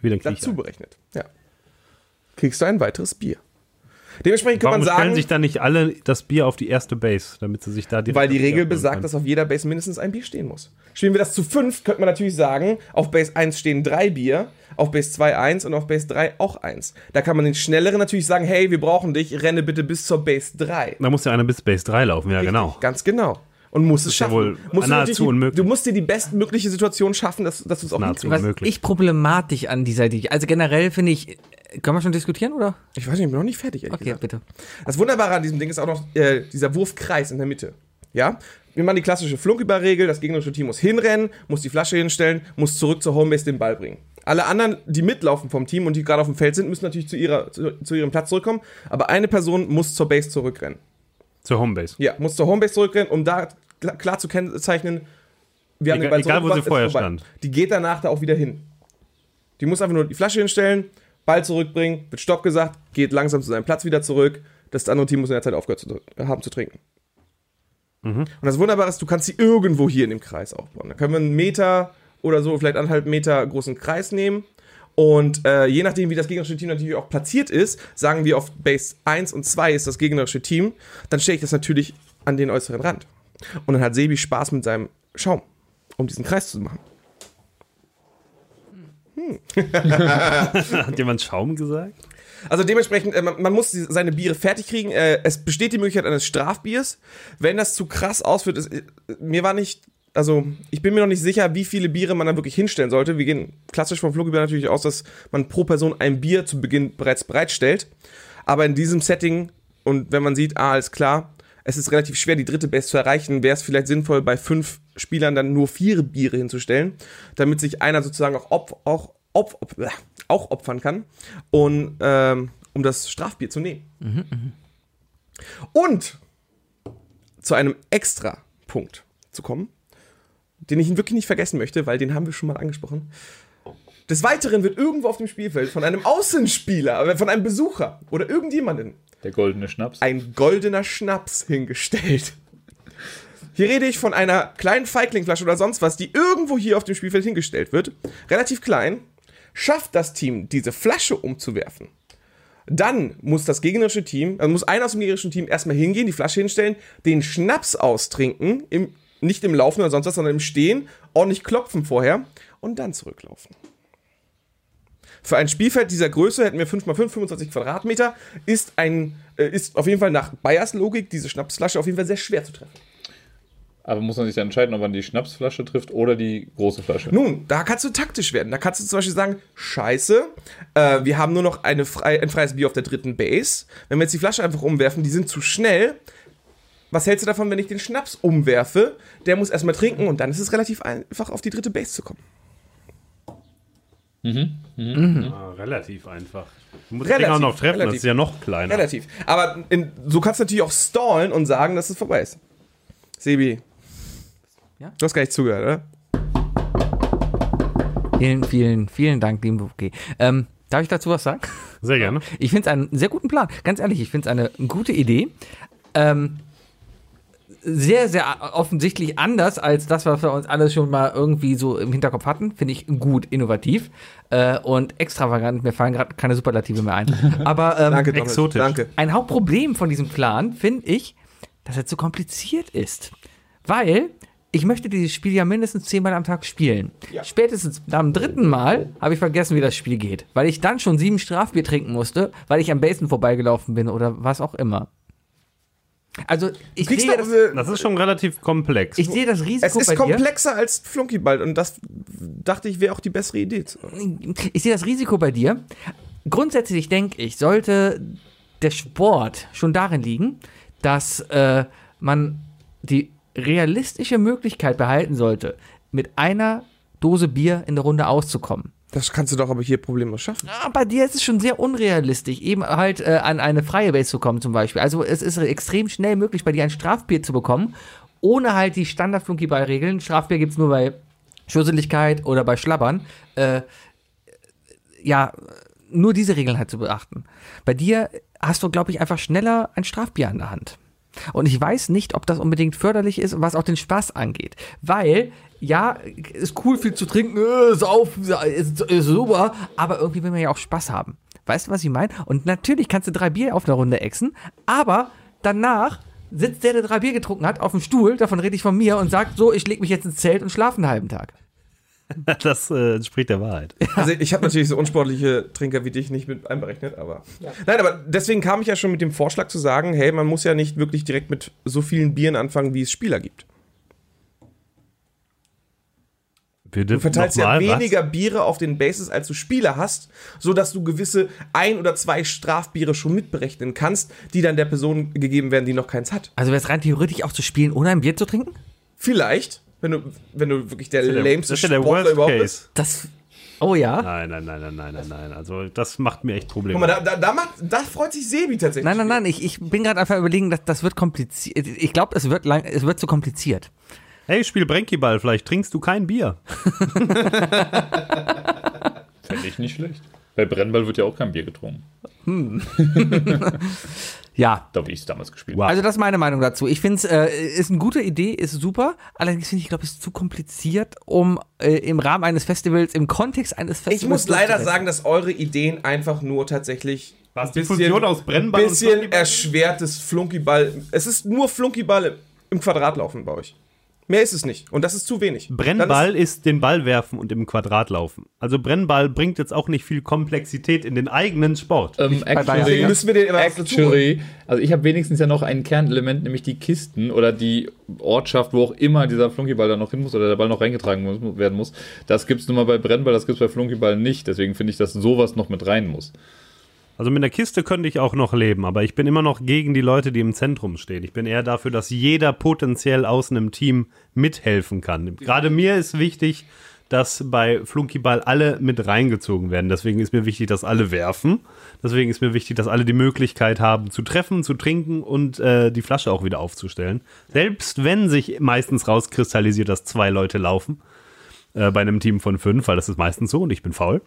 wieder krieg ich Dazu einen. berechnet. Ja. Kriegst du ein weiteres Bier. Dementsprechend kann Warum man stellen sagen, sich dann nicht alle das Bier auf die erste Base, damit sie sich da direkt weil die Regel besagt, dass auf jeder Base mindestens ein Bier stehen muss. Spielen wir das zu fünf, könnte man natürlich sagen, auf Base 1 stehen drei Bier, auf Base 2 eins und auf Base 3 auch eins. Da kann man den Schnelleren natürlich sagen, hey, wir brauchen dich, renne bitte bis zur Base 3. Da muss ja einer bis Base 3 laufen, ja genau. Ganz genau. Und muss es ist ja schaffen. wohl musst du, nahezu natürlich- unmöglich. du musst dir die bestmögliche Situation schaffen, dass, dass du es auch Nahezu. hinkriegst. Was Unmöglich. ich problematisch an dieser Idee, also generell finde ich, können wir schon diskutieren, oder? Ich weiß nicht, ich bin noch nicht fertig, Okay, gesagt. bitte. Das Wunderbare an diesem Ding ist auch noch äh, dieser Wurfkreis in der Mitte. Ja? Wir machen die klassische Flunküberregel, das gegnerische Team muss hinrennen, muss die Flasche hinstellen, muss zurück zur Homebase den Ball bringen. Alle anderen, die mitlaufen vom Team und die gerade auf dem Feld sind, müssen natürlich zu, ihrer, zu, zu ihrem Platz zurückkommen, aber eine Person muss zur Base zurückrennen. Zur Homebase. Ja, muss zur Homebase zurückrennen, um da klar, zu kennzeichnen, wir haben Egal- den Ball egal, wo sie vorher stand. Die geht danach da auch wieder hin. Die muss einfach nur die Flasche hinstellen, Ball zurückbringen, wird Stopp gesagt, geht langsam zu seinem Platz wieder zurück. Das andere Team muss in der Zeit aufgehört zu, haben zu trinken. Und das Wunderbare ist, du kannst sie irgendwo hier in dem Kreis aufbauen. Da können wir einen Meter oder so, vielleicht anderthalb Meter großen Kreis nehmen. Und äh, je nachdem, wie das gegnerische Team natürlich auch platziert ist, sagen wir auf Base 1 und 2 ist das gegnerische Team, dann stelle ich das natürlich an den äußeren Rand. Und dann hat Sebi Spaß mit seinem Schaum, um diesen Kreis zu machen. Hat jemand Schaum gesagt? Also dementsprechend, äh, man, man muss seine Biere fertig kriegen. Äh, es besteht die Möglichkeit eines Strafbiers. Wenn das zu krass ausführt, ist, äh, mir war nicht, also ich bin mir noch nicht sicher, wie viele Biere man da wirklich hinstellen sollte. Wir gehen klassisch vom Flugüber natürlich aus, dass man pro Person ein Bier zu Beginn bereits bereitstellt. Aber in diesem Setting und wenn man sieht, ah, alles klar, es ist relativ schwer, die dritte Base zu erreichen, wäre es vielleicht sinnvoll, bei fünf Spielern dann nur vier Biere hinzustellen, damit sich einer sozusagen auch, opf auch, opf äh, auch opfern kann, und, ähm, um das Strafbier zu nehmen. Und zu einem extra Punkt zu kommen, den ich wirklich nicht vergessen möchte, weil den haben wir schon mal angesprochen. Des Weiteren wird irgendwo auf dem Spielfeld von einem Außenspieler, äh, von einem Besucher oder irgendjemanden Der goldene Schnaps. ein goldener Schnaps hingestellt. Hier rede ich von einer kleinen Feiglingflasche oder sonst was, die irgendwo hier auf dem Spielfeld hingestellt wird. Relativ klein. Schafft das Team, diese Flasche umzuwerfen. Dann muss das gegnerische Team, also muss einer aus dem gegnerischen Team erstmal hingehen, die Flasche hinstellen, den Schnaps austrinken, im, nicht im Laufen oder sonst was, sondern im Stehen, ordentlich klopfen vorher und dann zurücklaufen. Für ein Spielfeld dieser Größe hätten wir 5x5, 25 Quadratmeter, ist ein, äh, ist auf jeden Fall nach Bayers Logik diese Schnapsflasche auf jeden Fall sehr schwer zu treffen. Aber muss man sich dann entscheiden, ob man die Schnapsflasche trifft oder die große Flasche. Nun, da kannst du taktisch werden. Da kannst du zum Beispiel sagen, scheiße, äh, wir haben nur noch eine frei, ein freies Bier auf der dritten Base. Wenn wir jetzt die Flasche einfach umwerfen, die sind zu schnell. Was hältst du davon, wenn ich den Schnaps umwerfe? Der muss erstmal trinken und dann ist es relativ einfach, auf die dritte Base zu kommen. Ah, relativ einfach. Du musst Relativ, den auch noch treffen, das relativ. ist ja noch kleiner. Relativ. Aber in, so kannst du natürlich auch stallen und sagen, dass es vorbei ist. Sebi. Ja? Du hast gar nicht zugehört, oder? Vielen, vielen, vielen Dank, lieben Okay. Ähm, darf ich dazu was sagen? Sehr gerne. Ich finde es einen sehr guten Plan. Ganz ehrlich, ich finde es eine gute Idee. Ähm, sehr, sehr offensichtlich anders als das, was wir uns alles schon mal irgendwie so im Hinterkopf hatten. Finde ich gut, innovativ äh, und extravagant. Mir fallen gerade keine Superlative mehr ein. Aber ähm, Danke. Exotisch. Danke. ein Hauptproblem von diesem Plan finde ich, dass er zu kompliziert ist. Weil ich möchte dieses Spiel ja mindestens zehnmal am Tag spielen. Ja. Spätestens am dritten Mal habe ich vergessen, wie das Spiel geht. Weil ich dann schon sieben Strafbier trinken musste, weil ich am Basen vorbeigelaufen bin oder was auch immer. Also ich sehe, das, Das ist schon relativ komplex. ich sehe das Risiko es ist bei dir. komplexer als Flunkyball und das dachte ich wäre auch die bessere Idee. ich sehe das Risiko bei dir. Grundsätzlich denke ich, sollte der Sport schon darin liegen, dass äh, man die realistische Möglichkeit behalten sollte, mit einer Dose Bier in der Runde auszukommen. Das kannst du doch aber hier problemlos schaffen. Ah, bei dir ist es schon sehr unrealistisch, eben halt äh, an eine freie Base zu kommen zum Beispiel. Also es ist extrem schnell möglich, bei dir ein Strafbier zu bekommen, ohne halt die Standard-Flunkyball-Regeln. Strafbier gibt es nur bei Schusseligkeit oder bei Schlabbern. Äh, ja, nur diese Regeln halt zu beachten. Bei dir hast du, glaube ich, einfach schneller ein Strafbier an der Hand. Und ich weiß nicht, ob das unbedingt förderlich ist, was auch den Spaß angeht. Weil, ja, ist cool, viel zu trinken, äh, saufen, ist, ist super, aber irgendwie will man ja auch Spaß haben. Weißt du, was ich meine? Und natürlich kannst du drei Bier auf einer Runde exen, aber danach sitzt der, der drei Bier getrunken hat, auf dem Stuhl, davon rede ich von mir, und sagt so, ich leg mich jetzt ins Zelt und schlafe einen halben Tag. Das äh, entspricht der Wahrheit. Also ich habe natürlich so unsportliche Trinker wie dich nicht mit einberechnet, aber. Nein, aber deswegen kam ich ja schon mit dem Vorschlag zu sagen, hey, man muss ja nicht wirklich direkt mit so vielen Bieren anfangen, wie es Spieler gibt. Bitte Du verteilst ja nochmal, was? weniger Biere auf den Bases, als du Spieler hast, sodass du gewisse ein oder zwei Strafbiere schon mitberechnen kannst, die dann der Person gegeben werden, die noch keins hat. Also wäre es rein theoretisch auch zu spielen, ohne ein Bier zu trinken? Vielleicht, wenn du, wenn du wirklich der der- der Sportler Worst überhaupt Case. bist. Das. Oh ja? Nein, nein, nein, nein, nein, nein, nein. Also das macht mir echt Probleme. Guck mal, da, da, da, macht, da freut sich Sebi tatsächlich. Nein, nein, nein, ich, ich bin gerade einfach überlegen, dass das wird kompliziert. Ich glaube, es wird lang, es wird zu kompliziert. Hey, spiel Brenkyball, vielleicht trinkst du kein Bier. Fände ich nicht schlecht. Bei Brennball wird ja auch kein Bier getrunken. Ja. Da wie ich es damals gespielt Wow. Also das ist meine Meinung dazu. Ich finde es äh, ist eine gute Idee, ist super. Allerdings finde ich, glaube ich, es ist zu kompliziert, um äh, im Rahmen eines Festivals, im Kontext eines Festivals. Ich muss leider sagen, dass eure Ideen einfach nur tatsächlich Was, ein die Fusion aus Brennball bisschen erschwertes Flunkyball. Es ist nur Flunkyball im- im Quadratlaufen bei euch. Mehr ist es nicht. Und das ist zu wenig. Brennball ist den Ball werfen und im Quadrat laufen. Also Brennball bringt jetzt auch nicht viel Komplexität in den eigenen Sport. Ähm, actually, müssen wir den immer actually, also ich habe wenigstens ja noch ein Kernelement, nämlich die Kisten oder die Ortschaft, wo auch immer dieser Flunkyball da noch hin muss oder der Ball noch reingetragen muss, werden muss. Das gibt es nun mal bei Brennball, das gibt es bei Flunkyball nicht. Deswegen finde ich, dass sowas noch mit rein muss. Also mit einer Kiste könnte ich auch noch leben, aber ich bin immer noch gegen die Leute, die im Zentrum stehen. Ich bin eher dafür, dass jeder potenziell außen im Team mithelfen kann. Gerade mir ist wichtig, dass bei Flunkyball alle mit reingezogen werden. Deswegen ist mir wichtig, dass alle werfen. Deswegen ist mir wichtig, dass alle die Möglichkeit haben, zu treffen, zu trinken und äh, die Flasche auch wieder aufzustellen. Selbst wenn sich meistens rauskristallisiert, dass zwei Leute laufen äh, bei einem Team von fünf, weil das ist meistens so und ich bin faul.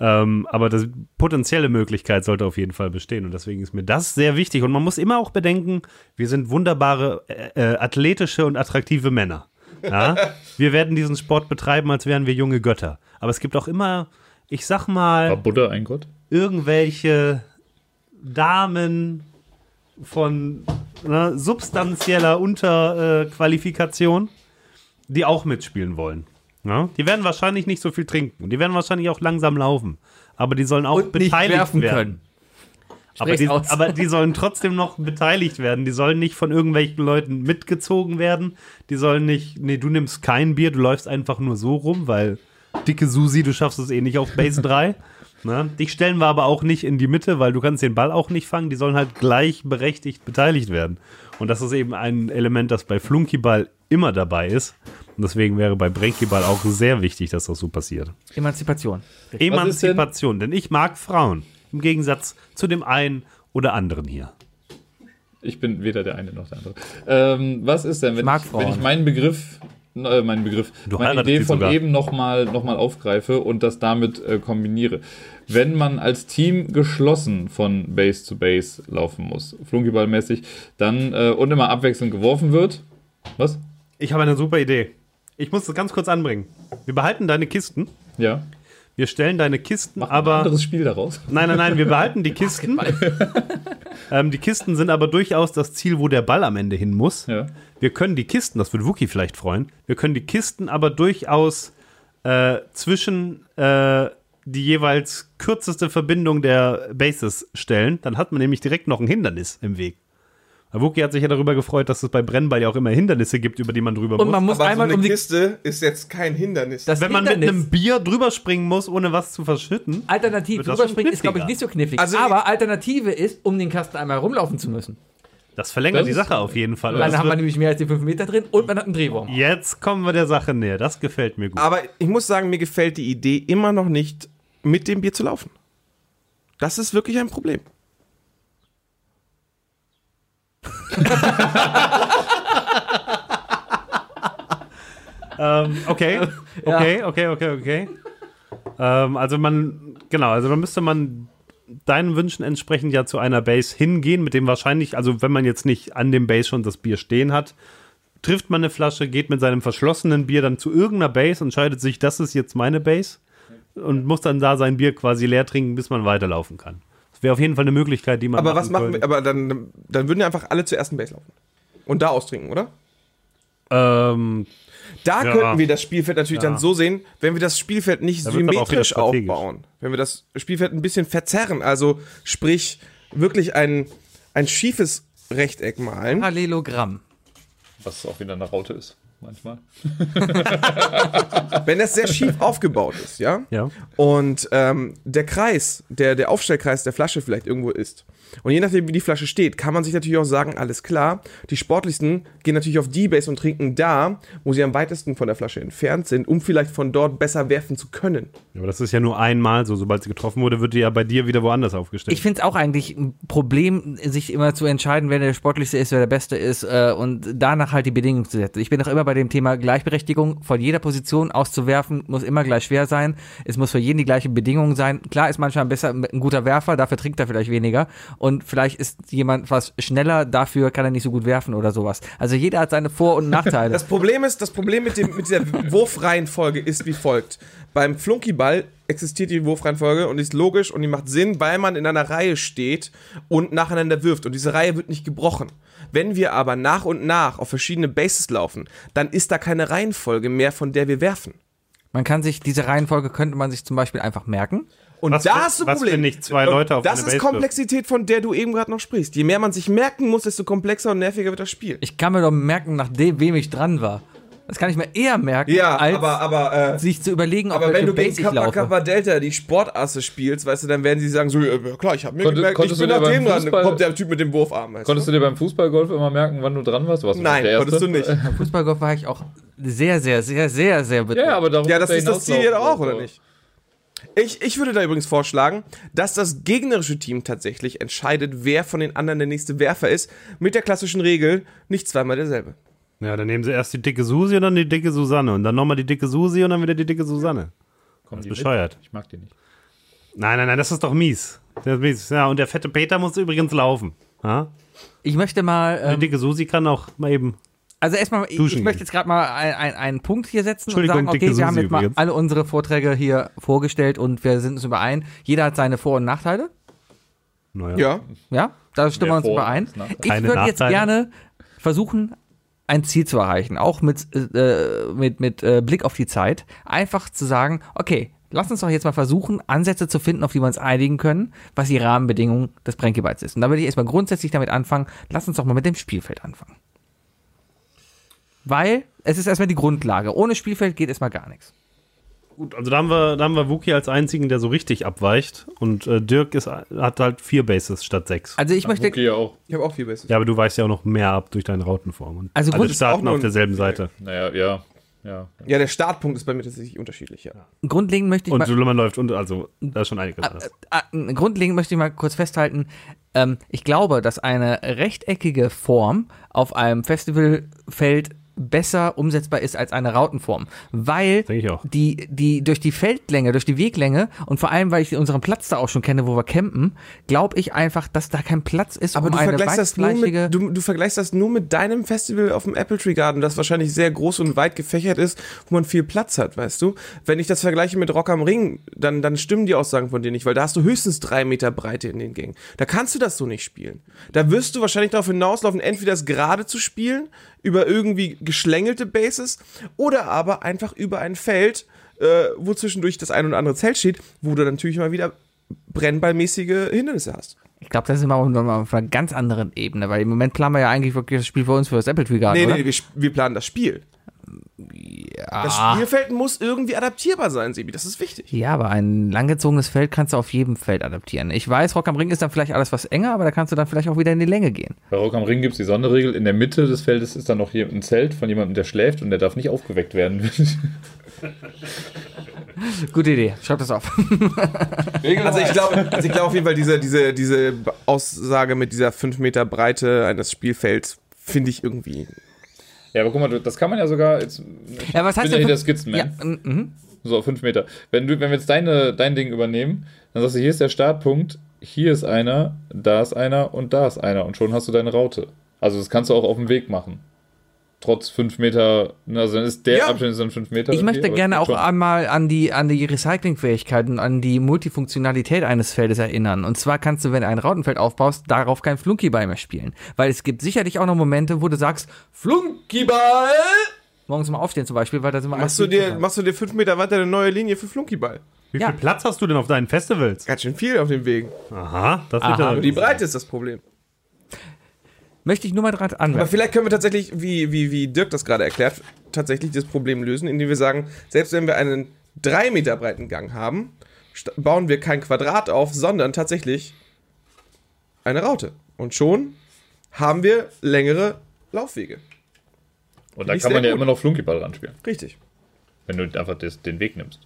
Ähm, aber die potenzielle Möglichkeit sollte auf jeden Fall bestehen und deswegen ist mir das sehr wichtig. Und man muss immer auch bedenken, wir sind wunderbare, äh, äh, athletische und attraktive Männer. Ja? wir werden diesen Sport betreiben, als wären wir junge Götter. Aber es gibt auch immer, ich sag War mal, Buddha ein Gott? irgendwelche Damen von ne, substanzieller Unterqualifikation, die auch mitspielen wollen. Ja? Die werden wahrscheinlich nicht so viel trinken und die werden wahrscheinlich auch langsam laufen. Aber die sollen auch und beteiligt werden. können. Aber die, aber die sollen trotzdem noch beteiligt werden. Die sollen nicht von irgendwelchen Leuten mitgezogen werden. Die sollen nicht, nee, du nimmst kein Bier, du läufst einfach nur so rum, weil dicke Susi, du schaffst es eh nicht auf Base 3. Ne? Dich stellen wir aber auch nicht in die Mitte, weil du kannst den Ball auch nicht fangen. Die sollen halt gleichberechtigt beteiligt werden. Und das ist eben ein Element, das bei Flunkyball immer dabei ist. Und deswegen wäre bei Brenkyball auch sehr wichtig, dass das so passiert. Emanzipation. Emanzipation, denn ich mag Frauen. Im Gegensatz zu dem einen oder anderen hier. Ich bin weder der eine noch der andere. Ähm, was ist denn, wenn ich, Frauen. wenn ich meinen Begriff, äh, meinen Begriff, Du meine Idee von sogar. eben nochmal noch mal aufgreife und das damit äh, kombiniere? Wenn man als Team geschlossen von Base zu Base laufen muss, flunkyballmäßig, dann äh, und immer abwechselnd geworfen wird. Was? Ich habe eine super Idee. Ich muss das ganz kurz anbringen. Wir behalten deine Kisten. Ja. Wir stellen deine Kisten, Ein aber. anderes Spiel daraus. Nein, nein, nein, wir behalten die Kisten. ähm, die Kisten sind aber durchaus das Ziel, wo der Ball am Ende hin muss. Ja. Wir können die Kisten, das würde Wookie vielleicht freuen, wir können die Kisten aber durchaus äh, zwischen äh, die jeweils kürzeste Verbindung der Bases stellen. Dann hat man nämlich direkt noch ein Hindernis im Weg. Wookie hat sich ja darüber gefreut, dass es bei Brennball ja auch immer Hindernisse gibt, über die man drüber Und muss. man muss Aber so einmal eine um die. Kiste ist jetzt kein Hindernis. Das Wenn man mit einem Bier drüber springen muss, ohne was zu verschütten. Alternativ drüberspringen schon ist, glaube ich, nicht so knifflig. Also- aber Alternative ist, um den Kasten einmal rumlaufen zu müssen. Das verlängert Das die Sache auf jeden Fall. Dann haben wir nämlich mehr als die 5 Meter drin und man hat einen Drehwurm. Jetzt kommen wir der Sache näher. Das gefällt mir gut. Aber ich muss sagen, mir gefällt die Idee immer noch nicht, mit dem Bier zu laufen. Das ist wirklich ein Problem. Ähm, okay, okay, okay, okay, okay. Ähm, also man, genau, also dann müsste man deinen Wünschen entsprechend ja zu einer Base hingehen, mit dem wahrscheinlich, also wenn man jetzt nicht an dem Base schon das Bier stehen hat, trifft man eine Flasche, geht mit seinem verschlossenen Bier dann zu irgendeiner Base, entscheidet sich, das ist jetzt meine Base und muss dann da sein Bier quasi leer trinken, bis man weiterlaufen kann. Wäre auf jeden Fall eine Möglichkeit, die man Aber was machen könnte. wir? Aber dann, dann würden ja einfach alle zur ersten Base laufen. Und da austrinken, oder? Ähm, Da Ja. könnten wir das Spielfeld natürlich Ja. dann so sehen, wenn wir das Spielfeld nicht Da symmetrisch aufbauen. Wenn wir das Spielfeld ein bisschen verzerren, also sprich wirklich ein, ein schiefes Rechteck malen. Parallelogramm. Was auch wieder eine Raute ist, manchmal. Wenn das sehr schief aufgebaut ist, ja? ja. Und ähm, der Kreis, der, der Aufstellkreis der Flasche vielleicht irgendwo ist. Und je nachdem, wie die Flasche steht, kann man sich natürlich auch sagen, alles klar, die Sportlichsten gehen natürlich auf die Base und trinken da, wo sie am weitesten von der Flasche entfernt sind, um vielleicht von dort besser werfen zu können. Aber das ist ja nur einmal so. Sobald sie getroffen wurde, wird die ja bei dir wieder woanders aufgestellt. Ich finde es auch eigentlich ein Problem, sich immer zu entscheiden, wer der Sportlichste ist, wer der Beste ist äh, und danach halt die Bedingungen zu setzen. Ich bin auch immer bei dem Thema Gleichberechtigung. Von jeder Position auszuwerfen muss immer gleich schwer sein. Es muss für jeden die gleichen Bedingungen sein. Klar ist manchmal besser ein guter Werfer, dafür trinkt er vielleicht weniger und vielleicht ist jemand was schneller, dafür kann er nicht so gut werfen oder sowas. Also jeder hat seine Vor- und Nachteile. Das Problem ist, das Problem mit, dem, mit dieser Wurfreihenfolge ist wie folgt. Beim Flunkyball existiert die Wurfreihenfolge und die ist logisch und die macht Sinn, weil man in einer Reihe steht und nacheinander wirft. Und diese Reihe wird nicht gebrochen. Wenn wir aber nach und nach auf verschiedene Bases laufen, dann ist da keine Reihenfolge mehr, von der wir werfen. man kann sich, diese Reihenfolge könnte man sich zum Beispiel einfach merken. Und Was da für- hast du ein was, Problem. zwei Leute auf das eine ist Base Komplexität, von der du eben gerade noch sprichst. Je mehr man sich merken muss, desto komplexer und nerviger wird das Spiel. Ich kann mir doch merken, nachdem wem ich dran war. Das kann ich mir eher merken, ja, als aber, aber, äh, sich zu überlegen, auf aber welche wenn du Base gegen Kappa. Kappa Delta die Sportasse spielst, weißt du, dann werden sie sagen so, ja, klar, ich habe mir Konntest- gemerkt, ich bin du nach dem dran, kommt der Typ mit dem Wurfarm. Weißt Konntest du dir beim Fußballgolf immer merken, wann du dran warst? warst du Nein, Erste? konntest du nicht. Beim Fußballgolf war ich auch sehr, sehr, sehr, sehr, sehr betroffen. Ja, aber darum Ja, das ist das Ziel ja auch, oder nicht? Ich, ich würde da übrigens vorschlagen, dass das gegnerische Team tatsächlich entscheidet, wer von den anderen der nächste Werfer ist, mit der klassischen Regel, nicht zweimal derselbe. Ja, dann nehmen sie erst die dicke Susi und dann die dicke Susanne. Und dann nochmal die dicke Susi und dann wieder die dicke Susanne. Kommen die bescheuert. mit? Ich mag die nicht. Nein, nein, nein, das ist doch mies. Das ist mies. Ja, und der fette Peter muss übrigens laufen. Ja? Ich möchte mal, Die ähm, dicke Susi kann auch mal eben. Also erstmal, ich, ich möchte jetzt gerade mal ein, ein, einen Punkt hier setzen und Entschuldigung, sagen, okay, wir haben jetzt mal alle unsere Vorträge hier vorgestellt und wir sind uns überein. Jeder hat seine Vor- und Nachteile. Naja. Ja. Ja, da stimmen wir uns überein. Ich würde jetzt gerne versuchen, ein Ziel zu erreichen, auch mit, äh, mit, mit äh, Blick auf die Zeit. Einfach zu sagen, okay, lass uns doch jetzt mal versuchen, Ansätze zu finden, auf die wir uns einigen können, was die Rahmenbedingungen des Bränkeballs ist. Und da würde ich erstmal grundsätzlich damit anfangen, lass uns doch mal mit dem Spielfeld anfangen. Weil es ist erstmal die Grundlage. Ohne Spielfeld geht erstmal gar nichts. Gut, also da haben wir, da haben wir Wookie als einzigen, der so richtig abweicht. Und äh, Dirk ist, hat halt vier Bases statt sechs. Also ich möchte, Okay, auch. Ich habe auch vier Bases. Ja, aber du weichst ja auch noch mehr ab durch deine Rautenform. Und Also alle starten auf derselben Seite. Naja, ja. Ja. Ja, der Startpunkt ist bei mir tatsächlich unterschiedlich, ja. grundlegend möchte ich Und mal, Suleiman läuft unter, also da ist schon einiges anders. Ah, Grundlegend möchte ich mal kurz festhalten, ähm, ich glaube, dass eine rechteckige Form auf einem Festivalfeld besser umsetzbar ist als eine Rautenform, weil Denke ich auch. die, die durch die Feldlänge, durch die Weglänge und vor allem, weil ich unseren Platz da auch schon kenne, wo wir campen, glaube ich einfach, dass da kein Platz ist, Aber um du eine vergleichst, das nur mit, du, du vergleichst das nur mit deinem Festival auf dem Apple Tree Garden, das wahrscheinlich sehr groß und weit gefächert ist, wo man viel Platz hat, weißt du? Wenn ich das vergleiche mit Rock am Ring, dann, dann stimmen die Aussagen von dir nicht, weil da hast du höchstens drei Meter Breite in den Gängen. Da kannst du das so nicht spielen. Da wirst du wahrscheinlich darauf hinauslaufen, entweder das gerade zu spielen, über irgendwie geschlängelte Bases, oder aber einfach über ein Feld, äh, wo zwischendurch das ein oder andere Zelt steht, wo du natürlich mal wieder brennballmäßige Hindernisse hast. ich glaube, das ist immer auf einer- auf einer ganz anderen Ebene, weil im Moment planen wir ja eigentlich wirklich das Spiel für uns für das Apple Tree Garden, Nee, oder? nee, wir, wir planen das Spiel. Das Spielfeld muss irgendwie adaptierbar sein, Sebi. Das ist wichtig. Ja, aber ein langgezogenes Feld kannst du auf jedem Feld adaptieren. Ich weiß, Rock am Ring ist dann vielleicht alles was enger, aber da kannst du dann vielleicht auch wieder in die Länge gehen. Bei Rock am Ring gibt es die Sonderregel. In der Mitte des Feldes ist dann noch hier ein Zelt von jemandem, der schläft und der darf nicht aufgeweckt werden. Gute Idee, schreib das auf. Also ich glaube also ich glaub auf jeden Fall, diese, diese, diese Aussage mit dieser 5 Meter Breite eines Spielfelds finde ich irgendwie. Ja, aber guck mal, das kann man ja sogar. Jetzt, Ja, was heißt bin ja denn hier der Skizzenman. Ja, mhm. So, fünf Meter. Wenn, du, wenn wir jetzt deine, dein Ding übernehmen, dann sagst du, hier ist der Startpunkt, hier ist einer, da ist einer und da ist einer und schon hast du deine Raute. Also das kannst du auch auf dem Weg machen. Trotz 5 Meter, ne, also dann ist der Ja. Abstand ist dann 5 Meter. Ich möchte aber gerne auch schon. einmal an die, an die Recyclingfähigkeit und an die Multifunktionalität eines Feldes erinnern. Und zwar kannst du, wenn du ein Rautenfeld aufbaust, darauf kein Flunkyball mehr spielen. Weil es gibt sicherlich auch noch Momente, wo du sagst, Flunkyball! Morgens mal aufstehen zum Beispiel, weil da sind wir Machst du, dir, machst du dir fünf Meter weiter eine neue Linie für Flunkyball? Wie Ja. viel Platz hast du denn auf deinen Festivals? Ganz schön viel auf dem Wegen. Aha, das Aha. wird Aber ja. die Breite ist das Problem. Möchte ich nur mal dran Aber anmerken. vielleicht können wir tatsächlich, wie, wie, wie Dirk das gerade erklärt, tatsächlich das Problem lösen, indem wir sagen, selbst wenn wir einen drei Meter breiten Gang haben, bauen wir kein Quadrat auf, sondern tatsächlich eine Raute. Und schon haben wir längere Laufwege. Und da kann man ja gut. immer noch Flunkyball ranspielen, Richtig. wenn du einfach das, den Weg nimmst.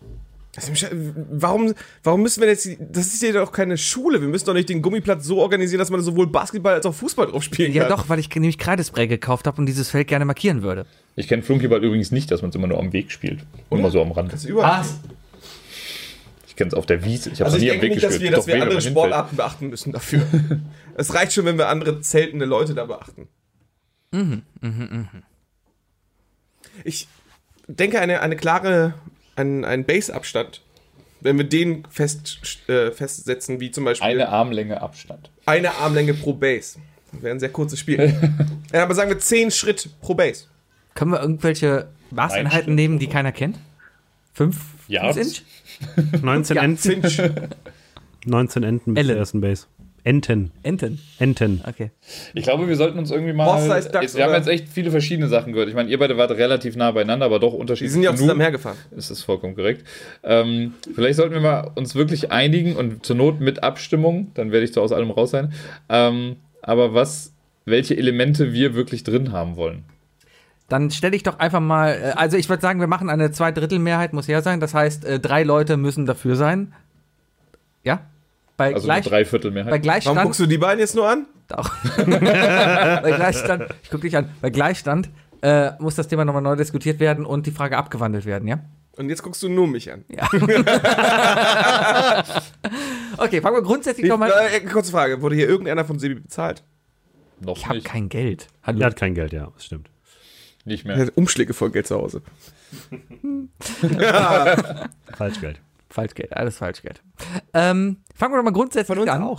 Warum, warum müssen wir jetzt, das ist ja doch keine Schule, wir müssen doch nicht den Gummiplatz so organisieren, dass man sowohl Basketball als auch Fußball drauf spielen Ja kann. doch, weil ich nämlich Kreidespray gekauft habe und dieses Feld gerne markieren würde. Ich kenne Flunkyball übrigens nicht, dass man es immer nur am Weg spielt. Immer so am Rand. Das ist überall. Ich kenne es auf der Wiese. Ich habe Also es ich nie am denke Weg nicht, dass gespielt. wir, dass Doch wir weh, wenn andere man hinfällt. Sportarten beachten müssen dafür. es reicht schon, wenn wir andere zeltende Leute da beachten. Ich denke, eine, eine klare, ein, ein Base-Abstand, wenn wir den fest, äh, festsetzen, wie zum Beispiel Eine Armlänge Abstand. eine Armlänge pro Base. Das wäre ein sehr kurzes Spiel. ja, aber sagen wir 10 Schritt pro Base. Können wir irgendwelche Maßeinheiten nehmen, die keiner kennt? Fünf? Yards? Fünf Inch? 19 Ja, Enten, Finch. 19 Enten bis Ellen. zur ersten Base. Enten. Enten. Enten. Okay. Ich glaube, wir sollten uns irgendwie mal. Horse-sized Ducks, wir haben jetzt echt viele verschiedene Sachen gehört. Ich meine, ihr beide wart relativ nah beieinander, aber doch Die unterschiedlich. sind ja auch zusammen hergefahren. Das ist vollkommen korrekt. Ähm, vielleicht sollten wir mal uns wirklich einigen und zur Not mit Abstimmung, dann werde ich so aus allem raus sein. Ähm, aber was, welche Elemente wir wirklich drin haben wollen. Dann stelle ich doch einfach mal, äh, also ich würde sagen, wir machen eine Zweidrittelmehrheit, muss her sein. Das heißt, äh, drei Leute müssen dafür sein. Ja? Bei, Also Gleich, Dreiviertelmehrheit. bei Warum Gleichstand. guckst du die beiden jetzt nur an? Auch. bei Gleichstand, ich gucke dich an, bei Gleichstand äh, muss das Thema nochmal neu diskutiert werden und die Frage abgewandelt werden, ja? Und jetzt guckst du nur mich an. Okay, fangen wir grundsätzlich Wie, doch mal äh, kurze Frage, wurde hier irgendeiner von Sebi bezahlt? Noch Ich habe nicht, kein Geld. Hallo. Er hat kein Geld, ja, das stimmt. nicht Er mehr. hat Umschläge voll Geld zu Hause. Falschgeld. Falschgeld, alles Falschgeld. Ähm, fangen wir doch mal grundsätzlich an.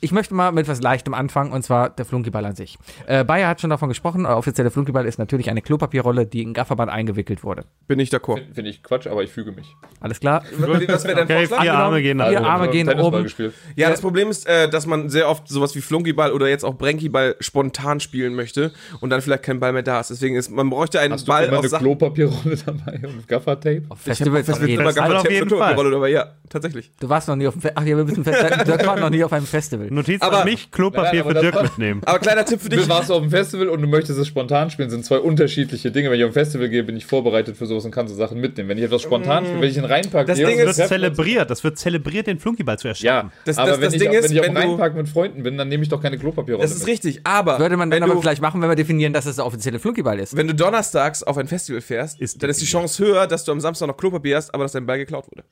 Ich möchte mal mit was Leichtem anfangen, und zwar der Flunkyball an sich. Äh, Bayer hat schon davon gesprochen, äh, offizielle Flunkyball ist natürlich eine Klopapierrolle, die in Gafferband eingewickelt wurde. Bin ich d'accord. Finde ich Quatsch, aber ich füge mich. Alles klar? Was wäre dein Okay, Vorschlag? vier Arme gehen nach Vier oben. Arme gehen nach oben. Ja, das Problem ist, äh, dass man sehr oft sowas wie Flunkyball oder jetzt auch Brenkyball spontan spielen möchte und dann vielleicht kein Ball mehr da ist. Deswegen ist, man bräuchte einen Hast du Ball immer auf eine. Klopapierrolle dabei und Gaffertape? Auf Ich hab Festivals fest auf mit jeden immer Fall. Fall. Gaffer auf jeden Tape Fall. Rolle, aber ja, tatsächlich. Du warst noch nie auf dem Fe Ach ja, wir müssen festhalten, Dirk war noch nie auf einem Festival. Notiz Aber- an mich, Klopapier Nein, aber für Dirk war- mitnehmen. Aber kleiner Tipp für dich. Du warst auf dem Festival und du möchtest es spontan spielen, sind zwei unterschiedliche Dinge. Wenn ich auf ein Festival gehe, bin ich vorbereitet für sowas und kann so Sachen mitnehmen. Wenn ich etwas spontan spiele, wenn ich ihn reinpacke, Das Ding das ist- wird zelebriert. Das wird zelebriert, den Flunkyball zu erschaffen. Ja, Das- aber das- wenn, das ich, Ding ist, wenn ich auf wenn dem Reinpark mit Freunden bin, dann nehme ich doch keine Klopapierrolle Das ist mit. richtig, aber Würde man wenn, dann aber vielleicht machen, wenn wir definieren, dass es der offizielle Flunkyball ist. wenn du donnerstags auf ein Festival fährst, Ist dann ist die. Chance höher, dass du am Samstag noch Klopapier hast, aber dass dein Ball geklaut wurde.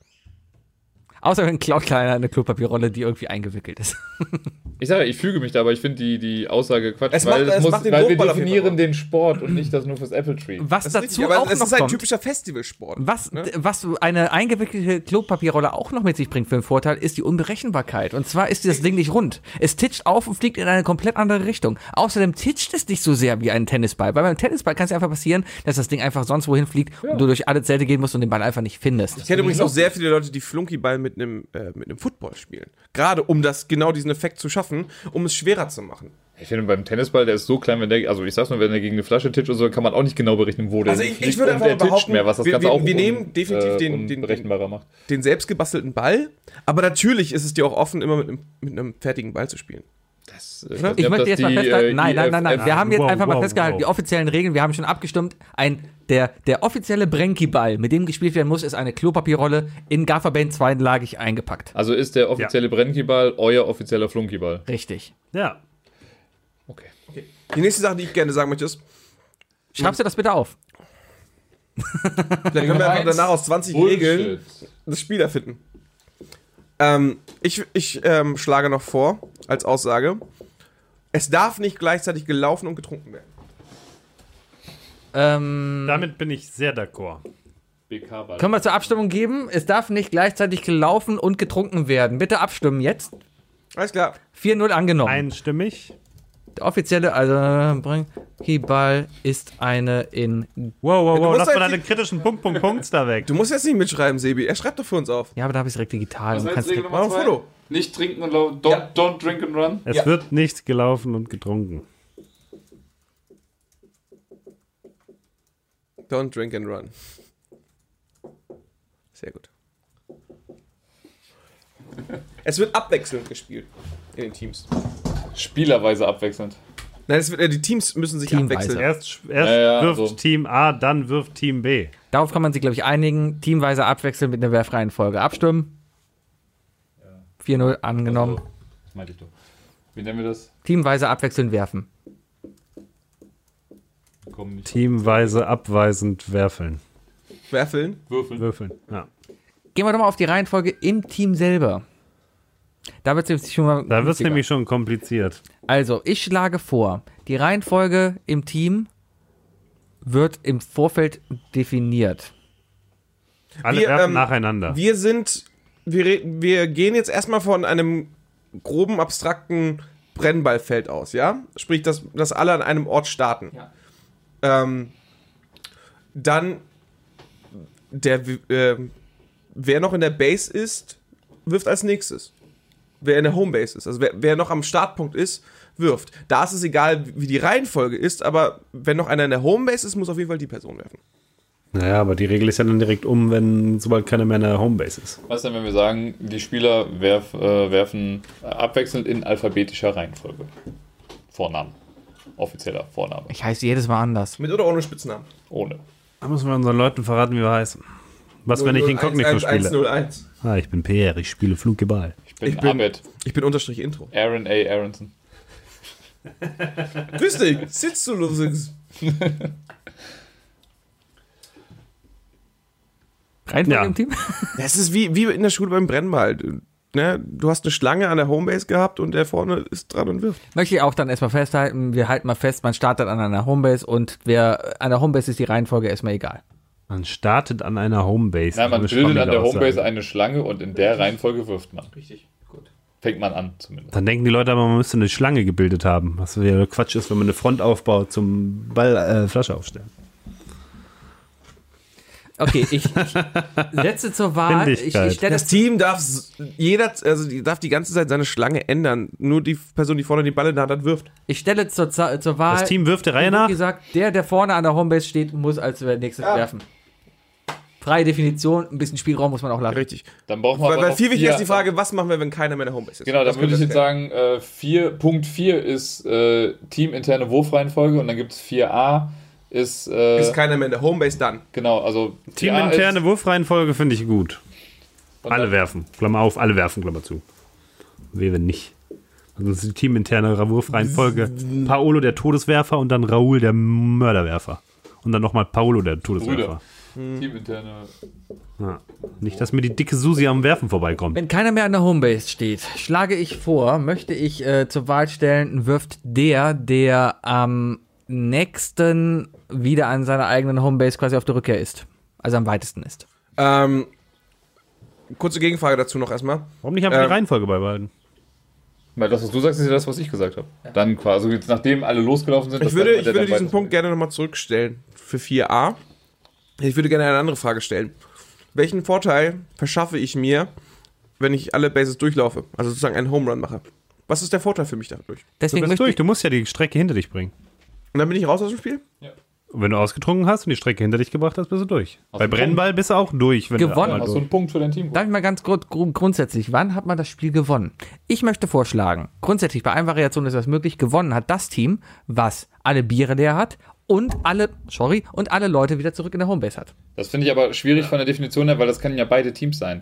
Außer wenn klaut keiner eine Klopapierrolle, die irgendwie eingewickelt ist. Ich sage, ich füge mich da, aber ich finde die, die Aussage Quatsch, Es weil, macht- es es muss, macht den weil wir definieren den Sport und nicht das nur fürs Apple Tree. Was Das dazu richtig, auch es noch ist ein kommt, typischer Festivalsport. was, ne? was eine eingewickelte Klopapierrolle auch noch mit sich bringt für einen Vorteil, ist die Unberechenbarkeit. Und zwar ist das Ding nicht rund. Es titscht auf und fliegt in eine komplett andere Richtung. Außerdem titscht es nicht so sehr wie ein Tennisball. Weil beim Tennisball kann es einfach passieren, dass das Ding einfach sonst wohin fliegt und du durch alle Zelte gehen musst und den Ball einfach nicht findest. Ich kenne übrigens auch sehr viele Leute, die Flunkyball mit einem äh, mit einem Football spielen. Gerade um das genau diesen Effekt zu schaffen, um es schwerer zu machen. Ich finde beim Tennisball, der ist so klein, wenn der, also ich sag's nur, wenn der gegen eine Flasche titscht oder so, kann man auch nicht genau berechnen, wo der Also ich- ich würde einfach behaupten, mehr, was das wir- Ganze wir- auch wir un- nehmen definitiv den- den- unberechenbarer macht. Den selbstgebastelten Ball, aber natürlich ist es dir auch offen, immer mit einem, mit einem fertigen Ball zu spielen. Das, Ich möchte jetzt mal festhalten, nein, nein, nein, nein. Wir haben jetzt Wow, einfach mal festgehalten, wow. die offiziellen Regeln, wir haben schon abgestimmt. Ein, der, der offizielle Brenki-Ball, mit dem gespielt werden muss, ist eine Klopapierrolle in Gafferband zweilagig eingepackt. Also ist der offizielle Brennkyball euer offizieller Flunkyball? Richtig. Ja. Okay. Die nächste Sache, die ich gerne sagen möchte, ist, Schreibst du das bitte auf? vielleicht können wir einfach danach aus 20 Regeln Bullshit. das Spiel erfinden. Ähm, ich ich ähm, schlage noch vor, als Aussage, es darf nicht gleichzeitig gelaufen und getrunken werden. Ähm, Damit bin ich sehr d'accord. Können wir zur Abstimmung geben? Es darf nicht gleichzeitig gelaufen und getrunken werden. Bitte abstimmen jetzt. Alles klar. 4-0 angenommen. Einstimmig. Der offizielle, also Ball ist eine in. Wow, wow, du wow, musst lass halt mal die- deine kritischen Punkt, Punkt, Punkt da weg. Du musst jetzt nicht mitschreiben, Sebi. Er schreibt doch für uns auf. Ja, aber da habe ich es direkt digital. Was und heißt kannst Regel direkt- Mach ein Foto. Nicht trinken und laufen. Don't, Ja. don't drink and run. Es Ja. wird nicht gelaufen und getrunken. Don't drink and run. Sehr gut. Es wird abwechselnd gespielt in den Teams. Spielerweise abwechselnd. Nein, es wird, äh, die Teams müssen sich Teamweise. abwechseln. Erst, erst Ja, ja, wirft so. Team A, dann wirft Team B. Darauf kann man sich, glaube ich, einigen. Teamweise abwechseln mit einer werfreien Folge. Abstimmen. 4-0 angenommen. Also, das meinte ich doch. Wie nennen wir das? Teamweise abwechselnd werfen. Komm nicht. Teamweise abweisend werfeln. Werfeln. Würfeln. Würfeln. Ja. Gehen wir doch mal auf die Reihenfolge im Team selber. Da wird es schon mal. Da wird es günstiger. nämlich schon kompliziert. Also, ich schlage vor, die Reihenfolge im Team wird im Vorfeld definiert. Alle Wir, werfen ähm, nacheinander. Wir sind, wir, wir gehen jetzt erstmal von einem groben, abstrakten Brennballfeld aus, ja? Sprich, dass, dass alle an einem Ort starten. Ja. Ähm, dann, der, äh, wer noch in der Base ist, wirft als nächstes. Wer in der Homebase ist, also wer, wer noch am Startpunkt ist, wirft. Da ist es egal, wie die Reihenfolge ist, aber wenn noch einer in der Homebase ist, muss auf jeden Fall die Person werfen. Naja, aber die Regel ist ja dann direkt um, wenn sobald keiner mehr in der Homebase ist. Was denn, wenn wir sagen, die Spieler werf, äh, werfen abwechselnd in alphabetischer Reihenfolge? Vornamen. Offizieller Vorname. Ich heiße jedes Mal anders. Mit oder ohne Spitznamen. Ohne. Da müssen wir unseren Leuten verraten, wie wir heißen. Was, wenn ich Inkognito spiele? 101. Ah, ich bin PR, ich spiele Flunkeball. Ich bin, Ich bin- Abed. Ich bin Unterstrich Intro. Aaron A. Aronson. Grüß dich, sitzt du los? Reihenfolge Ja. im Team? Das ist wie, wie in der Schule beim Brennball. Ne? Du hast eine Schlange an der Homebase gehabt und der vorne ist dran und wirft. Möchte ich auch dann erstmal festhalten. Wir halten mal fest, man startet an einer Homebase und wer an der Homebase ist, die Reihenfolge erstmal egal. Man startet an einer Homebase. Nein, man bildet an der Aussage. Homebase eine Schlange und in der Reihenfolge wirft man. Richtig, gut. Fängt man an zumindest. Dann denken die Leute aber, man müsste eine Schlange gebildet haben. Was ja Quatsch ist, wenn man eine Front aufbaut zum Ball, äh, Flasche aufstellen. Okay, ich, ich setze zur Wahl. Ich, ich Das Team darf jeder, also die darf die ganze Zeit seine Schlange ändern. Nur die Person, die vorne die Ball in der Hand hat, wirft. ich stelle zur, zur Wahl. Das Team wirft der Reihe Wie nach. gesagt, der, der vorne an der Homebase steht, muss als nächstes werfen. Freie Definition, ein bisschen Spielraum muss man auch lassen. Richtig. Dann brauchen wir Weil, aber weil viel wichtiger ist die Frage, was machen wir, wenn keiner mehr in der Homebase ist? Genau, Das dann würde ich jetzt sagen, äh, vier, Punkt 4 ist äh, teaminterne Wurfreihenfolge und dann gibt es 4a ist, äh. Ist keiner mehr in der Homebase, dann. genau, also 4a Teaminterne Wurfreihenfolge finde ich gut. und Alle dann- werfen. Klammer auf, alle werfen, Klammer zu. Wehe nicht. Also das ist die teaminterne Wurfreihenfolge. Paolo der Todeswerfer und dann Raoul der Mörderwerfer. Und dann nochmal Paolo der Todeswerfer. Teaminterne. Ja. Nicht, dass mir die dicke Susi am Werfen vorbeikommt. Wenn keiner mehr an der Homebase steht, schlage ich vor, möchte ich äh, zur Wahl stellen, wirft der, der am nächsten wieder an seiner eigenen Homebase quasi auf der Rückkehr ist. Also am weitesten ist. Ähm, kurze Gegenfrage dazu noch erstmal. Warum nicht einfach Ähm, die Reihenfolge beibehalten? Weil das, was du sagst, ist ja das, was ich gesagt habe. Dann quasi, jetzt, nachdem alle losgelaufen sind. Ich das würde, ich würde diesen Punkt gerne nochmal zurückstellen für 4a. Ich würde gerne eine andere Frage stellen. Welchen Vorteil verschaffe ich mir, wenn ich alle Bases durchlaufe? Also sozusagen einen Home Run mache. Was ist der Vorteil für mich dadurch? Du Deswegen bist möchte durch, du musst ja die Strecke hinter dich bringen. Und dann bin ich raus aus dem Spiel? Und wenn du ausgetrunken hast und die Strecke hinter dich gebracht hast, bist du durch. Bei einen Brennball bist du auch durch. Wenn du Gewonnen. einmal Hast du einen Punkt für dein Team? Darf ich mal ganz grund, grund, grundsätzlich, wann hat man das Spiel gewonnen? Ich möchte vorschlagen, grundsätzlich bei allen Variationen ist das möglich, gewonnen hat das Team, was alle Biere leer hat und alle, sorry, und alle Leute wieder zurück in der Homebase hat. Das finde ich aber schwierig von der Definition her, weil das können ja beide Teams sein.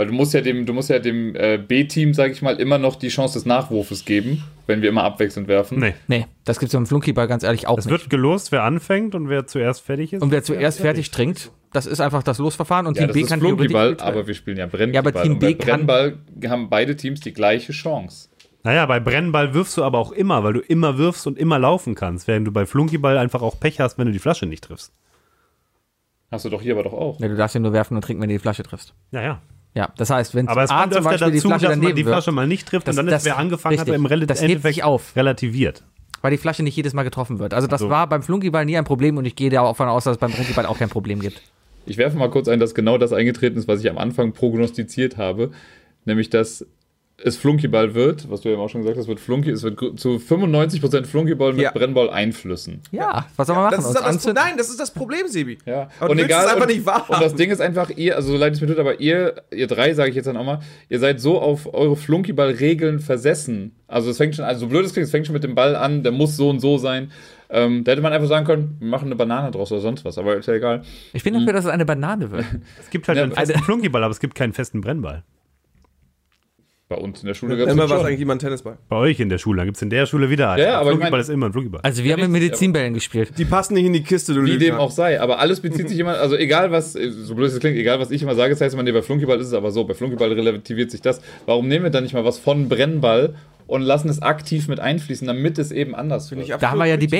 Weil du musst ja dem, du musst ja dem äh, B-Team, sag ich mal, immer noch die Chance des Nachwurfes geben, wenn wir immer abwechselnd werfen. Nee. Nee, das gibt's beim Flunkyball ganz ehrlich auch Es nicht. wird gelost, wer anfängt und wer zuerst fertig ist. Und wer zuerst fertig trinkt, das ist einfach das Losverfahren und Ja, Team das B ist kann Flunkyball, aber wir spielen ja Brennball. Ja, aber Team und bei B kann- Brennball haben beide Teams die gleiche Chance. Naja, bei Brennball wirfst du aber auch immer, weil du immer wirfst und immer laufen kannst, während du bei Flunkyball einfach auch Pech hast, wenn du die Flasche nicht triffst. Hast du doch hier aber doch auch. Ja, du darfst ja nur werfen und trinken, wenn du die Flasche triffst. Ja, ja. Ja, das heißt, wenn Aber es A kommt zum öfter Beispiel die dazu, Flasche dass man daneben die Flasche mal nicht trifft Das- und dann das- ist, wer angefangen richtig. hat, im Rel Das Endeffekt sich auf. relativiert. weil die Flasche nicht jedes Mal getroffen wird. Also das So. war beim Flunkyball nie ein Problem und ich gehe davon aus, dass es beim Flunkyball auch kein Problem gibt. Ich werfe mal kurz ein, dass genau das eingetreten ist, was ich am Anfang prognostiziert habe. Nämlich, dass es Flunkyball wird, was du ja auch schon gesagt hast, wird Flunky, es wird zu 95% Flunkyball mit Ja. Brennball-Einflüssen. Ja, was soll man machen? Das ist das, nein, das ist das Problem, Sebi. Ja, Aber du willst es einfach und, nicht wahrhaben. Und das Ding ist einfach, ihr, also so leid es mir tut, aber ihr, ihr drei, sage ich jetzt dann auch mal, ihr seid so auf eure Flunkyball-Regeln versessen. Also es fängt schon, also so blöd es klingt, es fängt schon mit dem Ball an, der muss so und so sein. Ähm, da hätte man einfach sagen können, wir machen eine Banane draus oder sonst was, aber ist ja egal. Ich bin dafür, dass es eine Banane wird. Es gibt halt Ja, einen festen Flunkyball, aber es gibt keinen festen Brennball. Bei uns in der Schule gab's Immer das war es eigentlich immer ein Tennisball. Bei euch in der Schule, dann gibt es in der Schule wieder einen. Ja, aber ich Flunkyball mein- ist immer ein Flunkyball. Also wir haben mit Medizinbällen gespielt. Die passen nicht in die Kiste, du Wie Lügner. dem auch sei, aber alles bezieht sich immer, also egal was, so blöd es klingt, egal was ich immer sage, das heißt immer, nee, bei Flunkyball ist es aber so, bei Flunkyball relativiert sich das. Warum nehmen wir dann nicht mal was von Brennball und lassen es aktiv mit einfließen, damit es eben anders wird? ich Da haben wir ja die Ja.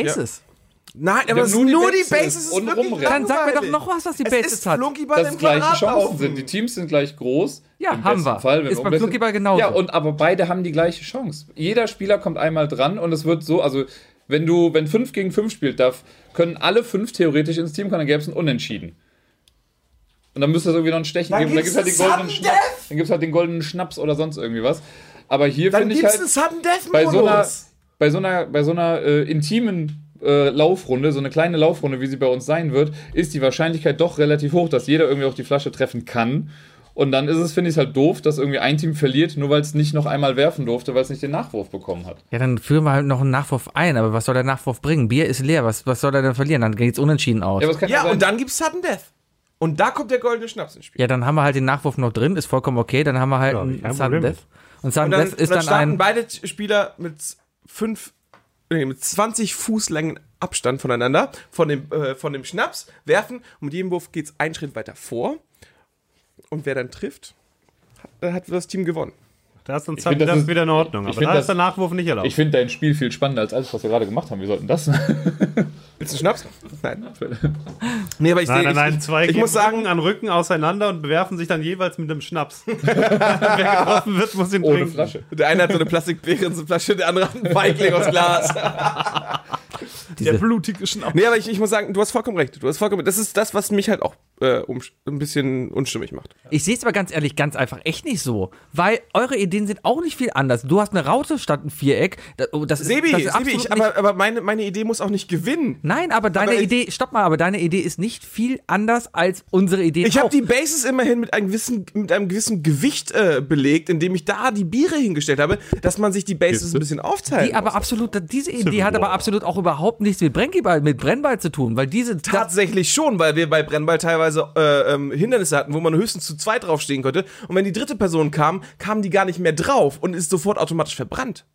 Nein, aber es nur nur die Bases es und wirklich rumrennen. Dann sag mir doch noch was, was die Es Bases ist hat. Flunkyball dass im gleiche Chancen sind. Die Teams sind gleich groß. Ja, Im haben besten wir. Fall, wenn Ist beim Flunkyball genauso. Ja, und aber beide haben die gleiche Chance. Jeder Spieler kommt einmal dran und es wird so, also wenn du, wenn 5 gegen 5 spielt darf, können alle fünf theoretisch ins Team kommen, dann gäbe es ein Unentschieden. Und dann müsste es irgendwie noch ein Stechen Dann geben. Dann gibt's gibt es halt den goldenen Schnaps. Dann gibt es halt den goldenen Schnaps oder sonst irgendwie was. Aber hier Dann finde ich halt einen Sudden Death bei so einer, bei so einer, bei so einer äh, intimen äh, Laufrunde, so eine kleine Laufrunde, wie sie bei uns sein wird, ist die Wahrscheinlichkeit doch relativ hoch, dass jeder irgendwie auch die Flasche treffen kann. Und dann ist es, finde ich, halt doof, dass irgendwie ein Team verliert, nur weil es nicht noch einmal werfen durfte, weil es nicht den Nachwurf bekommen hat. Ja, dann führen wir halt noch einen Nachwurf ein, aber was soll der Nachwurf bringen? Bier ist leer, was, was soll er denn verlieren? Dann geht's unentschieden aus. Ja, es Ja, und dann gibt's Sudden Death. Und da kommt der goldene Schnaps ins Spiel. Ja, dann haben wir halt den Nachwurf noch drin, ist vollkommen okay. Dann haben wir halt Ja, einen Sudden Problem. Death. Und Sudden Und dann, Death ist und dann dann starten ein. beide Spieler mit fünf, mit 20 Fußlängen Abstand voneinander von dem, äh, von dem Schnaps, werfen und mit jedem Wurf geht's einen Schritt weiter vor. Und wer dann trifft, hat, hat das Team gewonnen. Da ist dann Ich find, das das ist- wieder in Ordnung. ich Aber da das- ist der Nachwurf nicht erlaubt. Ich finde dein Spiel viel spannender als alles, was wir gerade gemacht haben. Wir sollten das. Willst du Schnaps? Nein. nee, aber ich Nein, seh- nein, nein, ich, zwei ich muss sagen, Rücken an Rücken auseinander und bewerfen sich dann jeweils mit einem Schnaps. Wer getroffen wird, muss ihn Ohne trinken. Flasche. der eine hat so eine Plastikbeere in so eine Flasche, der andere hat einen Feigling aus Glas. Der blutige Schnaps. Nee, aber ich, ich muss sagen, du hast vollkommen recht. Du hast vollkommen Das ist das, was mich halt auch äh, um, ein bisschen unstimmig macht. Ich sehe es aber ganz ehrlich, ganz einfach echt nicht so. Weil eure Ideen sind auch nicht viel anders. Du hast eine Raute statt ein Viereck. Das, oh, das ist, Sebi, das ist Sebi absolut ich, nicht, aber, aber meine, meine Idee muss auch nicht gewinnen. Nein, aber deine Aber ich- Idee, stopp mal, aber deine Idee ist nicht viel anders als unsere Idee. Ich habe auch. die Bases immerhin mit einem gewissen, mit einem gewissen Gewicht äh, belegt, indem ich da die Biere hingestellt habe, dass man sich die Bases ein bisschen aufteilen Die aber absolut, diese Idee hat aber absolut auch überhaupt nichts mit Brennball, mit Brennball zu tun, weil diese Tatsächlich schon, weil wir bei Brennball teilweise äh, ähm, Hindernisse hatten, wo man höchstens zu zweit draufstehen konnte. Und wenn die dritte Person kam, kam die gar nicht mehr drauf und ist sofort automatisch verbrannt.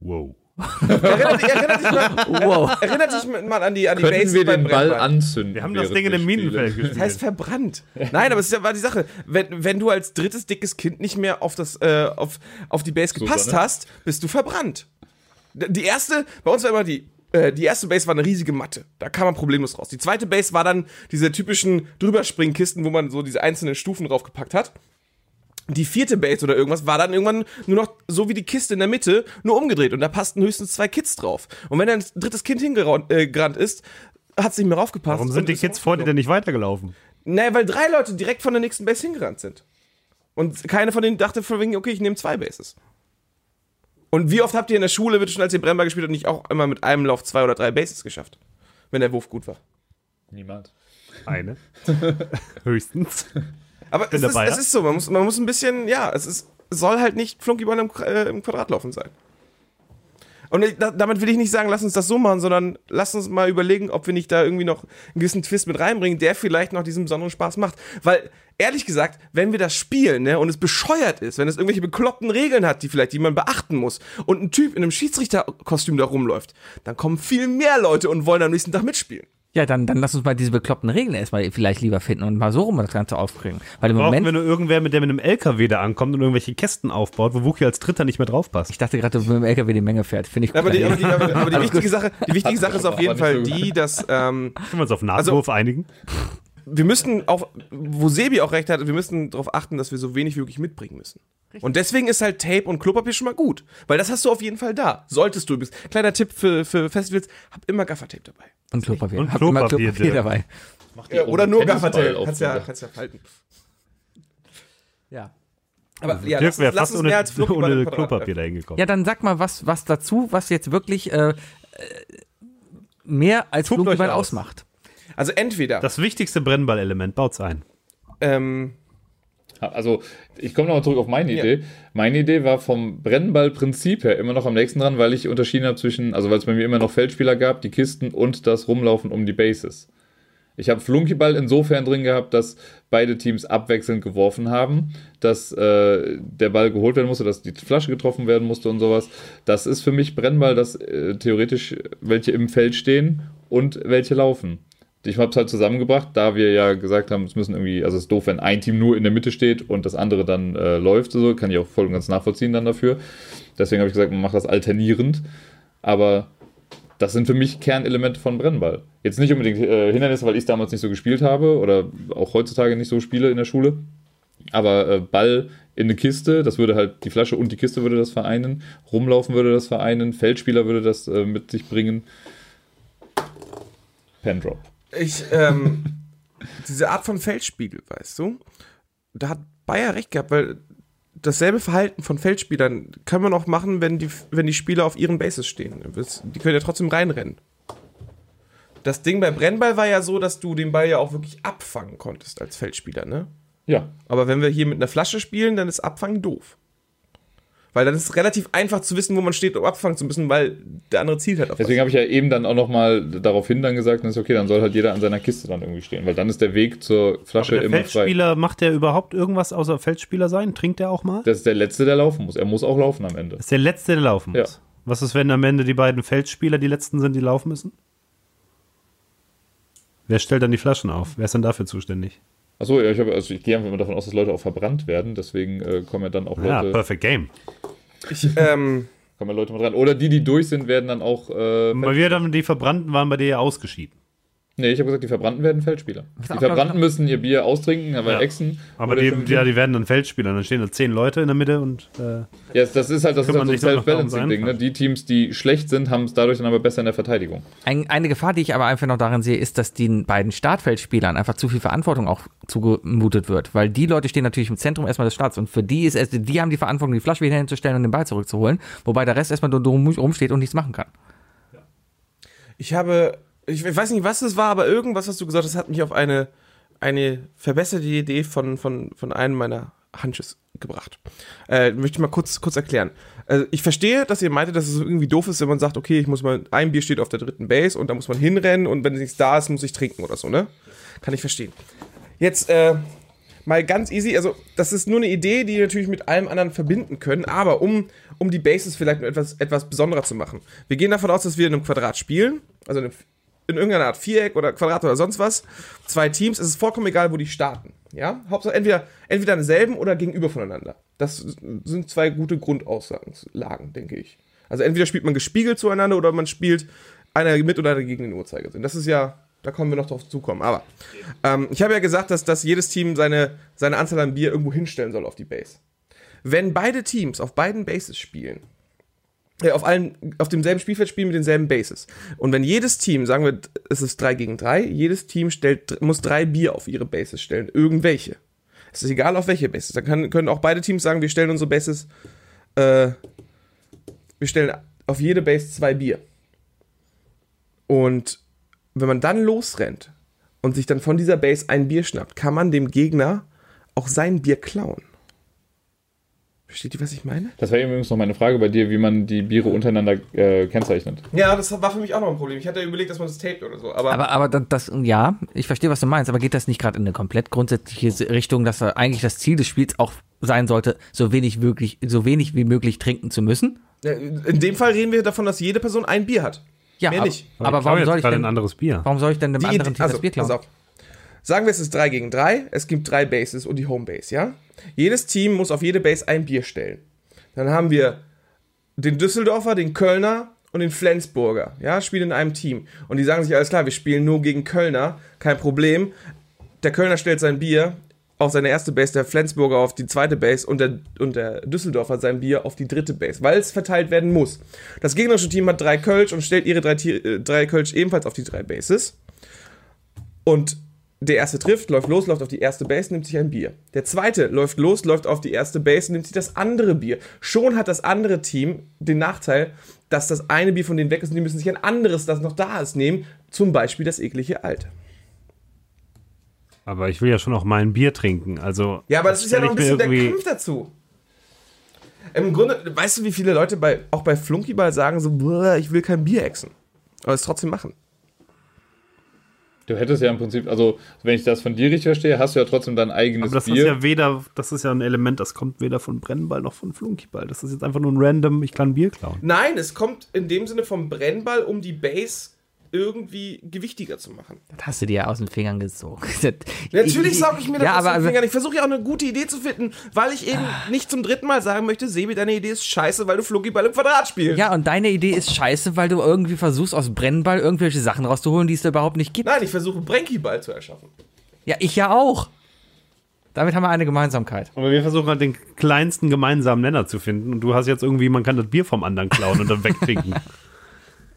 Wow. Erinnert, dich- erinnert dich mal, wow. erinnert dich mal an die, an die Können Bases wir beim den Ball anzünden? Wir haben das Ding in dem? Minenfeld gespielt. Das heißt verbrannt. Nein, aber es ist ja war die Sache. Wenn, wenn du als drittes dickes Kind nicht mehr auf, das, äh, auf, auf die Base gepasst ne? hast, bist du verbrannt. Die erste, bei uns war immer die, äh, die erste Base war eine riesige Matte. Da kam man problemlos raus. Die zweite Base war dann diese typischen Drüberspringkisten, wo man so diese einzelnen Stufen draufgepackt hat. Die vierte Base oder irgendwas war dann irgendwann nur noch so wie die Kiste in der Mitte, nur umgedreht. Und da passten höchstens zwei Kids drauf. Und wenn dann ein drittes Kind hingerannt äh, ist, hat es nicht mehr raufgepasst. Warum sind die Kids vor dir denn nicht weitergelaufen? Naja, weil drei Leute direkt von der nächsten Base hingerannt sind. Und keine von denen dachte von wegen, okay, ich nehme zwei Bases. Und wie oft habt ihr in der Schule, bitte schon, als ihr Brennball gespielt habt, nicht auch immer mit einem Lauf zwei oder drei Bases geschafft? Wenn der Wurf gut war. Niemand. Eine. Höchstens. Aber es ist, es ist so, man muss, man muss ein bisschen, ja, es ist, soll halt nicht Flunkyball im, äh, im Quadrat laufen sein. Und ich, da, damit will ich nicht sagen, lass uns das so machen, sondern lass uns mal überlegen, ob wir nicht da irgendwie noch einen gewissen Twist mit reinbringen, der vielleicht noch diesen besonderen Spaß macht. Weil ehrlich gesagt, wenn wir das spielen, ne, und es bescheuert ist, wenn es irgendwelche bekloppten Regeln hat, die vielleicht, die man beachten muss, und ein Typ in einem Schiedsrichterkostüm da rumläuft, dann kommen viel mehr Leute und wollen am nächsten Tag mitspielen. Ja, dann, dann lass uns mal diese bekloppten Regeln erstmal vielleicht lieber finden und mal so rum das Ganze aufkriegen. Weil im Brauchen Moment, wir nur irgendwer, mit der mit einem LKW da ankommt und irgendwelche Kästen aufbaut, wo Wookie als Dritter nicht mehr draufpasst. ich dachte gerade, mit dem LKW die Menge fährt. Finde ich Aber die, gut. aber die, aber die, aber die wichtige Sache, die wichtige Sache ist auf aber jeden Fall die, dass ähm, Können wir uns auf Nahwurf einigen? wir müssten auch, wo Sebi auch recht hat, wir müssen darauf achten, dass wir so wenig wie möglich mitbringen müssen. Und deswegen ist halt Tape und Klopapier schon mal gut. Weil das hast du auf jeden Fall da. Solltest du. Kleiner Tipp für, für Festivals, hab immer Gaffertape dabei. Und Klopapier. Und Hab immer Klopapier, Klopapier Dirk. dabei. Ja, oder nur Gaffertape. Kannst ja, kannst ja falten. Ja. Aber ja, Dirk wäre lass fast uns ohne, mehr als Flunkyball ohne Klopapier dahin gekommen. Ja, dann sag mal was, was dazu, was jetzt wirklich äh, äh, mehr als Flunkyball aus. ausmacht. Also entweder, Das wichtigste Brennballelement, baut's ein. ähm, Also, ich komme nochmal zurück auf meine Idee. Meine Idee war vom Brennballprinzip her immer noch am nächsten dran, weil ich unterschieden habe zwischen, also weil es bei mir immer noch Feldspieler gab, die Kisten und das Rumlaufen um die Bases. Ich habe Flunkyball insofern drin gehabt, dass beide Teams abwechselnd geworfen haben, dass äh, der Ball geholt werden musste, dass die Flasche getroffen werden musste und sowas. Das ist für mich Brennball, dass äh, theoretisch welche im Feld stehen und welche laufen. Ich habe es halt zusammengebracht, da wir ja gesagt haben, es müssen irgendwie, also es ist doof, wenn ein Team nur in der Mitte steht und das andere dann äh, läuft, so kann ich auch voll und ganz nachvollziehen dann dafür. Deswegen habe ich gesagt, man macht das alternierend. Aber das sind für mich Kernelemente von Brennball. Jetzt nicht unbedingt äh, Hindernisse, weil ich damals nicht so gespielt habe oder auch heutzutage nicht so spiele in der Schule. Aber äh, Ball in eine Kiste, das würde halt, die Flasche und die Kiste würde das vereinen. Rumlaufen würde das vereinen. Feldspieler würde das äh, mit sich bringen. Pendrop. Ich, ähm, diese Art von Feldspiegel, weißt du, da hat Bayer recht gehabt, weil dasselbe Verhalten von Feldspielern kann man auch machen, wenn die, wenn die Spieler auf ihren Bases stehen. Die können ja trotzdem reinrennen. Das Ding bei Brennball war ja so, dass du den Ball ja auch wirklich abfangen konntest als Feldspieler, ne? Ja, Aber wenn wir hier mit einer Flasche spielen, dann ist Abfangen doof. Weil dann ist es relativ einfach zu wissen, wo man steht, um abfangen zu müssen, weil der andere zielt halt auf deswegen habe ich ja eben dann auch nochmal daraufhin dann gesagt, dann ist okay, dann soll halt jeder an seiner Kiste dann irgendwie stehen, weil dann ist der Weg zur Flasche Der immer frei. Feldspieler, macht der überhaupt irgendwas außer Feldspieler sein? Trinkt der auch mal? Das ist der Letzte, der laufen muss. Er muss auch laufen am Ende. Das ist der Letzte, der laufen muss. Ja. Was ist, wenn am Ende die beiden Feldspieler die Letzten sind, die laufen müssen? Wer stellt dann die Flaschen auf? Wer ist denn dafür zuständig? Achso, ja, ich, hab, also ich gehe einfach immer davon aus, dass Leute auch verbrannt werden, deswegen äh, kommen ja dann auch Ja, Leute, perfect game. Ich, ähm, kommen Leute mit dran. Oder die, die durch sind, werden dann auch. Äh, Weil wir dann, die Verbrannten waren bei dir ja ausgeschieden. Nee, ich habe gesagt, die Verbrannten werden Feldspieler. Die Verbrannten müssen ihr Bier austrinken, aber Ja. Exen. Aber die, ja, die werden dann Feldspieler. Dann stehen da zehn Leute in der Mitte und äh, Ja, das ist halt das ist halt so sich ein Self-Balancing-Ding. Ne? Die Teams, die schlecht sind, haben es dadurch dann aber besser in der Verteidigung. Ein, eine Gefahr, die ich aber einfach noch darin sehe, ist, dass den beiden Startfeldspielern einfach zu viel Verantwortung auch zugemutet wird. Weil die Leute stehen natürlich im Zentrum erstmal des Starts und für die ist es, die haben die Verantwortung, die Flasche wieder hinzustellen und den Ball zurückzuholen, wobei der Rest erstmal nur drum rumsteht und nichts machen kann. ich habe, ich weiß nicht, was es war, aber irgendwas, was du gesagt hast, hat mich auf eine, eine verbesserte Idee von, von, von einem meiner Hunches gebracht. Äh, möchte ich mal kurz, kurz erklären. Also ich verstehe, dass ihr meintet, dass es irgendwie doof ist, wenn man sagt, okay, ich muss mal, ein Bier steht auf der dritten Base und da muss man hinrennen und wenn es nicht da ist, muss ich trinken oder so, ne? Kann ich verstehen. Jetzt, äh, mal ganz easy, also das ist nur eine Idee, die wir natürlich mit allem anderen verbinden können, aber um, um die Bases vielleicht etwas, etwas besonderer zu machen. Wir gehen davon aus, dass wir in einem Quadrat spielen, also in, einem- in irgendeiner Art Viereck oder Quadrat oder sonst was. Zwei Teams, es ist vollkommen egal, wo die starten. Ja, Hauptsache entweder, entweder denselben oder gegenüber voneinander. Das sind zwei gute Grundausgangslagen, denke ich. Also entweder spielt man gespiegelt zueinander oder man spielt einer mit oder einer gegen den Uhrzeigersinn. Das ist ja, da kommen wir noch drauf zukommen. Aber ähm, ich habe ja gesagt, dass, dass jedes Team seine, seine Anzahl an Bier irgendwo hinstellen soll auf die Base. Wenn beide Teams auf beiden Bases spielen, auf, allen, auf demselben Spielfeld spielen mit denselben Bases. Und wenn jedes Team, sagen wir, es ist 3 gegen 3, jedes Team stellt, muss drei Bier auf ihre Bases stellen. Irgendwelche. Es ist egal, auf welche Bases. Dann kann, können auch beide Teams sagen, wir stellen unsere Bases, äh, wir stellen auf jede Base zwei Bier. Und wenn man dann losrennt und sich dann von dieser Base ein Bier schnappt, kann man dem Gegner auch sein Bier klauen. Versteht ihr, was ich meine? Das wäre übrigens noch meine Frage bei dir, wie man die Biere untereinander äh, kennzeichnet. Ja, das war für mich auch noch ein Problem. Ich hatte überlegt, dass man das taped oder so. Aber, Aber, aber das, ja, ich verstehe, was du meinst, aber geht das nicht gerade in eine komplett grundsätzliche Richtung, dass da eigentlich das Ziel des Spiels auch sein sollte, so wenig wirklich, so wenig wie möglich trinken zu müssen? In dem Fall reden wir davon, dass jede Person ein Bier hat. Ja, Mehr aber, nicht. aber ich klaue warum soll ich denn, ein anderes Bier? warum soll ich denn dem Die anderen Team also, das Bier klauen? pass auf. Sagen wir, es ist 3 gegen 3. Es gibt drei Bases und die Homebase, ja? Jedes Team muss auf jede Base ein Bier stellen. Dann haben wir den Düsseldorfer, den Kölner und den Flensburger, ja? Spielen in einem Team. Und die sagen sich, alles klar, wir spielen nur gegen Kölner, kein Problem. Der Kölner stellt sein Bier auf seine erste Base, der Flensburger auf die zweite Base und der, und der Düsseldorfer sein Bier auf die dritte Base, weil es verteilt werden muss. Das gegnerische Team hat drei Kölsch und stellt ihre drei, äh, drei Kölsch ebenfalls auf die drei Bases. Und der erste trifft, läuft los, läuft auf die erste Base, nimmt sich ein Bier. Der zweite läuft los, läuft auf die erste Base, nimmt sich das andere Bier. Schon hat das andere Team den Nachteil, dass das eine Bier von denen weg ist und die müssen sich ein anderes, das noch da ist, nehmen. Zum Beispiel das eklige Alte. Aber ich will ja schon auch mal ein Bier trinken. Also Ja, aber das ist ja noch ein bisschen der irgendwie- Kampf dazu. Im Grunde, weißt du, wie viele Leute bei, auch bei Flunkyball sagen so, "Boah, ich will kein Bier exen. Aber es trotzdem machen. Du hättest ja im Prinzip, also wenn ich das von dir richtig verstehe, hast du ja trotzdem dein eigenes Aber das Bier. ist ja weder, das ist ja ein Element, das kommt weder von Brennball noch von Flunkyball. Das ist jetzt einfach nur ein random, ich kann Bier klauen. Nein, es kommt in dem Sinne vom Brennball, um die Base irgendwie gewichtiger zu machen. Das hast du dir ja aus den Fingern gezogen. Natürlich sauge ich mir das ja, aus aber, den Fingern. Ich versuche ja auch eine gute Idee zu finden, weil ich eben nicht zum dritten Mal sagen möchte, Sebi, deine Idee ist scheiße, weil du Flunkyball im Quadrat spielst. Ja, und deine Idee ist scheiße, weil du irgendwie versuchst, aus Brennball irgendwelche Sachen rauszuholen, die es da überhaupt nicht gibt. Nein, ich versuche Brenkyball zu erschaffen. Ja, ich ja auch. Damit haben wir eine Gemeinsamkeit. Aber wir versuchen halt den kleinsten gemeinsamen Nenner zu finden. Und du hast jetzt irgendwie, man kann das Bier vom anderen klauen und dann wegtrinken.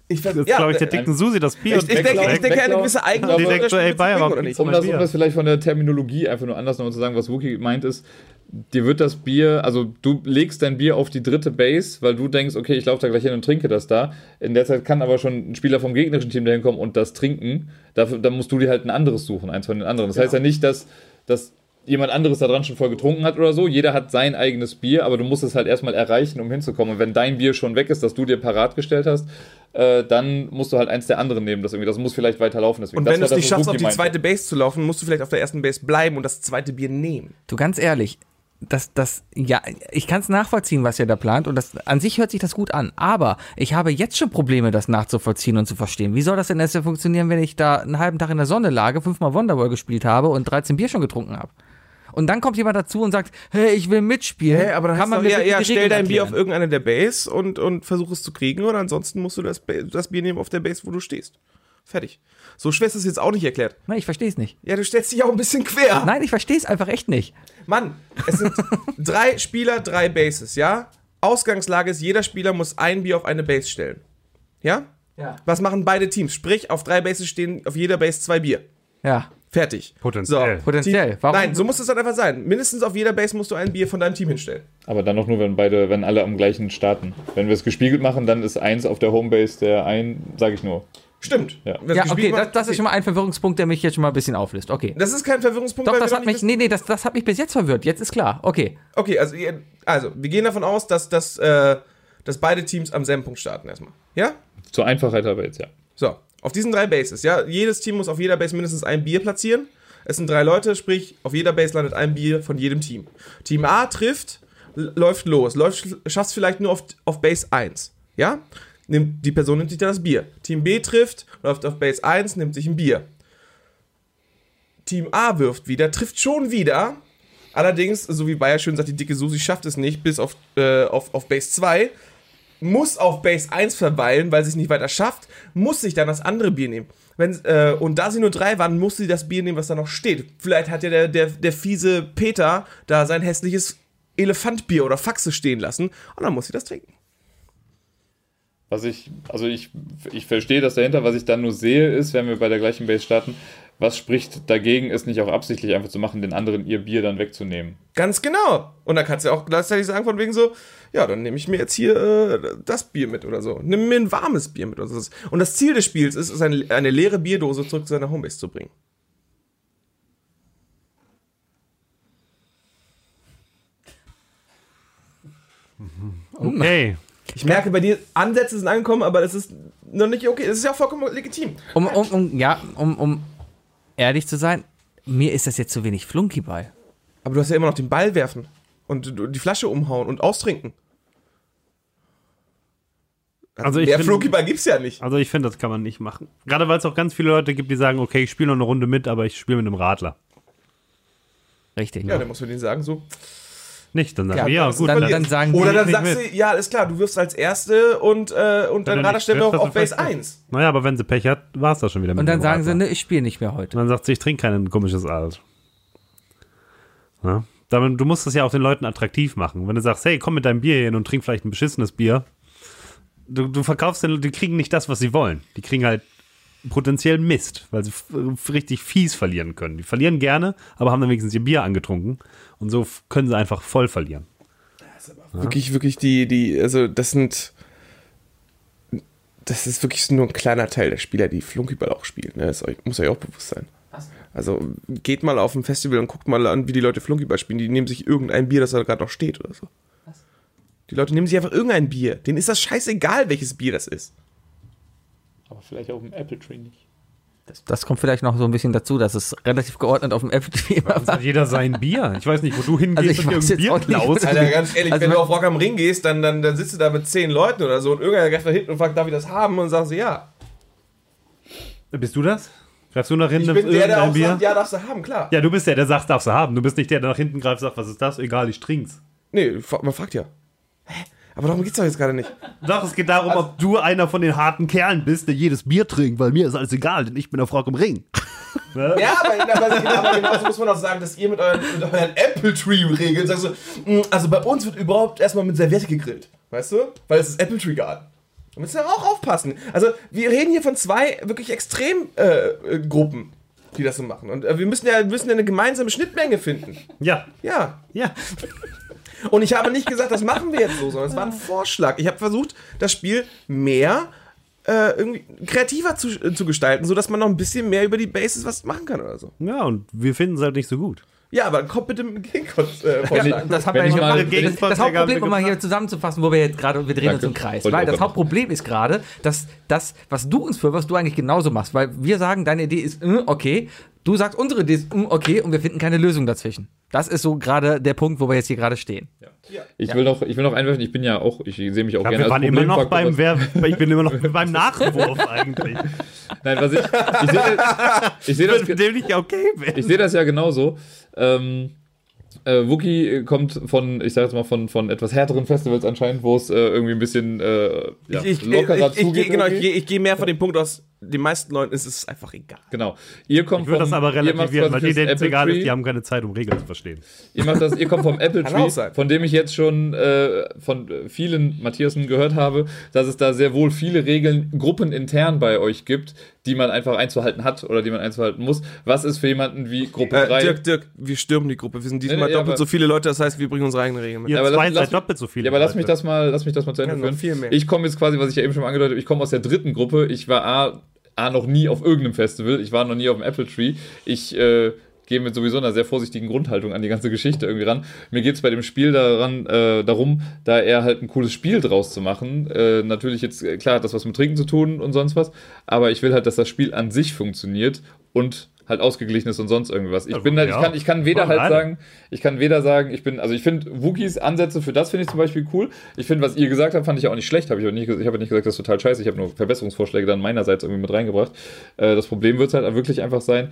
Ich, vers- Jetzt ja, glaube ich, der äh, dicken Susi das Bier ich, und ich, denke, ich denke, eine gewisse eigene Aber- Die denkt so, ey, Bayer, warum oder nicht? Um das, um das vielleicht von der Terminologie einfach nur anders nochmal zu sagen, was Wookie meint ist, dir wird das Bier, also du legst dein Bier auf die dritte Base, weil du denkst, okay, ich laufe da gleich hin und trinke das da. In der Zeit kann aber schon ein Spieler vom gegnerischen Team dahin kommen und das trinken. Dafür, dann musst du dir halt ein anderes suchen, eins von den anderen. Das heißt ja nicht, dass, dass jemand anderes da dran schon voll getrunken hat oder so. Jeder hat sein eigenes Bier, aber du musst es halt erstmal erreichen, um hinzukommen. Und wenn dein Bier schon weg ist, das du dir parat gestellt hast, äh, dann musst du halt eins der anderen nehmen. Das, irgendwie, das muss vielleicht weiterlaufen. Deswegen, Und das wenn du es nicht schaffst, auf die zweite Base zu laufen, musst du vielleicht auf der ersten Base bleiben und das zweite Bier nehmen. Du, ganz ehrlich, das, das, ja, ich kann es nachvollziehen, was ihr da plant und das, an sich hört sich das gut an, aber ich habe jetzt schon Probleme, das nachzuvollziehen und zu verstehen. Wie soll das denn erst funktionieren, wenn ich da einen halben Tag in der Sonne lage, fünfmal Wonderwall gespielt habe und 13 Bier schon getrunken habe? Und dann kommt jemand dazu und sagt, hey, ich will mitspielen. Hey, aber dann kann man hast du, mir ja, ja, stell dein Bier auf irgendeine der Base und, und versuch es zu kriegen oder ansonsten musst du das, das Bier nehmen auf der Base, wo du stehst. Fertig. So schwer ist es jetzt auch nicht erklärt. Nein, ich verstehe es nicht. Ja, du stellst dich auch ein bisschen quer. Nein, ich verstehe es einfach echt nicht. Mann, es sind drei Spieler, drei Bases, ja? Ausgangslage ist, jeder Spieler muss ein Bier auf eine Base stellen. Ja? Ja. Was machen beide Teams? Sprich, auf drei Bases stehen auf jeder Base zwei Bier. Ja. Fertig. Potenziell. Potenziell. Team, Warum- Nein, so muss es dann einfach sein. Mindestens auf jeder Base musst du ein Bier von deinem Team hinstellen. Aber dann auch nur, wenn beide, wenn alle am gleichen starten. Wenn wir es gespiegelt machen, dann ist eins auf der Homebase der ein, sage ich nur. Stimmt. Ja. Ja, okay, das, das ist schon mal ein Verwirrungspunkt, der mich jetzt schon mal ein bisschen auflöst. Okay. Das ist kein Verwirrungspunkt. Doch, weil das wir hat noch mich, nee, nee, das, das hat mich bis jetzt verwirrt. Jetzt ist klar. Okay. Okay, also, also wir gehen davon aus, dass, dass, äh, dass beide Teams am selben Punkt starten erstmal. Ja? Zur Einfachheit aber jetzt, ja. So, auf diesen drei Bases, ja, jedes Team muss auf jeder Base mindestens ein Bier platzieren. Es sind drei Leute, sprich, auf jeder Base landet ein Bier von jedem Team. Team A trifft, läuft los, läuft, schafft es vielleicht nur auf, auf Base 1, ja? Nimmt, die Person nimmt sich dann das Bier. Team B trifft, läuft auf Base 1, nimmt sich ein Bier. Team A wirft wieder, trifft schon wieder. Allerdings, so wie Bayer schön sagt, die dicke Susi schafft es nicht bis auf, äh, auf, auf Base 2 muss auf Base 1 verweilen, weil sie es nicht weiter schafft, muss sich dann das andere Bier nehmen. Wenn, äh, und da sie nur drei waren, muss sie das Bier nehmen, was da noch steht. Vielleicht hat ja der, der, der fiese Peter da sein hässliches Elefantbier oder Faxe stehen lassen und dann muss sie das trinken. Was ich, also ich, ich verstehe das dahinter, was ich dann nur sehe, ist, wenn wir bei der gleichen Base starten, was spricht dagegen, es nicht auch absichtlich einfach zu machen, den anderen ihr Bier dann wegzunehmen. Ganz genau. Und dann kannst du auch gleichzeitig sagen, von wegen so, ja, dann nehme ich mir jetzt hier äh, das Bier mit oder so. Nimm mir ein warmes Bier mit oder so. Und das Ziel des Spiels ist, ist eine, eine leere Bierdose zurück zu seiner Homebase zu bringen. Okay. Ich merke, bei dir Ansätze sind angekommen, aber das ist noch nicht okay. Das ist ja auch vollkommen legitim. Um, um, um, ja, um, um ehrlich zu sein, mir ist das jetzt zu wenig Flunkyball. Aber du hast ja immer noch den Ball werfen und die Flasche umhauen und austrinken. Also ich Mehr find- Flunkyball gibt's ja nicht. Also ich finde, das kann man nicht machen. Gerade weil es auch ganz viele Leute gibt, die sagen, okay, ich spiele noch eine Runde mit, aber ich spiele mit einem Radler. Richtig. Ja, dann musst du denen sagen so. Nicht, dann sagen Ja, wir, ja, gut. dann, dann- dann sagen Oder dann sagst du, ja, ist klar, du wirfst als Erste und, äh, und dein Wenn er Radar trifft, auf, auf Base vielleicht- 1. Naja, aber wenn sie Pech hat, war es das schon wieder mit und dann dem sagen sie, ne, ich spiele nicht mehr heute. Und dann sagt sie, ich trinke kein komisches Alt. Ja? Damit, du musst das ja auch den Leuten attraktiv machen. Wenn du sagst, hey, komm mit deinem Bier hin und trink vielleicht ein beschissenes Bier. Du, du verkaufst den, die kriegen nicht das, was sie wollen. Die kriegen halt potenziell Mist, weil sie richtig fies verlieren können. Die verlieren gerne, aber haben dann wenigstens ihr Bier angetrunken. Und so können sie einfach voll verlieren. Wirklich, wirklich die, die, also das sind, das ist wirklich nur ein kleiner Teil der Spieler, die Flunkyball auch spielen. Ne? Das muss euch auch bewusst sein. Also geht mal auf ein Festival und guckt mal an, wie die Leute Flunkyball spielen. Die nehmen sich irgendein Bier, das da gerade noch steht oder so. Die Leute nehmen sich einfach irgendein Bier. Denen ist das scheißegal, welches Bier das ist. Aber vielleicht auf dem Apple Tree nicht. Das kommt vielleicht noch so ein bisschen dazu, dass es relativ geordnet auf dem Apple TV Sonst hat jeder sein Bier. Ich weiß nicht, wo du hingehst Also ich und irgendein Bier klaust. Also- Alter, ganz ehrlich, also wenn du auf Rock am Ring gehst, dann, dann, dann sitzt du da mit zehn Leuten oder so und irgendeiner greift da hinten und fragt, darf ich das haben? Und sagst du ja. Bist du das? Greifst du nach hinten Ich bin der, der auch Bier? sagt, ja, darfst du haben, klar. Ja, du bist der, der sagt, darfst du haben. Du bist nicht der, der nach hinten greift und sagt, was ist das? Egal, ich trink's. Nee, man fragt ja. Hä? Aber darum geht's doch jetzt gerade nicht. Doch, es geht darum, ob du einer von den harten Kerlen bist, der jedes Bier trinkt, weil mir ist alles egal, denn ich bin der Frau im Ring. Ja, aber, aber, genauso muss man auch sagen, dass ihr mit euren, mit euren Apple Tree-Regeln sagt so, "Mm, also bei uns wird überhaupt erstmal mit Serviette gegrillt. Weißt du? Weil es ist Apple Tree Garden. Da müsst ihr auch aufpassen. Also, wir reden hier von zwei wirklich Extremgruppen, äh, äh, Gruppen, die das so machen. Und äh, wir müssen ja, wir müssen ja eine gemeinsame Schnittmenge finden. Ja, Ja. ja. Und ich habe nicht gesagt, das machen wir jetzt so, sondern es war ein Vorschlag. Ich habe versucht, das Spiel mehr äh, irgendwie kreativer zu, äh, zu gestalten, sodass man noch ein bisschen mehr über die Bases was machen kann oder so. Ja, und wir finden es halt nicht so gut. Ja, aber kommt bitte mit dem Gegenvorschlag. Äh, Ja, das haben Wenn wir ich ja mal- gemacht. Das, das Hauptproblem, um mal hier zusammenzufassen, wo wir jetzt gerade, wir drehen uns Danke. im Kreis. Weil das Hauptproblem ist gerade, dass das, was du uns führst, du eigentlich genauso machst. Weil wir sagen, deine Idee ist äh, okay, du sagst, unsere Idee ist äh, okay und wir finden keine Lösung dazwischen. Das ist so gerade der Punkt, wo wir jetzt hier gerade stehen. Ich will noch, ich will noch einwerfen, ich bin ja auch, ich sehe mich auch Ja, gerne wir waren immer noch beim, Wer, ich bin immer noch beim Nachwurf eigentlich. Nein, was ich, ich sehe ich sehe das, ich ja okay bin. ich sehe das ja genauso. Ähm, äh, Wookie kommt von, ich sage jetzt mal, von, von etwas härteren Festivals anscheinend, wo es äh, irgendwie ein bisschen äh, ja, ich, ich, lockerer ich, ich, zugeht. ich, genau, ich, irgendwie. gehe- ich gehe mehr von dem Punkt aus, den meisten Leuten ist es einfach egal. Genau. Ihr kommt Ich würde das vom- aber ihr macht relativieren, weil denen es Apple egal ist, Tree. die haben keine Zeit, um Regeln zu verstehen. Ihr macht das, ihr kommt vom Apple Tree, von dem ich jetzt schon äh, von äh, vielen Matthiasen gehört habe, dass es da sehr wohl viele Regeln gruppenintern bei euch gibt, die man einfach einzuhalten hat oder die man einzuhalten muss. Was ist für jemanden wie Gruppe Äh, 3? Dirk, Dirk, wir stürmen die Gruppe. Wir sind diesmal nee, ja, doppelt aber- so viele Leute, das heißt, wir bringen unsere eigenen Regeln mit. Ihr aber zwei lass- seid doppelt so viele. Ja, aber lass mich das mal, lass mich das mal zu Ende Ja, führen. viel mehr. Ich komme jetzt quasi, was ich ja eben schon mal angedeutet habe, ich komme aus der dritten Gruppe. Ich war A, A noch nie auf irgendeinem Festival. Ich war noch nie auf dem Apple Tree. Ich äh, gehe mit sowieso einer sehr vorsichtigen Grundhaltung an die ganze Geschichte irgendwie ran. Mir geht es bei dem Spiel daran, äh, darum, da eher halt ein cooles Spiel draus zu machen. Äh, natürlich jetzt, äh, klar, hat das was mit Trinken zu tun und sonst was, aber ich will halt, dass das Spiel an sich funktioniert und halt ausgeglichen ist und sonst irgendwas. Ich Also, bin halt, ich kann, ich kann weder halt sagen, ich kann weder sagen, ich bin, also ich finde Wookies Ansätze für das finde ich zum Beispiel cool. Ich finde, was ihr gesagt habt, fand ich auch nicht schlecht. Habe ich auch nicht, ich habe nicht gesagt, das ist total scheiße. Ich habe nur Verbesserungsvorschläge dann meinerseits irgendwie mit reingebracht. Äh, das Problem wird halt wirklich einfach sein,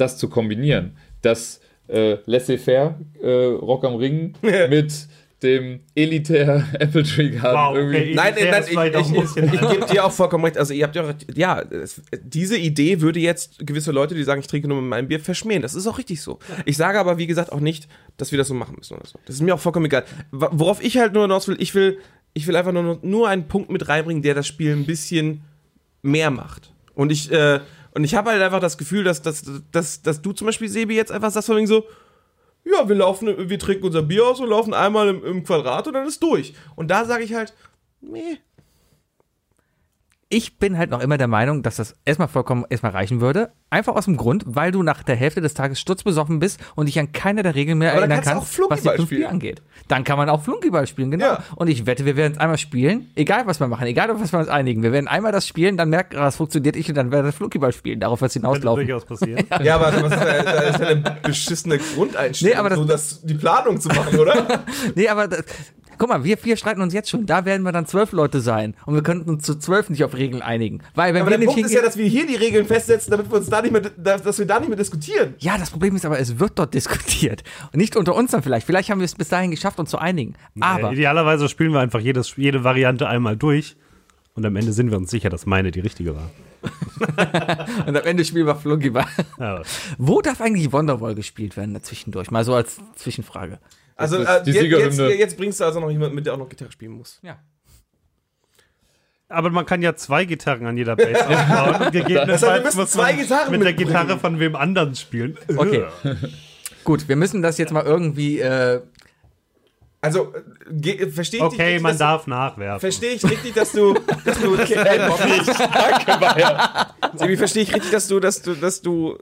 das zu kombinieren. Das äh, Laissez-faire äh, Rock am Ring mit dem elitär Apple Tree Garden Wow, irgendwie. okay. Nein, nein, das ich, ich, ich, ich gebe dir auch vollkommen recht. Also ihr habt ja, auch recht. ja, es, diese Idee würde jetzt gewisse Leute, die sagen, ich trinke nur mit meinem Bier, verschmähen. Das ist auch richtig so. Ich sage aber, wie gesagt, auch nicht, dass wir das so machen müssen oder so. Das ist mir auch vollkommen egal. Worauf ich halt nur hinaus will, ich will, ich will einfach nur, nur einen Punkt mit reinbringen, der das Spiel ein bisschen mehr macht. Und ich, äh, und ich habe halt einfach das Gefühl, dass, dass, dass, dass du zum Beispiel, Sebi, jetzt einfach sagst von wegen so, ja, wir laufen, wir trinken unser Bier aus und laufen einmal im, im Quadrat und dann ist durch. Und da sage ich halt, nee. Ich bin halt noch immer der Meinung, dass das erstmal vollkommen erstmal reichen würde. Einfach aus dem Grund, weil du nach der Hälfte des Tages sturzbesoffen bist und dich an keiner der Regeln mehr Aber erinnern kannst kannst, was die Flunkyball fünf Spiele spielen. angeht. Dann kann man auch Flunkyball spielen, genau. Ja. Und ich wette, wir werden es einmal spielen, egal was wir machen, egal auf was wir uns einigen. Wir werden einmal das spielen, dann merken, ah, es funktioniert nicht und dann werden wir das Flunkyball spielen. Darauf wird es hinauslaufen. durchaus passieren. Ja, aber was ist da, da ist ja eine beschissene Grundeinstellung, Nee, aber das- so das, die Planung zu machen, oder? Nee, aber das, guck mal, wir vier streiten uns jetzt schon. Da werden wir dann zwölf Leute sein. Und wir könnten uns zu zwölf nicht auf Regeln einigen. Weil wenn aber wir der Punkt ist ja, dass wir hier die Regeln festsetzen, damit wir uns da nicht mehr, dass wir da nicht mehr diskutieren. Ja, das Problem ist aber, es wird dort diskutiert. Und nicht unter uns dann vielleicht. Vielleicht haben wir es bis dahin geschafft, uns zu einigen. Aber Äh, Idealerweise spielen wir einfach jedes, jede Variante einmal durch. Und am Ende sind wir uns sicher, dass meine die richtige war. und am Ende spielen wir Flunkyball. Ja, Wo darf eigentlich Wonderwall gespielt werden zwischendurch? Mal so als Zwischenfrage. Also äh, die jetzt, jetzt, Siegerhymne. jetzt bringst du also noch jemanden mit, der auch noch Gitarre spielen muss. Ja. Aber man kann ja zwei Gitarren an jeder Bass aufbauen. Und Das heißt, wir gegebenenfalls müssen muss zwei Gitarren mit der. Gitarre von wem anderen spielen. Okay. Gut, wir müssen das jetzt mal irgendwie. Äh, Also, äh, verstehe ich Okay, richtig, man dass- darf nachwerfen. Verstehe ich richtig, dass du, dass du, Bob, Danke, Bayer. Sebi, verstehe ich richtig, dass du, dass du, dass du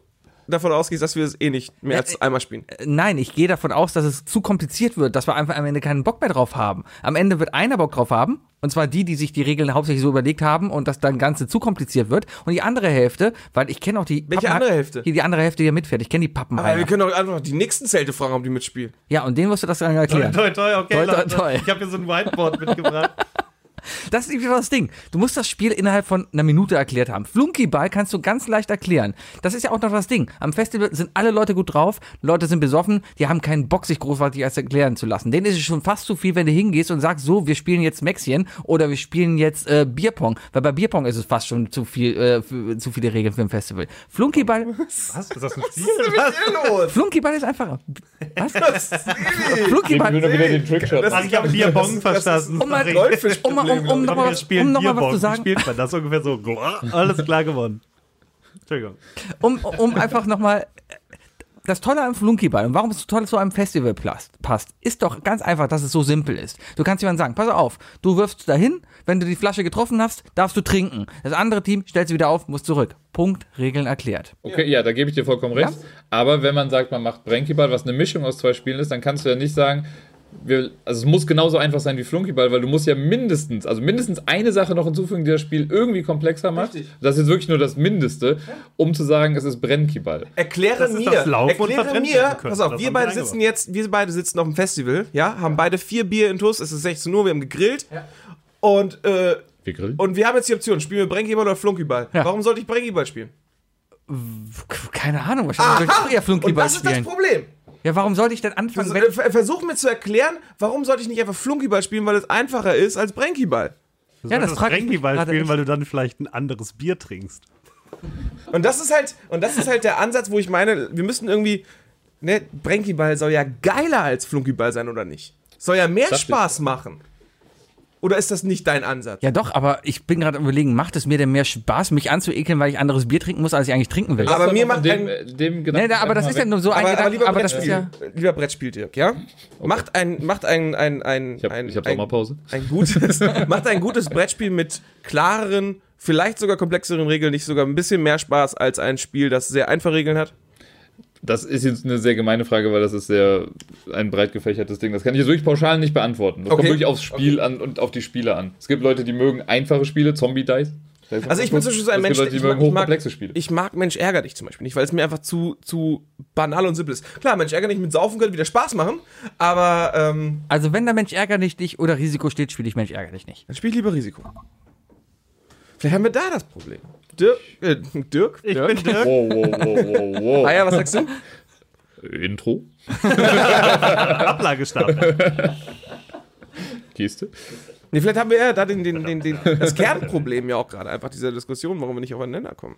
davon ausgehst, dass wir es eh nicht mehr als einmal spielen. nein, ich gehe davon aus, dass es zu kompliziert wird, dass wir einfach am Ende keinen Bock mehr drauf haben. Am Ende wird einer Bock drauf haben, und zwar die, die sich die Regeln hauptsächlich so überlegt haben und das dann Ganze zu kompliziert wird. Und die andere Hälfte, weil ich kenne auch die. Welche andere Hälfte? Die, die andere Hälfte, die hier mitfährt. Ich kenne die Pappen. Aber wir können doch einfach die nächsten Zelte fragen, ob die mitspielen. ja, und denen wirst du das dann erklären. Toi, toi, okay, Toi, toi, toi. Ich habe hier so ein Whiteboard mitgebracht. Das ist nämlich das Ding. Du musst das Spiel innerhalb von einer Minute erklärt haben. Flunkyball kannst du ganz leicht erklären. Das ist ja auch noch das Ding. Am Festival sind alle Leute gut drauf, Leute sind besoffen, die haben keinen Bock, sich großartig erst erklären zu lassen. Denen ist es schon fast zu viel, wenn du hingehst und sagst, so, wir spielen jetzt Mäxchen oder wir spielen jetzt äh, Bierpong. Weil bei Bierpong ist es fast schon zu viel, äh, für, zu viele Regeln für ein Festival. Flunkyball, Was? Ist das ein Spiel? Was ist denn los? Flunkyball ist einfacher. Was? Ich will Flunkyball. nur wieder den Trickshot. Das- ich habe Bierbong verstanden. Um mal, um, mal- um, um, noch wir mal, spielen um noch was zu sagen. spielt man das ungefähr so? Alles klar gewonnen. Entschuldigung. um, um einfach nochmal. Das Tolle am Flunkyball und warum es so toll zu einem Festival passt, ist doch ganz einfach, dass es so simpel ist. Du kannst jemandem sagen, pass auf, du wirfst dahin, wenn du die Flasche getroffen hast, darfst du trinken. Das andere Team stellt sie wieder auf, muss zurück. Punkt, Regeln erklärt. Okay, ja, da gebe ich dir vollkommen recht. Aber wenn man sagt, man macht Brenkyball, was eine Mischung aus zwei Spielen ist, dann kannst du ja nicht sagen, wir, also es muss genauso einfach sein wie Flunkyball, weil du musst ja mindestens, also mindestens eine Sache noch hinzufügen, die das Spiel irgendwie komplexer macht. Richtig. Das ist jetzt wirklich nur das Mindeste, um zu sagen, es ist Brennkyball. Erkläre Das mir, erkläre mir, pass auf, Das wir beide sitzen jetzt, wir beide sitzen auf dem Festival, ja, haben beide vier Bier in Tuss, es ist 16 Uhr, wir haben gegrillt und, äh, Wir grillen. und wir haben jetzt die Option, spielen wir Brenkyball oder Flunkyball. Ja. Warum sollte ich Brenkyball spielen? Keine Ahnung, wahrscheinlich würde ich auch eher und Flunkyball das ist das spielen. Problem. Ja, warum sollte ich denn anfangen, wenn Vers- Versuch mir zu erklären, warum sollte ich nicht einfach Flunkyball spielen, weil es einfacher ist als Brenkyball. Du Ja, das Brenkyball spielen, echt. weil du dann vielleicht ein anderes Bier trinkst. Und das ist halt, und das ist halt der Ansatz, wo ich meine, wir müssen irgendwie, ne, Brenkyball soll ja geiler als Flunkyball sein, oder nicht? Soll ja mehr. Spaß machen. Oder ist das nicht dein Ansatz? Ja doch, aber ich bin gerade überlegen, macht es mir denn mehr Spaß, mich anzuekeln, weil ich anderes Bier trinken muss, als ich eigentlich trinken will? Aber mir macht dem, ein- äh, dem Nee, Gedanken da, aber das ist ja nur so ein aber, aber Gedanke, lieber, aber das ist Brettspiel, ja... lieber Brettspiel, Dirk, ja? Macht ein, macht ein, ein, ein, Ich habe ein, ich hab ein, Sommerpause. ein gutes, macht ein gutes Brettspiel mit klareren, vielleicht sogar komplexeren Regeln, nicht sogar ein bisschen mehr Spaß als ein Spiel, das sehr einfache Regeln hat. Das ist jetzt eine sehr gemeine Frage, weil das ist sehr ein breit gefächertes Ding. Das kann ich jetzt wirklich pauschal nicht beantworten. Das Okay. kommt wirklich aufs Spiel an und auf die Spiele an. Es gibt Leute, die mögen einfache Spiele, Zombie Dice. Also ich bin zum Beispiel so ein Es Mensch, gibt Leute, die ich mögen mag- ich mag- hochkomplexe Spiele. Ich mag Mensch ärger dich zum Beispiel nicht, weil es mir einfach zu, zu banal und simpel ist. Klar, Mensch ärger dich mit Saufen könnte wieder Spaß machen, aber ähm, Also wenn der Mensch ärger dich nicht oder Risiko steht, spiele ich Mensch ärger dich nicht. dann spiel ich lieber Risiko. Vielleicht haben wir da das Problem. Dirk? Äh, Dirk? Ich Dirk? bin Dirk. Wow, wow, wow, wow, Ah ja, was sagst du? wow. Intro. Ablagestapel. Geste. Nee, vielleicht haben wir ja da den, den, den, den, das Kernproblem ja auch gerade, einfach dieser Diskussion, warum wir nicht aufeinander kommen.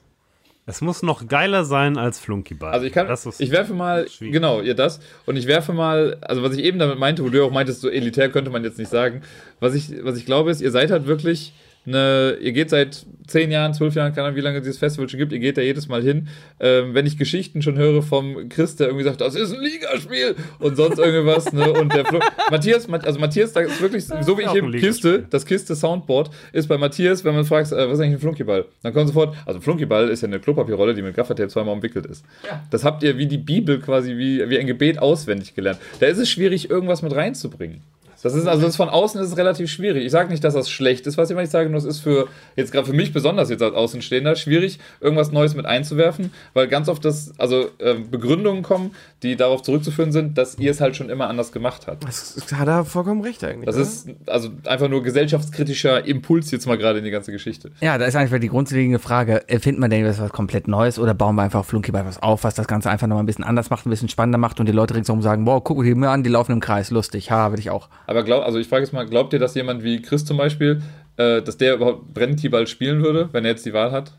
Es muss noch geiler sein als Flunkyball. Also ich kann, Das ist ich werfe mal, schwierig. genau, ja das. Und ich werfe mal, also was ich eben damit meinte, wo du auch meintest, so elitär könnte man jetzt nicht sagen. Was ich, was ich glaube ist, ihr seid halt wirklich eine, ihr geht seit zehn Jahren, zwölf Jahren, keine Ahnung, wie lange dieses Festival schon gibt, ihr geht da jedes Mal hin. Ähm, wenn ich Geschichten schon höre vom Chris, der irgendwie sagt, das ist ein Ligaspiel und sonst irgendwas, ne? Und der Flo Matthias, also Matthias, da ist wirklich, so wie ich eben Kiste, das Kiste Soundboard ist bei Matthias, wenn man fragt, äh, was ist eigentlich ein Flunkyball? Dann kommt sofort, also ein Flunkyball ist ja eine Klopapierrolle, die mit Gaffertape zweimal umwickelt ist. Das habt ihr wie die Bibel quasi, wie, wie ein Gebet auswendig gelernt. Da ist es schwierig, irgendwas mit reinzubringen. Das ist also das von außen ist es relativ schwierig. Ich sage nicht, dass das schlecht ist, was ich immer nicht sage, nur es ist für jetzt gerade für mich besonders jetzt als Außenstehender schwierig, irgendwas Neues mit einzuwerfen, weil ganz oft das also ähm, Begründungen kommen, die darauf zurückzuführen sind, dass ihr es halt schon immer anders gemacht habt. Das hat er vollkommen recht eigentlich. Das oder? ist also einfach nur gesellschaftskritischer Impuls jetzt mal gerade in die ganze Geschichte. Ja, da ist einfach die grundlegende Frage, erfindet man denn was komplett Neues oder bauen wir einfach auf Flunkyball was auf, was das Ganze einfach nochmal ein bisschen anders macht, ein bisschen spannender macht und die Leute ringsherum sagen, boah, guck dir mal an, die laufen im Kreis, lustig, ha, will ich auch. Aber glaub, also ich frage jetzt mal, glaubt ihr, dass jemand wie Chris zum Beispiel, äh, dass der überhaupt Brennkyball spielen würde, wenn er jetzt die Wahl hat?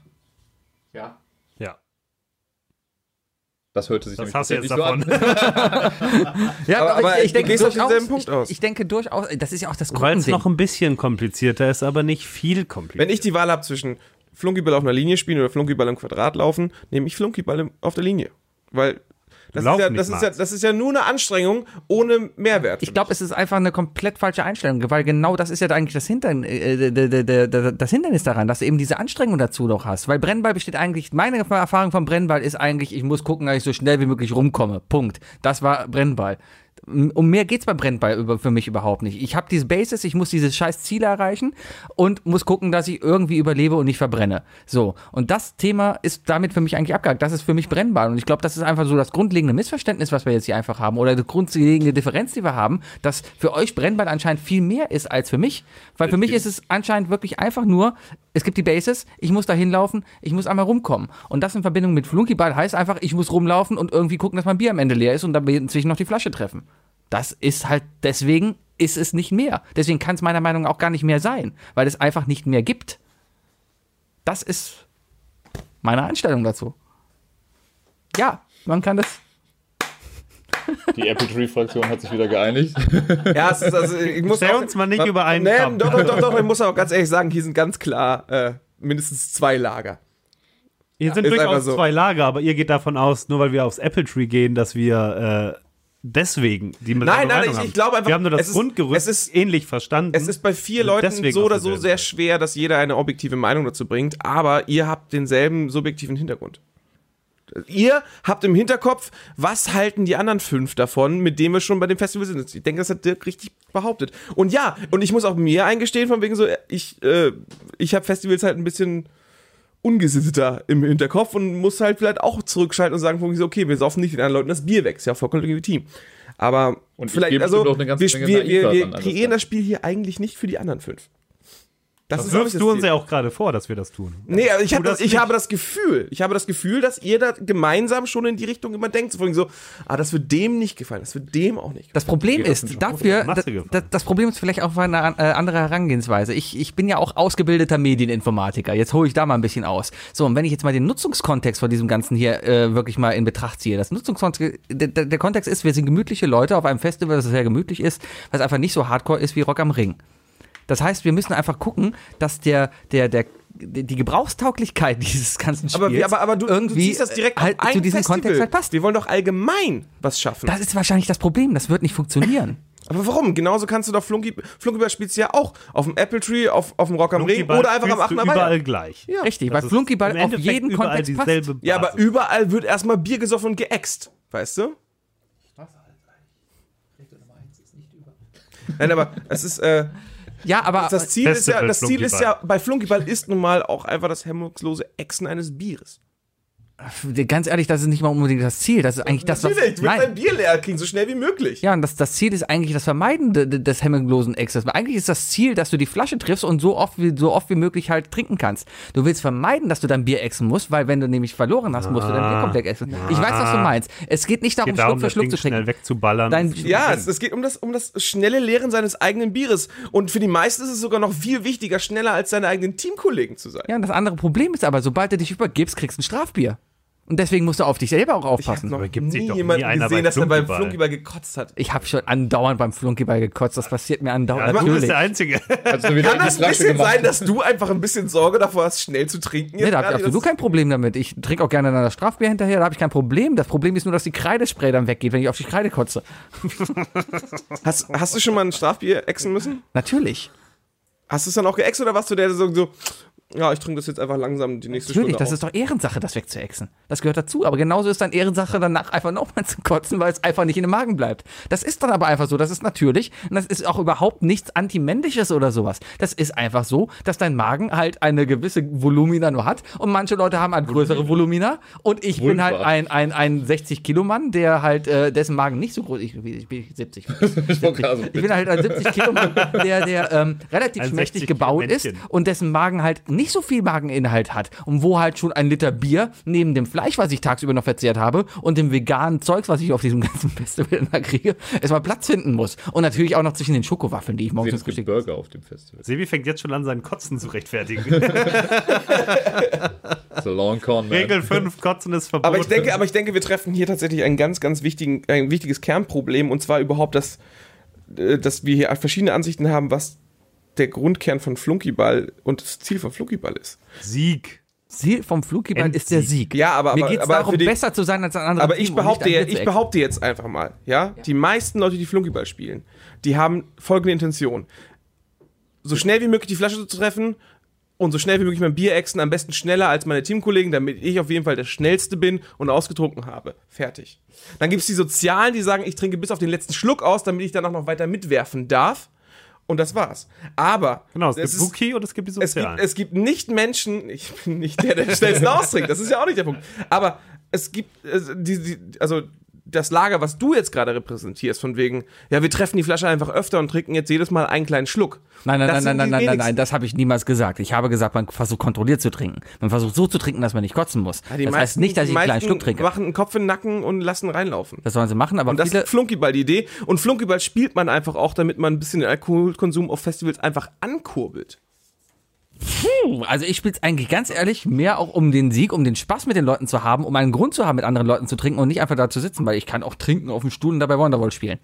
Ja. Das hörte sich Das nämlich hast du jetzt tatsächlich davon. Ja, Aber- auf denselben durchaus, Punkt ich, aus. ich denke durchaus, das ist ja auch das Weil es noch ein bisschen komplizierter ist, aber nicht viel komplizierter. Wenn ich die Wahl habe zwischen Flunkyball auf einer Linie spielen oder Flunkyball im Quadrat laufen, nehme ich Flunkyball auf der Linie. Weil das, ist ja, das, ist ja, das ist ja nur eine Anstrengung ohne Mehrwert. Ich glaube, es ist einfach eine komplett falsche Einstellung, weil genau das ist ja eigentlich das, Hintern, äh, d- das Hindernis daran, dass du eben diese Anstrengung dazu noch hast. Weil Brennball besteht eigentlich, meine Erfahrung vom Brennball ist eigentlich, ich muss gucken, dass ich so schnell wie möglich rumkomme. Punkt. Das war Brennball. Um mehr geht's beim Brennball für mich überhaupt nicht. Ich habe diese Basis, ich muss diese scheiß Ziele erreichen und muss gucken, dass ich irgendwie überlebe und nicht verbrenne. So. Und das Thema ist damit für mich eigentlich abgehakt. Das ist für mich Brennball. Und ich glaube, das ist einfach so das grundlegende Missverständnis, was wir jetzt hier einfach haben. Oder die grundlegende Differenz, die wir haben, dass für euch Brennball anscheinend viel mehr ist als für mich. Weil für mich ist es anscheinend wirklich einfach nur, es gibt die Basis, ich muss da hinlaufen, ich muss einmal rumkommen. Und das in Verbindung mit Flunkyball heißt einfach, ich muss rumlaufen und irgendwie gucken, dass mein Bier am Ende leer ist und dann inzwischen noch die Flasche treffen. Das ist halt, deswegen ist es nicht mehr. Deswegen kann es meiner Meinung nach auch gar nicht mehr sein, weil es einfach nicht mehr gibt. Das ist meine Einstellung dazu. Ja, man kann das. Die Apple Tree Fraktion hat sich wieder geeinigt. ja, es ist, also, ich muss Stell auch, uns mal nicht über einen Nee, doch, doch, doch, doch, ich muss auch ganz ehrlich sagen, hier sind ganz klar äh, mindestens zwei Lager. Hier sind ist einfach durchaus so. zwei Lager, aber ihr geht davon aus, nur weil wir aufs Apple Tree gehen, dass wir äh, deswegen die Nein, nein, ich- ich glaube einfach, Wir haben nur das es ist- Grundgerüst es ist- ähnlich verstanden. Es ist bei vier Leuten so oder so sehr schwer, dass jeder eine objektive Meinung dazu bringt, aber ihr habt denselben subjektiven Hintergrund. Ihr habt im Hinterkopf, was halten die anderen fünf davon, mit denen wir schon bei dem Festival sind. Ich denke, das hat Dirk richtig behauptet. Und ja, und ich muss auch mir eingestehen, von wegen so, ich, äh, ich habe Festivals halt ein bisschen ungesitteter im Hinterkopf und muss halt vielleicht auch zurückschalten und sagen, von wegen so, okay, wir saufen nicht den anderen Leuten das Bier weg. Ist ja vollkommen legitim. Aber Und ich vielleicht, also, wir, wir, wir, wir kreieren das Spiel hier eigentlich nicht für die anderen fünf. Das ich, wirfst das du uns ja auch gerade vor, dass wir das tun. Nee, aber ich, hab das, das ich habe das Gefühl, ich habe das Gefühl, dass ihr da gemeinsam schon in die Richtung immer denkt, wegen so, ah, das wird dem nicht gefallen, das wird dem auch nicht gefallen. Das Problem das ist, dafür, das, das, das Problem ist vielleicht auch eine äh, andere Herangehensweise. Ich, ich bin ja auch ausgebildeter Medieninformatiker. Jetzt hole ich da mal ein bisschen aus. So, und wenn ich jetzt mal den Nutzungskontext von diesem Ganzen hier äh, wirklich mal in Betracht ziehe. Das Nutzungskontext, der, der der Kontext ist, wir sind gemütliche Leute auf einem Festival, das sehr gemütlich ist, was einfach nicht so hardcore ist wie Rock am Ring. Das heißt, wir müssen einfach gucken, dass der, der, der, die Gebrauchstauglichkeit dieses ganzen Spiels Aber, aber, aber du, irgendwie du ziehst das direkt halt zu diesem Festival. Kontext halt passt. Wir wollen doch allgemein was schaffen. Das ist wahrscheinlich das Problem. Das wird nicht funktionieren. aber warum? Genauso kannst du doch Flunky, Flunkyball spielst du ja auch auf dem Apple Tree, auf, auf dem Rock am Ring oder einfach am spielst 8. du Mai. überall gleich. Ja. Richtig, Das weil Flunkyball auf jeden Kontext passt. dieselbe Ja, aber Basis. überall wird erstmal Bier gesoffen und geäxt. Weißt du? Nein, aber es ist, äh, Ja, aber das Ziel ist ja, das Ziel ist ja, bei Flunkyball ist nun mal auch einfach das hemmungslose Ächsen eines Bieres. Ganz ehrlich, das ist nicht mal unbedingt das Ziel. Das ist eigentlich das, was. Natürlich, du willst dein Nein. Bier leer kriegen, so schnell wie möglich. Ja, und das, das Ziel ist eigentlich das Vermeiden de- de- des hemmungslosen Exzess. Eigentlich ist das Ziel, dass du die Flasche triffst und so oft wie, so oft wie möglich halt trinken kannst. Du willst vermeiden, dass du dein Bier exen musst, weil wenn du nämlich verloren hast, musst du dein Bier komplett exen. Ich weiß, was du meinst. Es geht nicht darum, geht darum, Schluck für Schluck Ding zu schnell trinken. wegzuballern. Dein, Ja, es, es geht um das, um das schnelle Leeren seines eigenen Bieres. Und für die meisten ist es sogar noch viel wichtiger, schneller als seine eigenen Teamkollegen zu sein. ja, und das andere Problem ist aber, sobald du dich übergibst, kriegst du ein Strafbier. Und deswegen musst du auf dich selber auch Ich habe aufpassen. noch nie jemanden gesehen, dass er beim Flunkyball. Gekotzt hat. Ich habe schon andauernd beim Flunkyball gekotzt. Das passiert mir andauernd. Ja, du bist Natürlich. der Einzige. Also Kann das ein bisschen gemacht. sein, dass du einfach ein bisschen Sorge davor hast, schnell zu trinken? Nee, da habe ich absolut kein Problem damit. Ich trinke auch gerne dann das Strafbier hinterher, da habe ich kein Problem. Das Problem ist nur, dass die Kreidespray dann weggeht, wenn ich auf die Kreide kotze. hast, hast du schon mal ein Strafbier exen müssen? Natürlich. Hast du es dann auch geäxt oder warst du der, der so, so ja, ich trinke das jetzt einfach langsam die nächste Natürlich, Stunde das auf? ist doch Ehrensache, das wegzuexen. Das gehört dazu. Aber genauso ist dann Ehrensache, danach einfach nochmal zu kotzen, weil es einfach nicht in den Magen bleibt. Das ist dann aber einfach so. Das ist natürlich. Und das ist auch überhaupt nichts Antimännliches oder sowas. Das ist einfach so, dass dein Magen halt eine gewisse Volumina nur hat. Und manche Leute haben halt größere Volumina. Und ich bin halt ein, ein, ein 60-Kilo-Mann, der halt, äh, dessen Magen nicht so groß ist. Ich, ich bin 70. Ich wollte gerade so, Ich bin halt ein 70 Kilo Mann, der, der ähm, relativ Ein schmächtig 60 gebaut ist und dessen Magen halt nicht so viel Mageninhalt hat und wo halt schon ein Liter Bier neben dem Fleisch, was ich tagsüber noch verzehrt habe und dem veganen Zeugs, was ich auf diesem ganzen Festival immer kriege, erstmal Platz finden muss. Und natürlich auch noch zwischen den Schokowaffeln, die ich morgens es gibt Burger auf dem Festival. Sebi fängt jetzt schon an, seinen Kotzen zu rechtfertigen. So long con, man. Regel 5, Kotzen ist verboten. Aber ich denke, aber ich denke, wir treffen hier tatsächlich ein ganz, ganz wichtigen, ein wichtiges Kernproblem und zwar überhaupt, dass, äh, dass wir hier verschiedene Ansichten haben, was der Grundkern von Flunkyball und das Ziel von Flunkyball ist. Sieg. Ziel vom Flunkyball ist der Sieg. Ja, aber, Mir aber, geht es aber darum, die- besser zu sein als ein anderer Aber ich behaupte, ja, ich behaupte jetzt einfach mal, ja, die meisten Leute, die Flunkyball spielen, die haben folgende Intention. So schnell wie möglich die Flasche zu treffen und so schnell wie möglich mein Bier exen, am besten schneller als meine Teamkollegen, damit ich auf jeden Fall der Schnellste bin und ausgetrunken habe. Fertig. Dann gibt es die Sozialen, die sagen, ich trinke bis auf den letzten Schluck aus, damit ich dann auch noch weiter mitwerfen darf. Und das war's. Aber Genau, es, es gibt ist- Wookie und es gibt die es gibt, Sozialen. es gibt nicht Menschen, ich bin nicht der, der schnellsten austrinkt, das ist ja auch nicht der Punkt. Aber es gibt, äh, die, die, also das Lager, was du jetzt gerade repräsentierst, von wegen, ja, wir treffen die Flasche einfach öfter und trinken jetzt jedes Mal einen kleinen Schluck. Nein, nein, Das nein, nein, nein, nein, nein, nein, das habe ich niemals gesagt. Ich habe gesagt, man versucht kontrolliert zu trinken. Man versucht so zu trinken, dass man nicht kotzen muss. Ja, das heißt meisten- nicht, dass ich einen kleinen Schluck trinke. machen einen Kopf in den Nacken und lassen reinlaufen. Das sollen sie machen, aber Und das ist Flunkyball die Idee. Und Flunkyball spielt man einfach auch, damit man ein bisschen den Alkoholkonsum auf Festivals einfach ankurbelt. Also ich spiele es eigentlich ganz ehrlich mehr auch um den Sieg, um den Spaß mit den Leuten zu haben, um einen Grund zu haben, mit anderen Leuten zu trinken und nicht einfach da zu sitzen, weil ich kann auch trinken auf dem Stuhl und dabei Wonderwall spielen.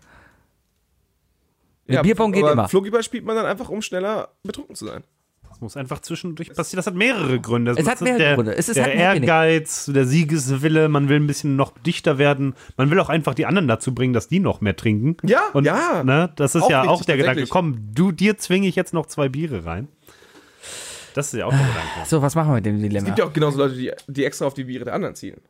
Mit Bierpong geht aber immer. Flunkyball spielt man dann einfach, um schneller betrunken zu sein. Das muss einfach zwischendurch passieren. Das hat mehrere Gründe. Das Es hat ist mehrere der, Gründe. Es ist der halt. Ehrgeiz, der Siegeswille, man will ein bisschen noch dichter werden. Man will auch einfach die anderen dazu bringen, dass die noch mehr trinken. Ja, Und, ja. Ne, das ist Auch ja auch der Gedanke. Komm, du, dir zwinge ich jetzt noch zwei Biere rein. Das ist ja auch der Gedanke. So, was machen wir mit dem Es Dilemma? gibt ja auch genauso Leute, die, die extra auf die Biere der anderen zielen.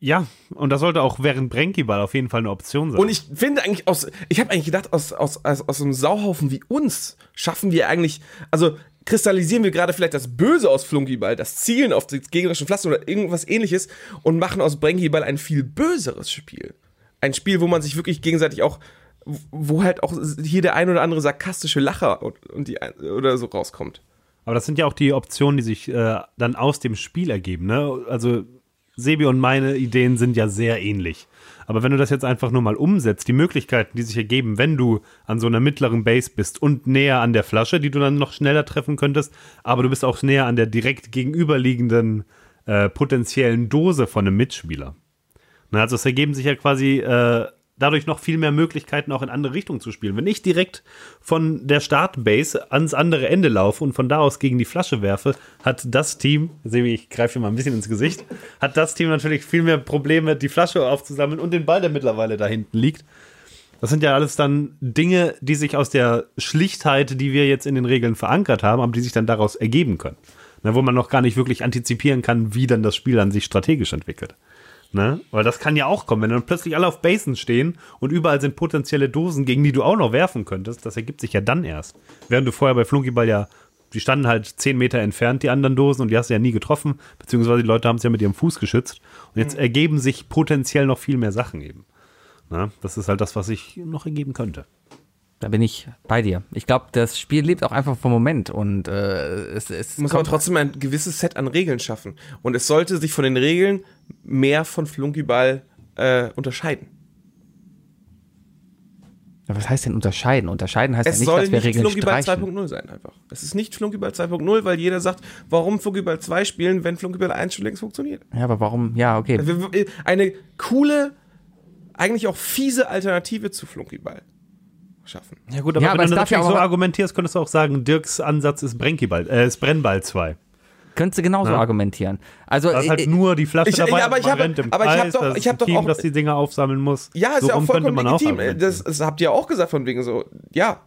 Ja, und das sollte auch während Brenkyball auf jeden Fall eine Option sein. Und ich finde eigentlich aus, ich habe eigentlich gedacht, aus, aus, aus, aus einem Sauhaufen wie uns schaffen wir eigentlich, also kristallisieren wir gerade vielleicht das Böse aus Flunkyball, das Zielen auf die gegnerischen Pflaster oder irgendwas ähnliches und machen aus Brenkyball ein viel böseres Spiel. Ein Spiel, wo man sich wirklich gegenseitig auch, wo halt auch hier der ein oder andere sarkastische Lacher und, und die, oder so rauskommt. Aber das sind ja auch die Optionen, die sich äh, dann aus dem Spiel ergeben. Ne? Also Sebi und meine Ideen sind ja sehr ähnlich. Aber wenn du das jetzt einfach nur mal umsetzt, die Möglichkeiten, die sich ergeben, wenn du an so einer mittleren Base bist und näher an der Flasche, die du dann noch schneller treffen könntest, aber du bist auch näher an der direkt gegenüberliegenden äh, potenziellen Dose von einem Mitspieler. Na, also es ergeben sich ja quasi äh, dadurch noch viel mehr Möglichkeiten, auch in andere Richtungen zu spielen. Wenn ich direkt von der Startbase ans andere Ende laufe und von da aus gegen die Flasche werfe, hat das Team, Sebi, ich greife dir mal ein bisschen ins Gesicht, hat das Team natürlich viel mehr Probleme, die Flasche aufzusammeln und den Ball, der mittlerweile da hinten liegt. Das sind ja alles dann Dinge, die sich aus der Schlichtheit, die wir jetzt in den Regeln verankert haben, aber die sich dann daraus ergeben können. Na, wo man noch gar nicht wirklich antizipieren kann, wie dann das Spiel an sich strategisch entwickelt. Ne? Weil das kann ja auch kommen, wenn dann plötzlich alle auf Basen stehen und überall sind potenzielle Dosen, gegen die du auch noch werfen könntest. Das ergibt sich ja dann erst. Während du vorher bei Flunkyball ja, die standen halt 10 Meter entfernt, die anderen Dosen, und die hast du ja nie getroffen, beziehungsweise die Leute haben es ja mit ihrem Fuß geschützt. Und jetzt ergeben sich potenziell noch viel mehr Sachen eben. Ne? Das ist halt das, was sich noch ergeben könnte. Da bin ich bei dir. Ich glaube, das Spiel lebt auch einfach vom Moment und äh, es, es muss aber trotzdem ein gewisses Set an Regeln schaffen. Und es sollte sich von den Regeln mehr von Flunkyball äh, unterscheiden. Ja, Was heißt denn unterscheiden? Unterscheiden heißt Es ja nicht, soll dass wir nicht Regeln Flunkyball streichen. 2.0 sein einfach. Es ist nicht Flunkyball 2.0, weil jeder sagt, warum Flunkyball 2 spielen, wenn Flunkyball 1 schon längst funktioniert. Ja, aber warum? Ja, okay. Eine coole, eigentlich auch fiese Alternative zu Flunkyball schaffen. Ja gut, aber Ja, aber wenn du ja natürlich so argumentierst, könntest du auch sagen, Dirks Ansatz ist äh, ist Brennball 2. Könntest du genauso Ja. argumentieren. Also, Da ist halt äh, nur die Flasche Ich- dabei, ja, aber ich habe- im aber ich hab Kreis, doch- da ist ich ein hab doch Team, auch- das die Dinger aufsammeln muss. Ja, ist so ja auch vollkommen man auch legitim. Das, das habt ihr auch gesagt von wegen so, ja,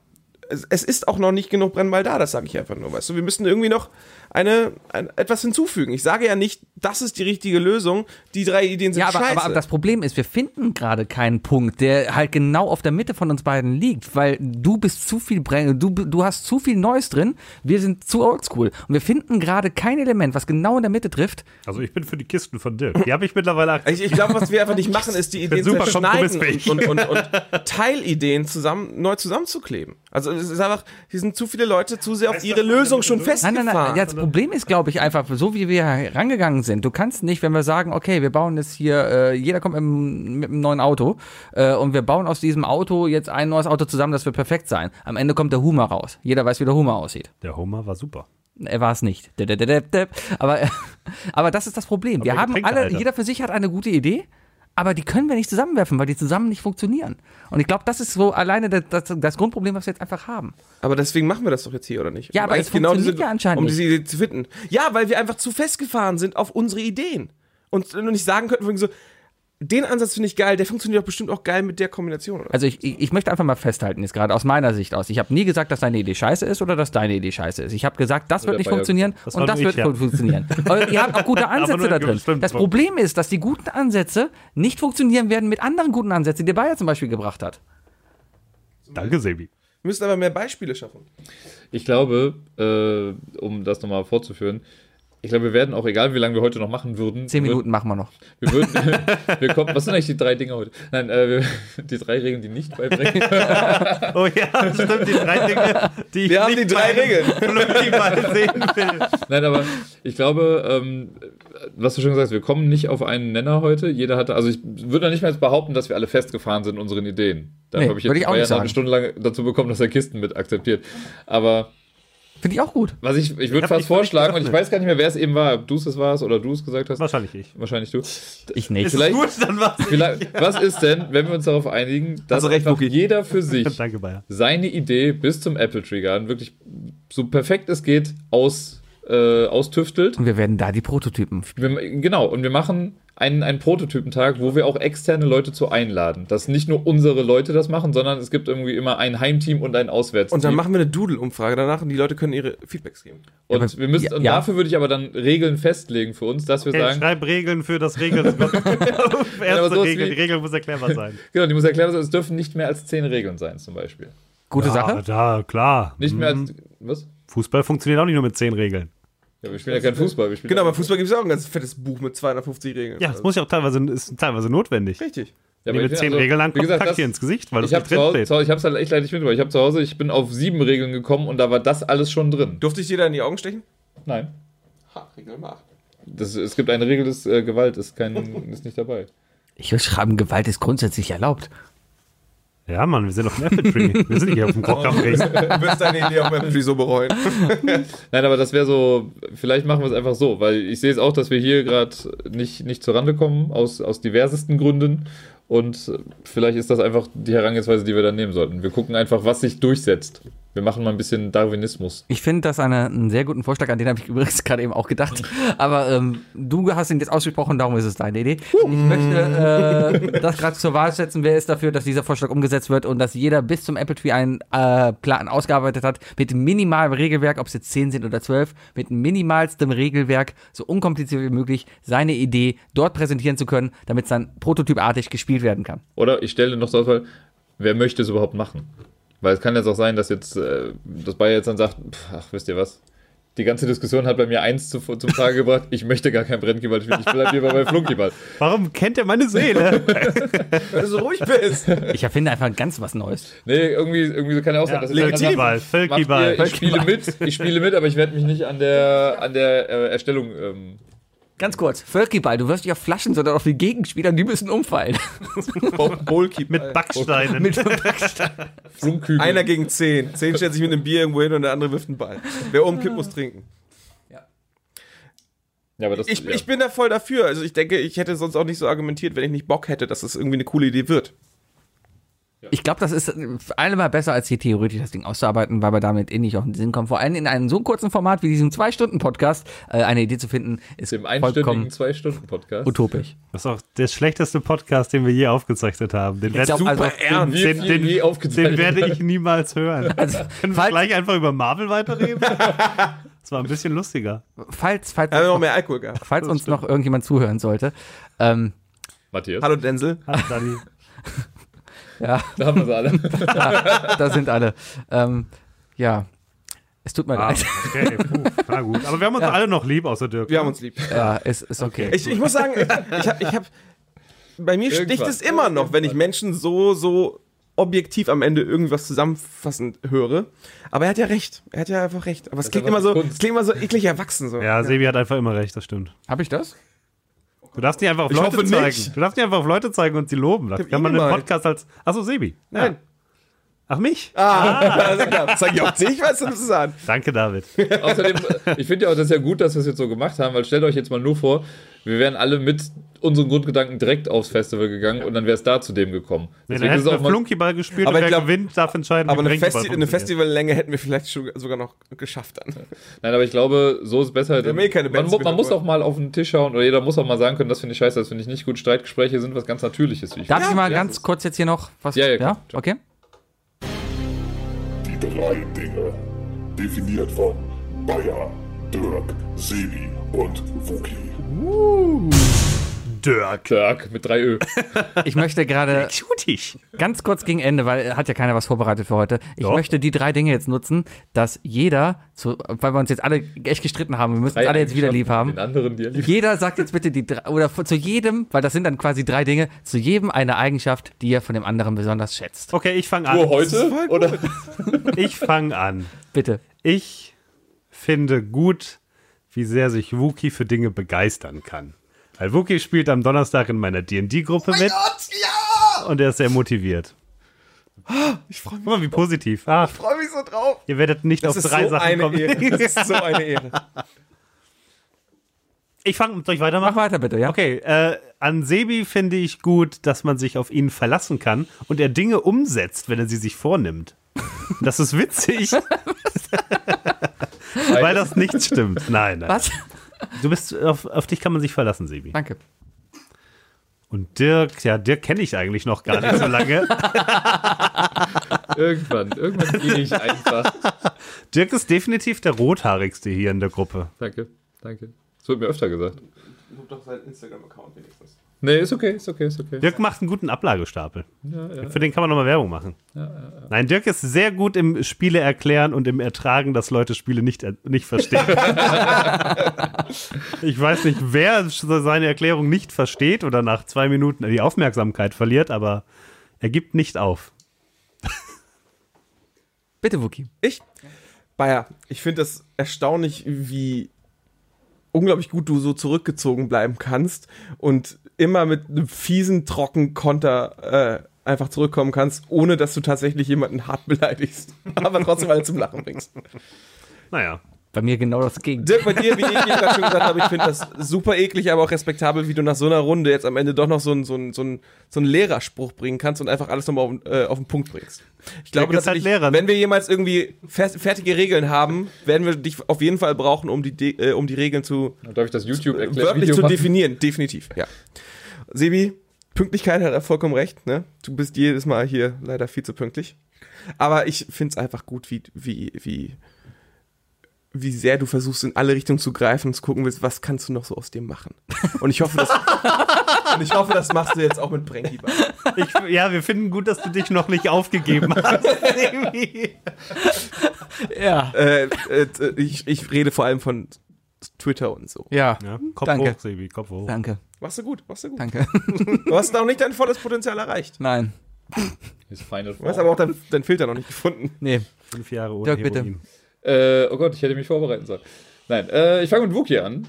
es, es ist auch noch nicht genug Brennball da, das sage ich einfach nur. Weißt du, wir müssen irgendwie noch eine, ein, etwas hinzufügen. Ich sage ja nicht, das ist die richtige Lösung. Die drei Ideen sind ja, aber, scheiße. aber, aber das Problem ist, wir finden gerade keinen Punkt, der halt genau auf der Mitte von uns beiden liegt, weil du bist zu viel Brenn, du, du hast zu viel Neues drin, wir sind zu oldschool und wir finden gerade kein Element, was genau in der Mitte trifft. Also ich bin für die Kisten von Dirk. Die habe ich mittlerweile ich, ich glaube, was wir einfach nicht machen, ist die Ideen zerschneiden und, und, und, und Teilideen zusammen, neu zusammenzukleben. Also es ist einfach, hier sind zu viele Leute zu sehr auf ihre Lösung schon Nein, festgefahren. nein, nein. Ja, das Problem ist, glaube ich, einfach, so wie wir herangegangen sind. Du kannst nicht, wenn wir sagen, okay, wir bauen jetzt hier, äh, jeder kommt mit, einem- mit einem neuen Auto äh, und wir bauen aus diesem Auto jetzt ein neues Auto zusammen, das wird perfekt sein. Am Ende kommt der Hummer raus. Jeder weiß, wie der Hummer aussieht. Der Homer war super. Er war es nicht. Aber, aber das ist das Problem. Wir Aber haben alle, Alter. jeder für sich hat eine gute Idee, aber die können wir nicht zusammenwerfen, weil die zusammen nicht funktionieren. Und ich glaube, das ist so alleine das, das, das Grundproblem, was wir jetzt einfach haben. Aber deswegen machen wir das doch jetzt hier, oder nicht? Ja, Um aber es funktioniert ja anscheinend Um nicht. diese Idee zu finden. Ja, weil wir einfach zu festgefahren sind auf unsere Ideen. Und und nicht sagen könnten, so, den Ansatz finde ich geil, der funktioniert doch bestimmt auch geil mit der Kombination. Oder? Also ich, ich ich möchte einfach mal festhalten, jetzt gerade aus meiner Sicht aus. Ich habe nie gesagt, dass deine Idee scheiße ist oder dass deine Idee scheiße ist. Ich habe gesagt, das wird nicht funktionieren Das und das nur wird ja. funktionieren. Aber ihr habt auch gute Ansätze da in drin. Das. Problem ist, dass die guten Ansätze nicht funktionieren werden mit anderen guten Ansätzen, die der Bayer zum Beispiel gebracht hat. Danke, Sebi. Wir müssen aber mehr Beispiele schaffen. Ich glaube, äh, um das nochmal fortzuführen, ich glaube, wir werden auch, egal wie lange wir heute noch machen würden, Zehn wir Minuten machen wir noch. Wir würden, wir kommen, was sind eigentlich die drei Dinge heute? Nein, äh, wir, die drei Regeln, die nicht beibringen. Oh ja, stimmt, die drei Dinge, die ich Wir haben nicht die drei Regeln. Flunkyball sehen will. Nein, aber ich glaube, ähm, was du schon gesagt hast, wir kommen nicht auf einen Nenner heute. Jeder hatte, also ich würde noch nicht mal jetzt behaupten, dass wir alle festgefahren sind in unseren Ideen. Dafür Nee, habe ich würde jetzt ich auch Bayern nicht sagen. eine Stunde lang dazu bekommen, dass er Kisten mit akzeptiert. Aber Finde ich auch gut. was ich, ich würde fast ich vorschlagen, und ich ne. weiß gar nicht mehr, wer es eben war, ob du es warst oder du es gesagt hast. Wahrscheinlich ich. Wahrscheinlich du. Ich nicht. Ist Vielleicht- gut, dann war's ich. Vielleicht, was ist denn, wenn wir uns darauf einigen, dass recht, jeder für sich Danke, seine Idee bis zum Apple Tree Garden wirklich so perfekt es geht aus, äh, austüftelt. Und wir werden da die Prototypen. Wir, genau, und wir machen einen, einen Prototypentag, wo wir auch externe Leute zu einladen. Dass nicht nur unsere Leute das machen, sondern es gibt irgendwie immer ein Heimteam und ein Auswärtsteam. Und dann machen wir eine Doodle-Umfrage danach und die Leute können ihre Feedbacks geben. und aber- wir müssen, ja, und ja. dafür würde ich aber dann Regeln festlegen für uns, dass wir Okay, sagen, schreib Regeln für das Regeln. aber Erste sowas Regel, wie- die Regel muss erklärbar sein. genau, die muss erklären, es dürfen nicht mehr als zehn Regeln sein, zum Beispiel. Gute Ja, Sache. da, klar. Nicht mehr Mhm. als, was? Fußball funktioniert auch nicht nur mit zehn Regeln. Ja, wir spielen ja kein Fußball. Wir spielen Genau, beim Fußball gibt es auch ein ganz fettes Buch mit 250 Regeln. Ja, das muss ja auch teilweise, ist teilweise notwendig. Richtig. Ja, mit ich zehn also, Regeln lang kommt gesagt, das- dir ins Gesicht, weil das Ich habe nicht drin steht. ich habe es halt echt leider nicht mitgebracht. Ich habe zu Hause, ich bin auf sieben Regeln gekommen und da war das alles schon drin. Durfte ich dir da in die Augen stechen? Nein. Ha, Regel Nummer 8. Das, es gibt eine Regel des äh, Gewalt, ist, kein, ist nicht dabei. Ich will schreiben, Gewalt ist grundsätzlich erlaubt. Ja, Mann, wir sind auf dem Apple Tree. Wir sind hier auf dem Kochkampfring. Du wirst deine Idee auch beim Free so bereuen. Nein, aber das wäre so, vielleicht machen wir es einfach so, weil ich sehe es auch, dass wir hier gerade nicht, nicht zurande kommen, aus, aus diversesten Gründen. Und vielleicht ist das einfach die Herangehensweise, die wir dann nehmen sollten. Wir gucken einfach, was sich durchsetzt. Wir machen mal ein bisschen Darwinismus. Ich finde das eine, einen sehr guten Vorschlag, an den habe ich übrigens gerade eben auch gedacht. Aber ähm, du hast ihn jetzt ausgesprochen, darum ist es deine Idee. Ich möchte äh, das gerade zur Wahl setzen. Wer ist dafür, dass dieser Vorschlag umgesetzt wird und dass jeder bis zum Apple Tree einen äh, Plan ausgearbeitet hat mit minimalem Regelwerk, ob es jetzt 10 sind oder 12, mit minimalstem Regelwerk, so unkompliziert wie möglich, seine Idee dort präsentieren zu können, damit es dann prototypartig gespielt werden kann. Oder ich stelle noch so wer möchte es überhaupt machen? Weil es kann jetzt auch sein, dass jetzt äh, das Bayer jetzt dann sagt, pff, ach, wisst ihr was? Die ganze Diskussion hat bei mir eins zu, zum Tage gebracht, ich möchte gar kein Brennkyball spielen, ich bleibe lieber bei Flunkyball. Warum kennt er meine Seele? Weil du so ruhig bist. Ich erfinde einfach ganz was Neues. Nee, irgendwie, irgendwie so kann ja auch sein, Ja, dass es dann Legitimiball, Völkiball. ich spiele mit, ich spiele mit, aber ich werde mich nicht an der, an der äh, Erstellung ähm, Ganz kurz, Völkiball, du wirst nicht auf Flaschen, sondern auf die Gegenspieler, die müssen umfallen. Mit Backsteinen. Mit Flunkübel. Einer gegen zehn. Zehn stellt sich mit einem Bier irgendwo hin und der andere wirft einen Ball. Wer umkippt, muss trinken. ja, aber das, Ich, ja. ich bin da voll dafür. Also ich denke, ich hätte sonst auch nicht so argumentiert, wenn ich nicht Bock hätte, dass es irgendwie eine coole Idee wird. Ich glaube, das ist allemal besser, als hier theoretisch das Ding auszuarbeiten, weil wir damit eh nicht auf den Sinn kommen. Vor allem in einem so kurzen Format wie diesem Zwei-Stunden-Podcast äh, eine Idee zu finden, ist Im vollkommen Zwei-Stunden-Podcast. utopisch. Das ist auch der schlechteste Podcast, den wir je aufgezeichnet haben. Den, werd, glaub, also, ernst. Den, den, den werde haben. ich niemals hören. Also, Können wir gleich einfach über Marvel weiterreden? Das war ein bisschen lustiger. falls, falls, Da haben wir noch mehr Alkohol gehabt. falls uns noch irgendjemand zuhören sollte, ähm, Matthias, Hallo Denzel. Hallo, Dani. ja, da haben wir sie alle. da sind alle. Ähm, ja, es tut mir Ah, leid. okay, puh, na gut. Aber wir haben uns alle noch lieb, außer Dirk. Wir haben uns lieb. Ja, es ist okay. Ich, ich muss sagen, ich habe, ich hab, bei mir sticht Irgendwann. es immer noch, wenn ich Menschen so, so objektiv am Ende irgendwas zusammenfassend höre. Aber er hat ja recht. Er hat ja einfach recht. Aber es ist klingt immer so, es klingt immer so eklig erwachsen so. Ja, Sebi hat einfach immer recht, das stimmt. Habe ich das? Du darfst nicht einfach auf Ich Leute zeigen. nicht. Du darfst nicht einfach auf Leute zeigen und sie loben. Das kann ihn man im. Podcast als. Achso, Sebi. Nein. Ach, mich? Ah, also klar. Sag ich auch dich, was du zu sagen. Danke, David. Außerdem, äh, ich finde ja auch, das ist ja gut, dass wir es jetzt so gemacht haben, weil stellt euch jetzt mal nur vor, wir wären alle mit unseren Grundgedanken direkt aufs Festival gegangen und dann wäre es da zu dem gekommen. Nee, Deswegen dann hätten auch wir mal, Flunkyball gespielt Aber und ich wer gewinnt, darf entscheiden, Aber eine, Festi eine. Festivallänge hätten wir vielleicht schon- sogar noch geschafft dann. nein, aber ich glaube, so ist besser. haben eh keine man, Bands mu- man muss auch mal auf den Tisch schauen oder jeder muss auch mal sagen können, das finde ich scheiße, das finde ich nicht gut. Streitgespräche sind was ganz Natürliches, wie ich Darf ich mal Ja, ganz das kurz jetzt hier noch was? Ja, ja, klar. okay. Drei Dinge. Definiert von Bayer, Dirk, Sebi und Wookie. Dirk. Dirk mit drei Ö. Ich möchte gerade ganz kurz gegen Ende, weil hat ja keiner was vorbereitet für heute. Ich Doch. möchte die drei Dinge jetzt nutzen, dass jeder, zu, weil wir uns jetzt alle echt gestritten haben, wir müssen uns Drei alle jetzt wieder lieb haben. Den anderen, die liebt. Jeder sagt jetzt bitte die drei, oder zu jedem, weil das sind dann quasi drei Dinge, zu jedem eine Eigenschaft, die er von dem anderen besonders schätzt. Okay, ich fange Nur an. heute? Oder? Ich fange an. Bitte. Ich finde gut, wie sehr sich Wookie für Dinge begeistern kann. Weil Wookie spielt am Donnerstag in meiner D&D-Gruppe mit ja! und er ist sehr motiviert. Ich freue mich, Guck mal, wie positiv. Ah, freu mich so drauf. ihr werdet nicht Das auf drei so Sachen kommen. Ehre. Das ist so eine Ehre. Ich fange, soll ich Mach weitermachen? weiter bitte, ja? Okay, äh, an Sebi finde ich gut, dass man sich auf ihn verlassen kann und er Dinge umsetzt, wenn er sie sich vornimmt. Das ist witzig, weil das nicht stimmt. Nein, nein. Was? Du bist, auf, auf dich kann man sich verlassen, Sebi. Danke. Und Dirk, ja, Dirk kenne ich eigentlich noch gar nicht so lange. Irgendwann, irgendwann gehe ich einfach. Dirk ist definitiv der rothaarigste hier in der Gruppe. Danke, danke. Das wird mir öfter gesagt. Lob doch seinen Instagram-Account wenigstens. Nee, ist okay, ist okay, ist okay. Dirk macht einen guten Ablagestapel. Für den kann man nochmal Werbung machen. Nein, Dirk ist sehr gut im Spiele erklären und im Ertragen, dass Leute Spiele nicht, er- nicht verstehen. ich weiß nicht, wer seine Erklärung nicht versteht oder nach zwei Minuten die Aufmerksamkeit verliert, aber er gibt nicht auf. Bitte, Wookie. Ich? Bayer, ich finde das erstaunlich, wie unglaublich gut du so zurückgezogen bleiben kannst und immer mit einem fiesen Trockenkonter äh, einfach zurückkommen kannst, ohne dass du tatsächlich jemanden hart beleidigst, aber trotzdem alle zum Lachen bringst. Naja. Bei mir genau das Gegenteil. Dirk, bei dir, wie ich gerade schon gesagt habe, ich finde das super eklig, aber auch respektabel, wie du nach so einer Runde jetzt am Ende doch noch so einen so einen- so einen- so einen Lehrerspruch bringen kannst und einfach alles nochmal auf, äh, auf den Punkt bringst. Ich glaube, dass ist halt Lehrer, ne? wenn wir jemals irgendwie fer- fertige Regeln haben, werden wir dich auf jeden Fall brauchen, um die, De äh, um die Regeln zu Darf ich das YouTube erklären? wörtlich zu definieren. Definitiv, ja. Sebi, Pünktlichkeit hat er vollkommen recht, ne? Du bist jedes Mal hier leider viel zu pünktlich. Aber ich finde es einfach gut, wie, wie, wie, wie sehr du versuchst, in alle Richtungen zu greifen und zu gucken willst, was kannst du noch so aus dem machen. Und ich hoffe, das, und ich hoffe, das machst du jetzt auch mit Brenki. Ja, wir finden gut, dass du dich noch nicht aufgegeben hast. Ja. Äh, äh, ich, ich rede vor allem von Twitter und so. Ja. ja, Kopf Danke. hoch, Sebi, Kopf hoch. Danke. Machst du gut, machst du gut. Danke. Du hast noch nicht dein volles Potenzial erreicht. Nein. Ist Final Du hast aber auch deinen dein Filter noch nicht gefunden. Nee. Fünf Jahre ohne Dirk, bitte. Äh, oh Gott, ich hätte mich vorbereiten sollen. Nein, äh, ich fange mit Wookie an.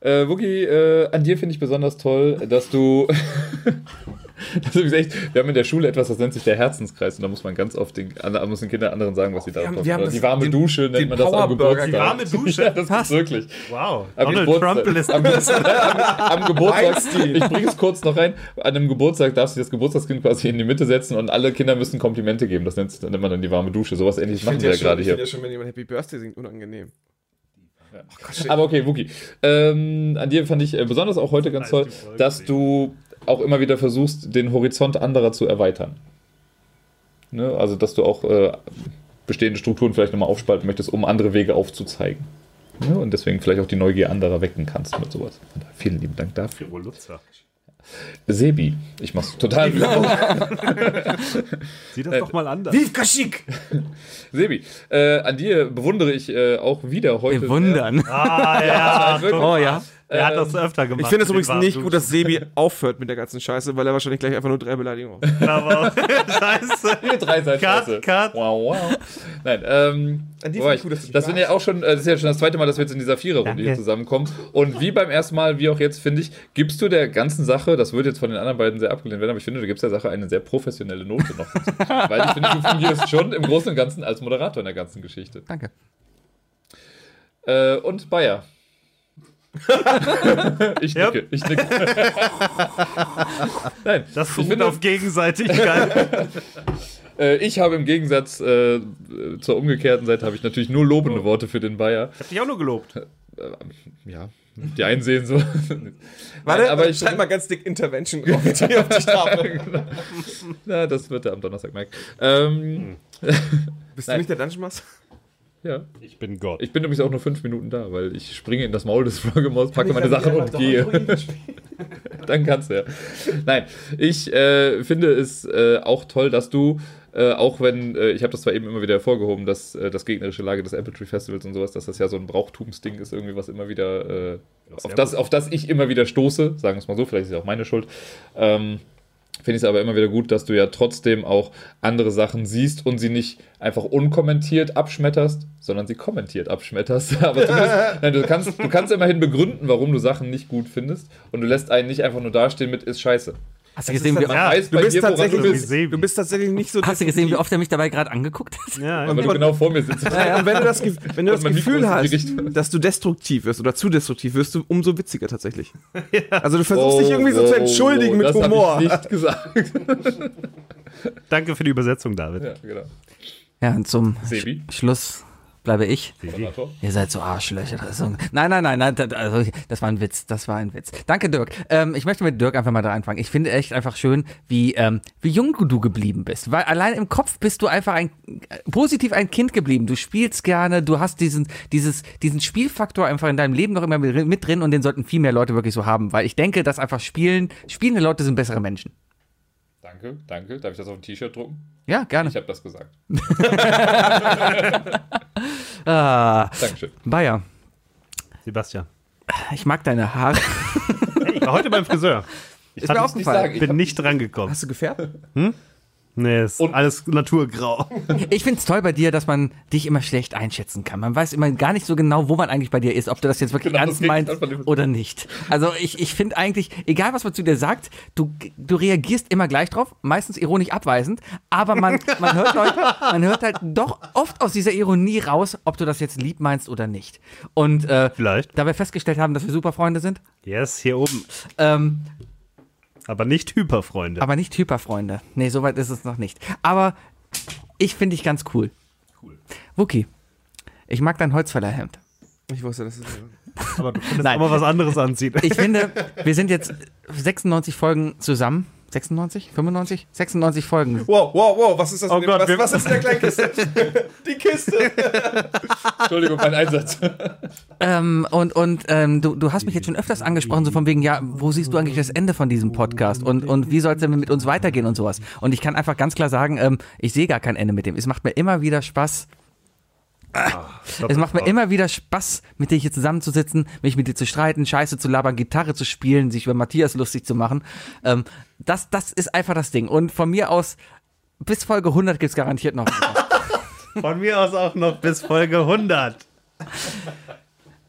Äh, Wookie, äh, an dir finde ich besonders toll, dass du. das ist echt, wir haben in der Schule etwas, das nennt sich der Herzenskreis und da muss man ganz oft den, an- muss den Kindern anderen sagen, was sie da haben- haben das- Die warme den- Dusche nennt den man das am Geburtstag. Die warme Dusche? Ja, das ist wirklich. Wow. Am Donald Geburtstag- Trump lässt am, am, am Geburtstag, ich bringe es kurz noch rein, an einem Geburtstag darfst du das Geburtstagskind quasi in die Mitte setzen und alle Kinder müssen Komplimente geben. Das nennt, das nennt man dann die warme Dusche. Sowas ähnliches machen wir ja gerade ich hier. finde ja schon, wenn jemand Happy Birthday singt, unangenehm. Aber okay, Wookie. Ähm, an dir fand ich äh, besonders auch heute ganz toll, dass du auch immer wieder versuchst, den Horizont anderer zu erweitern. Ne? Also, dass du auch äh, bestehende Strukturen vielleicht nochmal aufspalten möchtest, um andere Wege aufzuzeigen. Ne? Und deswegen vielleicht auch die Neugier anderer wecken kannst mit sowas. Vielen lieben Dank dafür. Sebi, ich mach's total Sieh das doch mal anders. Vive Kaschik! Sebi, äh, an dir bewundere ich äh, auch wieder heute. Bewundern. Ah, ja. wirklich. Oh ja. Er hat das öfter gemacht. Ich finde es übrigens nicht gut, dass Sebi aufhört mit der ganzen Scheiße, weil er wahrscheinlich gleich einfach nur drei Beleidigungen hat. Aber Scheiße. Hier drei Seiten. Cut, cut. Wow, wow. Nein, ähm, An die ich? gut, dass das sind ja auch schon, äh, das ist ja schon das zweite Mal, dass wir jetzt in dieser Viererrunde hier zusammenkommen. Und wie beim ersten Mal, wie auch jetzt, finde ich, gibst du der ganzen Sache, das wird jetzt von den anderen beiden sehr abgelehnt werden, aber ich finde, du gibst der Sache eine sehr professionelle Note noch. Weil ich finde, du fungierst schon im Großen und Ganzen als Moderator in der ganzen Geschichte. Danke. Äh, und Bayer. ich nicke, ich nicke. Nein, Das ich finde, auf Gegenseitigkeit. äh, ich habe im Gegensatz äh, zur umgekehrten Seite habe ich natürlich nur lobende Worte für den Bayer. Hab dich auch nur gelobt. Ja, die einen sehen so. Warte, Nein, aber ich schreib mal ganz dick Intervention drauf jetzt hier auf die Strafe. Na, das wird er am Donnerstag merken. Ähm, Bist Nein. du nicht der Dungeon Master? Ja. Ich bin Gott. Ich bin übrigens auch nur fünf Minuten da, weil ich springe in das Maul des Frogemaus, packe meine Sachen und gehe. Dann kannst du ja. Nein, ich äh, finde es äh, auch toll, dass du, äh, auch wenn, äh, ich habe das zwar eben immer wieder hervorgehoben, dass äh, das gegnerische Lager des Apple Tree Festivals und sowas, dass das ja so ein Brauchtumsding ist, irgendwie, was immer wieder, äh, auf, das, auf das ich immer wieder stoße, sagen wir es mal so, vielleicht ist es auch meine Schuld. Ähm, Finde ich es aber immer wieder gut, dass du ja trotzdem auch andere Sachen siehst und sie nicht einfach unkommentiert abschmetterst, sondern sie kommentiert abschmetterst. aber zumindest, nein, du, kannst, du kannst immerhin begründen, warum du Sachen nicht gut findest und du lässt einen nicht einfach nur dastehen mit ist scheiße. Hast du gesehen, wie, Ja, weiß Du bist, woran du tatsächlich, bist, du bist tatsächlich nicht so. hast du gesehen, wie oft er mich dabei gerade angeguckt hat? Ja, weil du genau vor mir sitzt. Ja, ja, und wenn du das, wenn du das Gefühl hast, dass du destruktiv wirst oder zu destruktiv wirst, du umso witziger tatsächlich. Also du versuchst dich irgendwie so zu entschuldigen mit Oh, das hab Humor. Ich nicht gesagt. Danke für die Übersetzung, David. ja, genau. Ja, und zum Sebi, Schluss bleibe ich. Ihr seid so Arschlöcher. So, nein, nein, nein, nein, das, also, das war ein Witz. Das war ein Witz. Danke, Dirk. Ähm, ich möchte mit Dirk einfach mal da anfangen. Ich finde echt einfach schön, wie, ähm, wie jung du geblieben bist. Weil allein im Kopf bist du einfach ein äh, positiv ein Kind geblieben. Du spielst gerne, du hast diesen, dieses, diesen Spielfaktor einfach in deinem Leben noch immer mit mit drin und den sollten viel mehr Leute wirklich so haben. Weil ich denke, dass einfach spielen, spielende Leute sind bessere Menschen. Danke, danke. Darf ich das auf ein T-Shirt drucken? Ja, gerne. Ich habe das gesagt. Ah, Dankeschön. Bayer, Sebastian. ich mag deine Haare. Ich war heute beim Friseur. Ich Ist mir aufgefallen. Ich bin nicht drangekommen. Hast du gefärbt? Nee, ist Und- alles naturgrau. Ich find's toll bei dir, dass man dich immer schlecht einschätzen kann. Man weiß immer gar nicht so genau, wo man eigentlich bei dir ist, ob du das jetzt wirklich Genau, ernst meinst oder nicht. Also ich, ich finde eigentlich, egal was man zu dir sagt, du, du reagierst immer gleich drauf, meistens ironisch abweisend, aber man, man, hört halt, man hört halt doch oft aus dieser Ironie raus, ob du das jetzt lieb meinst oder nicht. Und äh, Vielleicht. da wir festgestellt haben, dass wir super Freunde sind, Yes, hier oben. ähm, Aber nicht Hyperfreunde. aber nicht Hyperfreunde. Nee, soweit ist es noch nicht. Aber ich finde dich ganz cool. Cool. Wookie, ich mag dein Holzfällerhemd. Ich wusste, das ist. Aber du könntest auch mal was anderes anziehen. Ich finde, wir sind jetzt 96 Folgen zusammen. 96? 95? 96 Folgen. Wow, wow, wow, was ist das? Oh Gott, was, was ist in der Kleinkiste? Die Kiste! Entschuldigung, mein Einsatz. Ähm, und und ähm, du, du hast mich jetzt schon öfters angesprochen, so von wegen, ja, wo siehst du eigentlich das Ende von diesem Podcast und, und wie soll es denn mit uns weitergehen und sowas? Und ich kann einfach ganz klar sagen, ähm, ich sehe gar kein Ende mit dem. Es macht mir immer wieder Spaß. Es macht mir immer wieder Spaß, mit dir hier zusammenzusitzen, mich mit dir zu streiten, Scheiße zu labern, Gitarre zu spielen, sich über Matthias lustig zu machen. Ähm, das, das ist einfach das Ding. Und von mir aus, bis Folge 100 gibt's garantiert noch. Von mir aus auch noch bis Folge 100.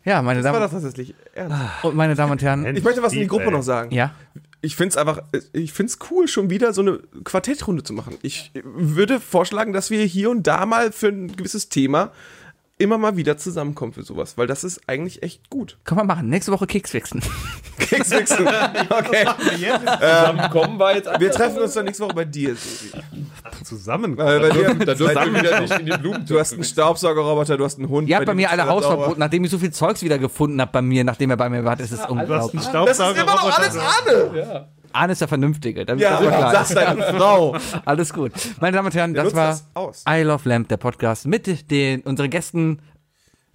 Ja, meine Das war Damen, doch tatsächlich ernst. und meine Damen und Herren. Ich möchte was in die Gruppe noch sagen. Ja. Ich finde es einfach, ich finde es cool, schon wieder so eine Quartettrunde zu machen. Ich würde vorschlagen, dass wir hier und da mal für ein gewisses Thema immer mal wieder zusammenkommen für sowas, weil das ist eigentlich echt gut. Können wir machen. Nächste Woche Keks wechseln. Kekswechsel. Okay. Zusammenkommen war jetzt Wir treffen uns dann nächste Woche bei dir, Susi. Zusammen. Weil bei dir, Da dürfen wir wieder nicht in die Blumen du hast einen Staubsaugerroboter, du hast einen Hund. Ihr habt bei mir alle Hausverbot, nachdem ich so viel Zeugs wieder gefunden habe bei mir, nachdem er bei mir war. Das ist Du hast einen unglaublich. Das ist immer noch alles Staubsaugerroboter. Arne. Arne ist der Vernünftige. Das Ja, das war klar. sag's deine Frau. Alles gut. Meine Damen und Herren, das war das aus. I Love Lamp, der Podcast mit den unseren Gästen,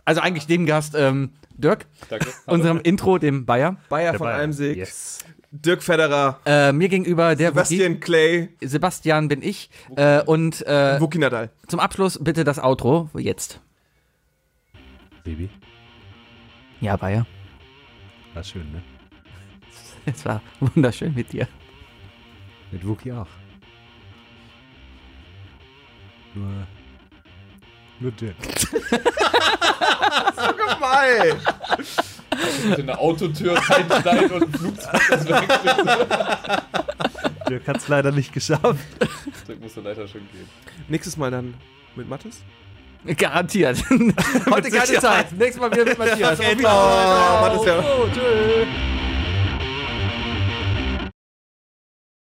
also eigentlich dem Gast ähm, Dirk, Danke. unserem Intro, dem Bayer. Bayer Der von. Almsig, Yes. Dirk Federer, Äh, mir gegenüber der Sebastian Clay, Wookie. Sebastian bin ich. Äh, und äh, Wookie Nadal. zum Abschluss bitte das Outro. Jetzt. Baby. Ja, Bayer. War schön, ne? Es war wunderschön mit dir. Mit Wookie auch. Nur. Nur Dirk. Mal. eine Autotür reinsteigen und ein Flugzeug das. Dirk hat es leider nicht geschafft. Das muss so leider schon gehen. Nächstes Mal dann mit Mathis. Garantiert. Heute keine Zeit. Nächstes Mal wieder mit Matthias. Auf Oh, ja. Oh, tschüss.